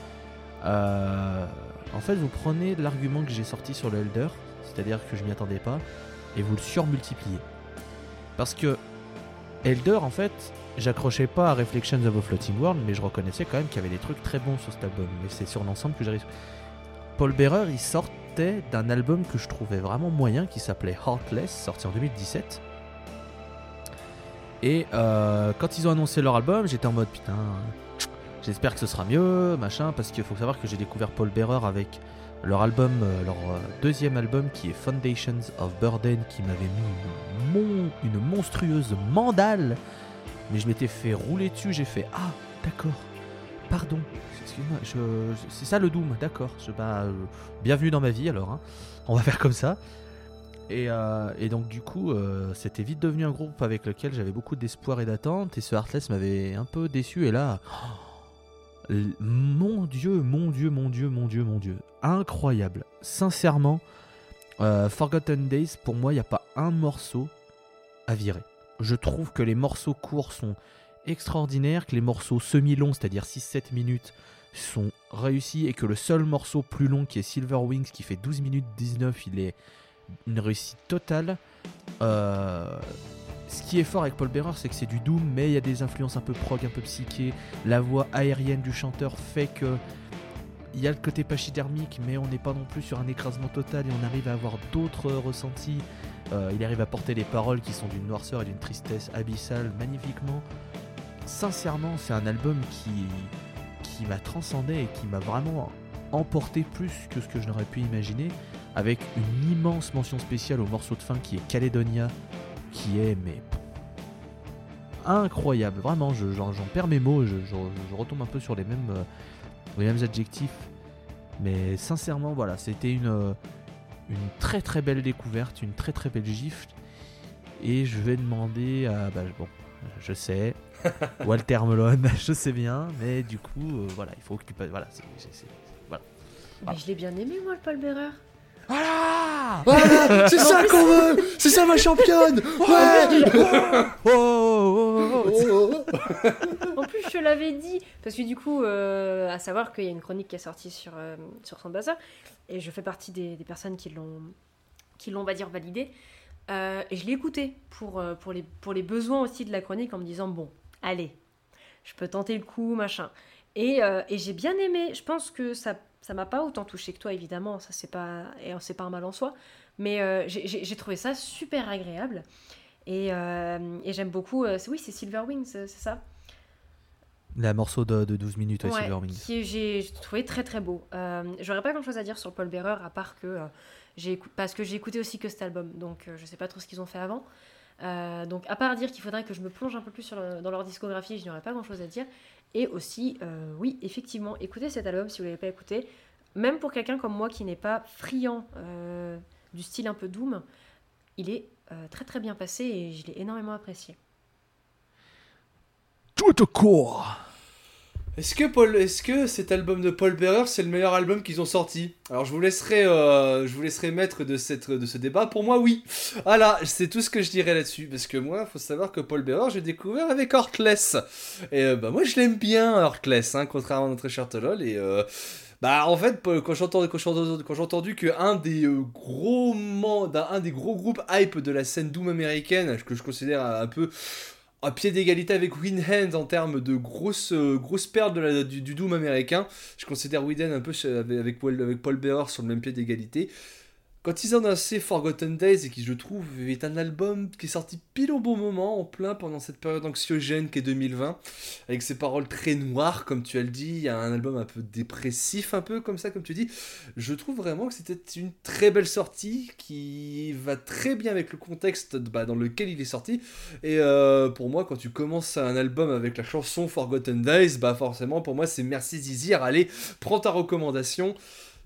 Euh, en fait, vous prenez l'argument que j'ai sorti sur le Elder, c'est-à-dire que je m'y attendais pas, et vous le surmultipliez. Parce que Elder, en fait, j'accrochais pas à Reflections of a Floating World, mais je reconnaissais quand même qu'il y avait des trucs très bons sur cet album. Mais c'est sur l'ensemble que j'arrive. Paul Bearer, il sortait d'un album que je trouvais vraiment moyen, qui s'appelait Heartless, sorti en 2017. Et euh, quand ils ont annoncé leur album, j'étais en mode putain, j'espère que ce sera mieux, machin, parce qu'il faut savoir que j'ai découvert Paul Bearer avec leur album, euh, leur euh, deuxième album qui est Foundations of Burden, qui m'avait mis une, mon- une monstrueuse mandale mais je m'étais fait rouler dessus, j'ai fait Ah, d'accord, pardon, excuse-moi, c'est ça le Doom, d'accord. Euh, bienvenue dans ma vie alors, hein. on va faire comme ça. Et, et donc, du coup, c'était vite devenu un groupe avec lequel j'avais beaucoup d'espoir et d'attente, et ce Heartless m'avait un peu déçu, et là, oh, mon Dieu, mon Dieu, mon Dieu, mon Dieu, mon Dieu, incroyable, sincèrement. euh, Forgotten Days, pour moi, il n'y a pas un morceau à virer. Je trouve que les morceaux courts sont extraordinaires, que les morceaux semi-longs, c'est-à-dire 6-7 minutes, sont réussis et que le seul morceau plus long qui est Silver Wings qui fait 12 minutes 19, il est une réussite totale. Euh, ce qui est fort avec Paul Bearer, c'est que c'est du doom, mais il y a des influences un peu prog, un peu psyché. La voix aérienne du chanteur fait que il y a le côté pachydermique, mais on n'est pas non plus sur un écrasement total et on arrive à avoir d'autres ressentis. Euh, il arrive à porter les paroles qui sont d'une noirceur et d'une tristesse abyssale magnifiquement. Sincèrement, c'est un album qui, qui m'a transcendé et qui m'a vraiment emporté plus que ce que je n'aurais pu imaginer, avec une immense mention spéciale au morceau de fin qui est Caledonia, qui est mais incroyable. Vraiment, je- j'en j'en perds mes mots, je, je- je retombe un peu sur les mêmes, euh, les mêmes adjectifs. Mais sincèrement, voilà, c'était une, euh, une très très belle découverte, une très très belle gifle. Et je vais demander à. Bah, bon, je sais, [LAUGHS] Walter Melon, [LAUGHS] je sais bien, mais du coup, euh, voilà, il faut occuper. Voilà, c'est. c'est- c'est- voilà. Mais je l'ai bien aimé, moi, le Paul Bearer. Voilà Voilà, [LAUGHS] c'est ça qu'on veut C'est ça ma championne Ouais [LAUGHS] Oh, oh, oh, oh. En plus, je l'avais dit. Parce que du coup, euh, à savoir qu'il y a une chronique qui est sortie sur, euh, sur son bazar. Et je fais partie des, des personnes qui l'ont, qui l'ont, on va dire, validé. Euh, et je l'ai écouté pour, euh, pour, les, pour les besoins aussi de la chronique en me disant bon, allez, je peux tenter le coup, machin. Et, euh, et j'ai bien aimé. Je pense que ça ça m'a pas autant touché que toi, évidemment. Ça, c'est pas, et c'est pas un mal en soi. Mais euh, j'ai- trouvé ça super agréable. Et, euh, et j'aime beaucoup. euh, oui, c'est Silver Wings, c'est ça La morceau de, de 12 minutes, Ouais, Silver Wings. j'ai trouvé très très beau. Euh, J'aurais pas grand chose à dire sur Paul Bearer à part que euh, j'ai parce que j'ai écouté aussi que cet album, donc euh, je sais pas trop ce qu'ils ont fait avant. Euh, donc à part dire qu'il faudrait que je me plonge un peu plus sur le- dans leur discographie, je n'aurais pas grand chose à dire. Et aussi, euh, oui, effectivement, écoutez cet album si vous l'avez pas écouté. Même pour quelqu'un comme moi qui n'est pas friand euh, du style un peu doom, il est euh, très très bien passé et je l'ai énormément apprécié. Tout au corps Est-ce que, est-ce que cet album de Paul Bearer, c'est le meilleur album qu'ils ont sorti? Alors je vous laisserai, euh, je vous laisserai maître de, cette, de ce débat. Pour moi, oui. Voilà, c'est tout ce que je dirais là-dessus. Parce que moi, faut savoir que Paul Bearer, j'ai découvert avec Heartless. Et euh, bah, moi, je l'aime bien, Heartless, hein, contrairement à notre cher Tolol. Et euh, bah, en fait, quand j'ai entendu, quand que des, des gros groupes hype de la scène Doom américaine, que je considère un peu à pied d'égalité avec Windhand en termes de grosses, euh, grosses du, Doom américain. Je considère Windhand un peu avec, avec Paul Bearer sur le même pied d'égalité. Quand ils ont lancé Forgotten Days et qui, je trouve, est un album qui est sorti pile au bon moment, en plein pendant cette période anxiogène qu'est 2020, avec ses paroles très noires, comme tu as le dit, un album un peu dépressif, un peu comme ça, comme tu dis. Je trouve vraiment que c'était une très belle sortie qui va très bien avec le contexte bah, dans lequel il est sorti. Et euh, pour moi, quand tu commences un album avec la chanson Forgotten Days, bah forcément, pour moi, c'est merci Zizir. Allez, prends ta recommandation.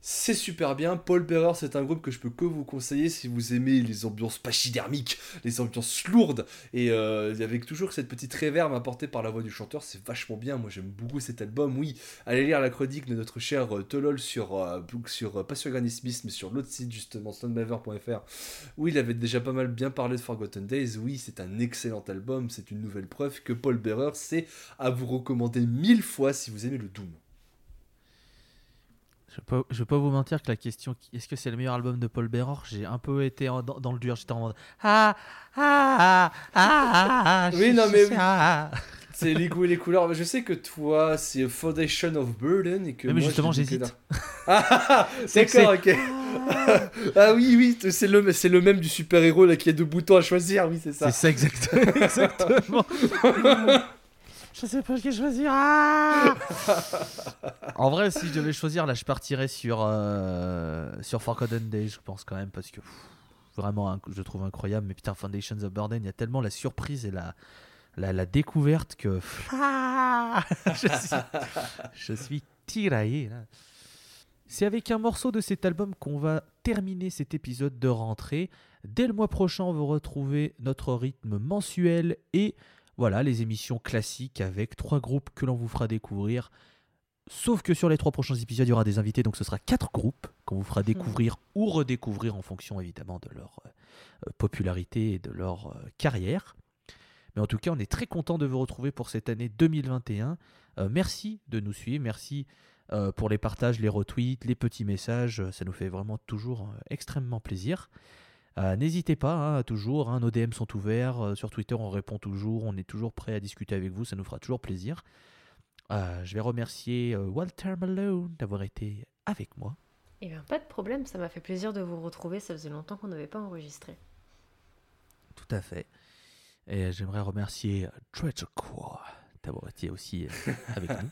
C'est super bien. Paul Bearer, c'est un groupe que je peux que vous conseiller si vous aimez les ambiances pachydermiques, les ambiances lourdes, et euh, avec toujours cette petite réverb apportée par la voix du chanteur, c'est vachement bien. Moi, j'aime beaucoup cet album. Oui, allez lire la chronique de notre cher euh, Tolol sur, euh, sur euh, pas sur Granny Smith, mais sur l'autre site justement, stonebaver.fr, où il avait déjà pas mal bien parlé de Forgotten Days. Oui, c'est un excellent album. C'est une nouvelle preuve que Paul Bearer, c'est à vous recommander mille fois si vous aimez le Doom. Je je vais pas vous mentir que la question est-ce que c'est le meilleur album de Paul Bearer j'ai un peu été en- dans, dans le dur j'étais en mode ah ah ah ah ah Oui, non, mais ah, ah. C'est les goûts et les couleurs. Je sais que toi, c'est Foundation of Burden et que mais moi, justement, j'hésite. non. [LAUGHS] Ah, C'est que d'accord, ok. ah oui, oui, c'est le, c'est le même du super-héros là qui a deux boutons à choisir, oui, c'est ça. c'est ça [LAUGHS] exactement exactement [LAUGHS] je sais pas ce que choisir ah [LAUGHS] en vrai si je devais choisir là je partirais sur euh, sur Forgotten Days je pense quand même parce que pff, vraiment je trouve incroyable mais putain Foundations of Burden il y a tellement la surprise et la la, la découverte que [LAUGHS] Ah [LAUGHS] je, suis, je suis tiraillé là. C'est avec un morceau de cet album qu'on va terminer cet épisode de rentrée. Dès le mois prochain, on va retrouver notre rythme mensuel et voilà les émissions classiques avec trois groupes que l'on vous fera découvrir. Sauf que sur les trois prochains épisodes, il y aura des invités, donc ce sera quatre groupes qu'on vous fera découvrir ou redécouvrir en fonction évidemment de leur euh, popularité et de leur euh, carrière. Mais en tout cas, on est très content de vous retrouver pour cette année 2021. Euh, merci de nous suivre, merci pour les partages, les retweets, les petits messages. Ça nous fait vraiment toujours extrêmement plaisir. Euh, N'hésitez pas, hein, toujours, hein, nos DM sont ouverts. euh, sur Twitter, on répond toujours. On est toujours prêt à discuter avec vous. Ça nous fera toujours plaisir. Euh, je vais remercier Walter Malone d'avoir été avec moi. Eh bien, pas de problème, ça m'a fait plaisir de vous retrouver. Ça faisait longtemps qu'on n'avait pas enregistré. Tout à fait. Et j'aimerais remercier Treasure Core d'avoir été aussi avec [LAUGHS] nous.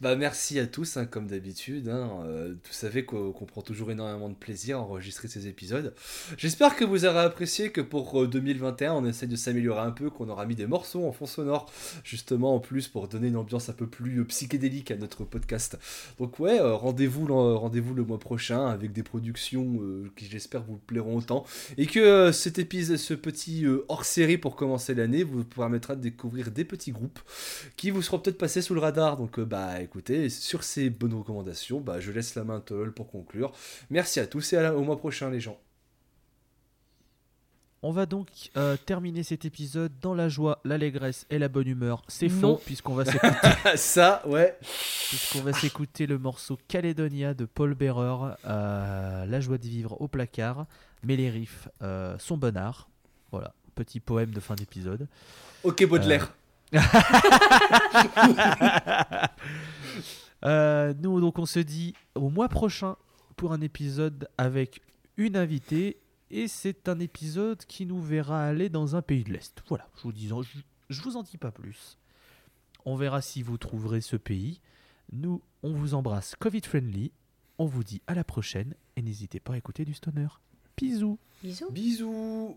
Bah merci à tous, hein, comme d'habitude. Hein, euh, vous savez qu'on prend toujours énormément de plaisir à enregistrer ces épisodes. J'espère que vous aurez apprécié que pour euh, 2021, on essaie de s'améliorer un peu, qu'on aura mis des morceaux en fond sonore, justement en plus pour donner une ambiance un peu plus euh, psychédélique à notre podcast. Donc ouais, euh, rendez-vous le, rendez-vous le mois prochain avec des productions euh, qui j'espère vous plairont autant. Et que euh, cet épisode, ce petit euh, hors-série pour commencer l'année vous permettra de découvrir des petits groupes qui vous seront peut-être passés sous le radar. Donc, euh, bah écoutez, sur ces bonnes recommandations, bah, je laisse la main à Tolol pour conclure. Merci à tous et à la- au mois prochain, les gens. On va donc euh, terminer cet épisode dans la joie, l'allégresse et la bonne humeur. C'est faux, puisqu'on va s'écouter [LAUGHS] Ça, ouais. puisqu'on va s'écouter le morceau Caledonia de Paul Bearer, euh, La joie de vivre au placard, mais les riffs euh, sont bonnards. Voilà, petit poème de fin d'épisode. Ok, Baudelaire. [LAUGHS] Euh, nous, donc, on se dit au mois prochain pour un épisode avec une invitée. Et c'est un épisode qui nous verra aller dans un pays de l'Est. Voilà, je vous, dis, je, je vous en dis pas plus. On verra si vous trouverez ce pays. Nous, on vous embrasse Covid friendly. On vous dit à la prochaine. Et n'hésitez pas à écouter du stoner. Bisous Bisous. Bisous.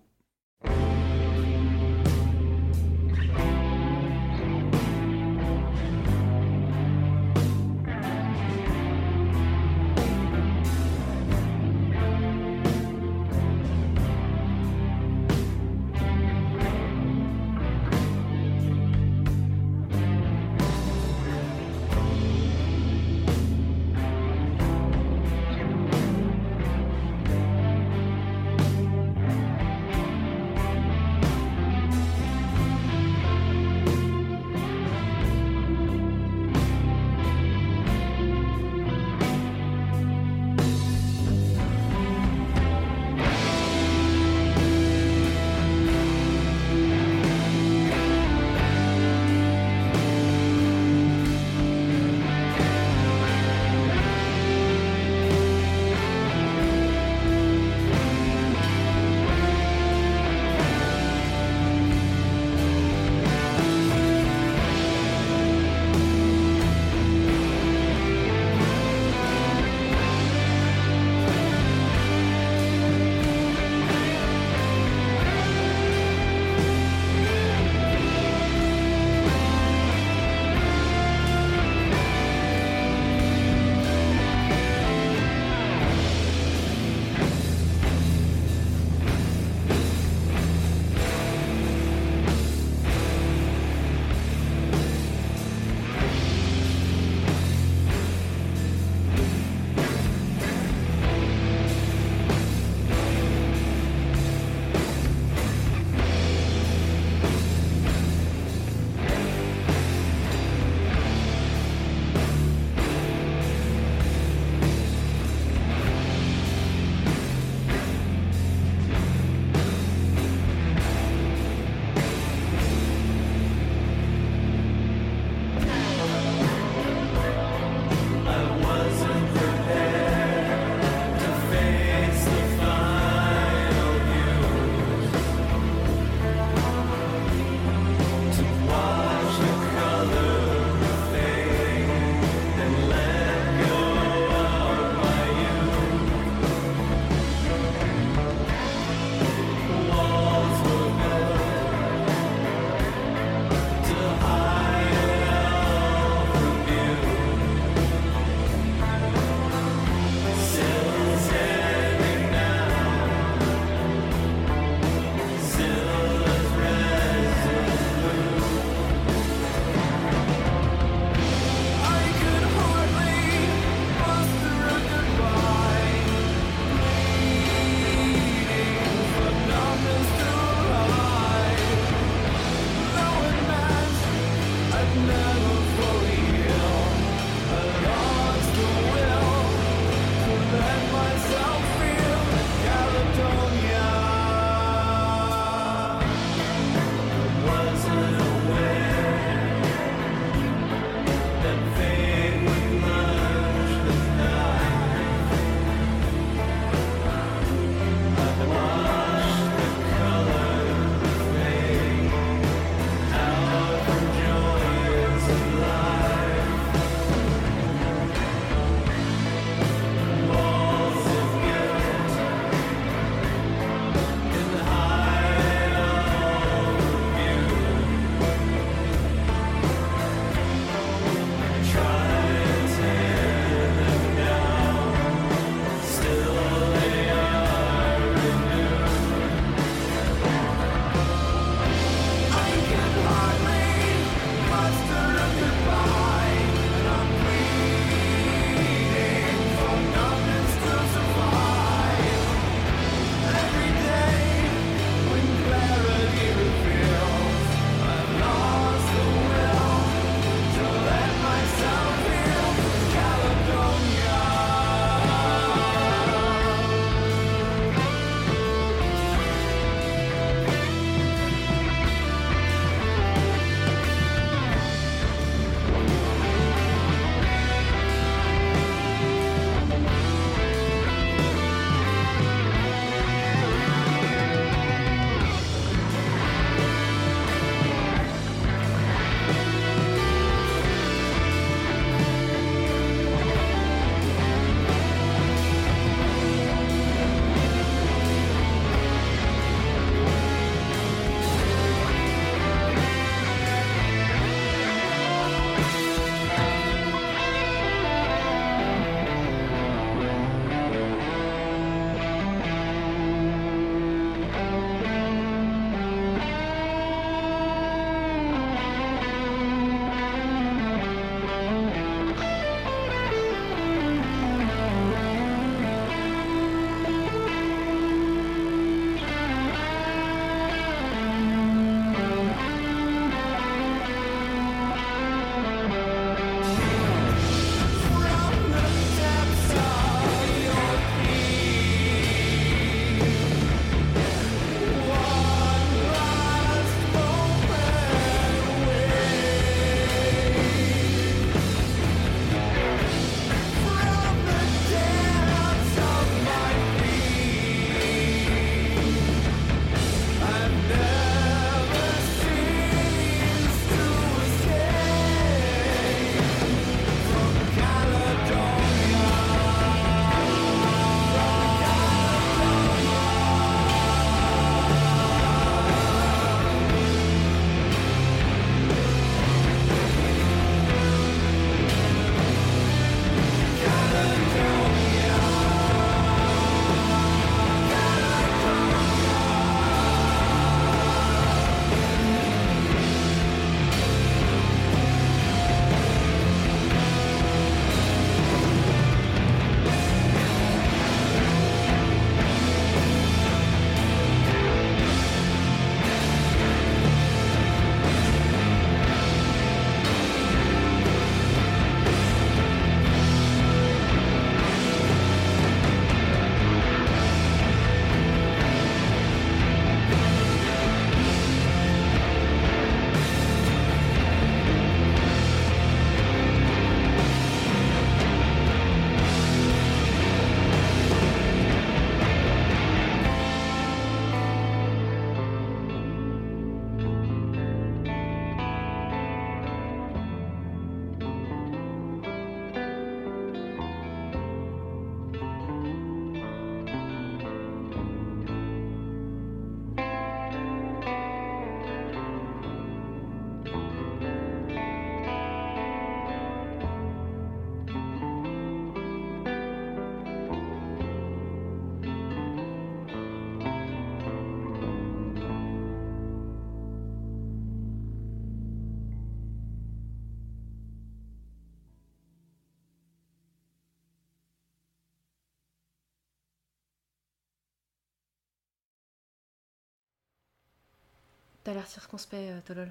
T'as l'air circonspect, euh, Tolol.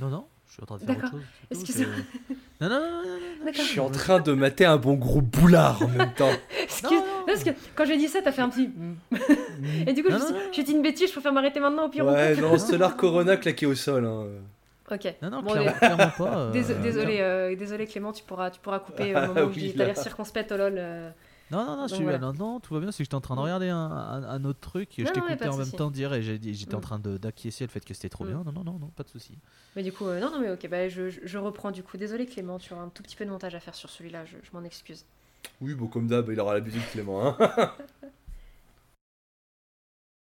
Non, non, je suis en train de faire autre D'accord. chose. Excuse-moi. Non, non, non, non, non, non. Je suis en train de mater un bon gros boulard en même temps. [LAUGHS] Excuse- Non, non, parce que quand j'ai dit ça, t'as fait un petit. [LAUGHS] Et du coup, Non, je me suis non, dit, j'ai dit une bêtise, je préfère m'arrêter maintenant au pire. Ouais, non, [LAUGHS] Solar Corona claqué au sol. Hein. Ok. Non, non, Bon, clairement, pas. euh, Désolé, euh, désolé, Clément, tu pourras, tu pourras couper Ah, au moment où je oui, dis t'as l'air circonspect, Tolol. euh. Non, non, non, je Donc suis... voilà. non, non, tout va bien, c'est que j'étais en train de regarder un, un- un autre truc. Je Non, a t'écoutais en même temps dire et j'étais en Mm. train d'acquiescer le fait que c'était trop Mm. bien. Non, non, non, non, pas de souci. Mais du coup, euh, non, non, mais ok, bah, je, je- je reprends du coup. Désolé, Clément, tu auras un tout petit peu de montage à faire sur celui-là, je, je m'en excuse. Oui, bon, comme d'hab, il aura l'habitude, Clément. Hein. [LAUGHS]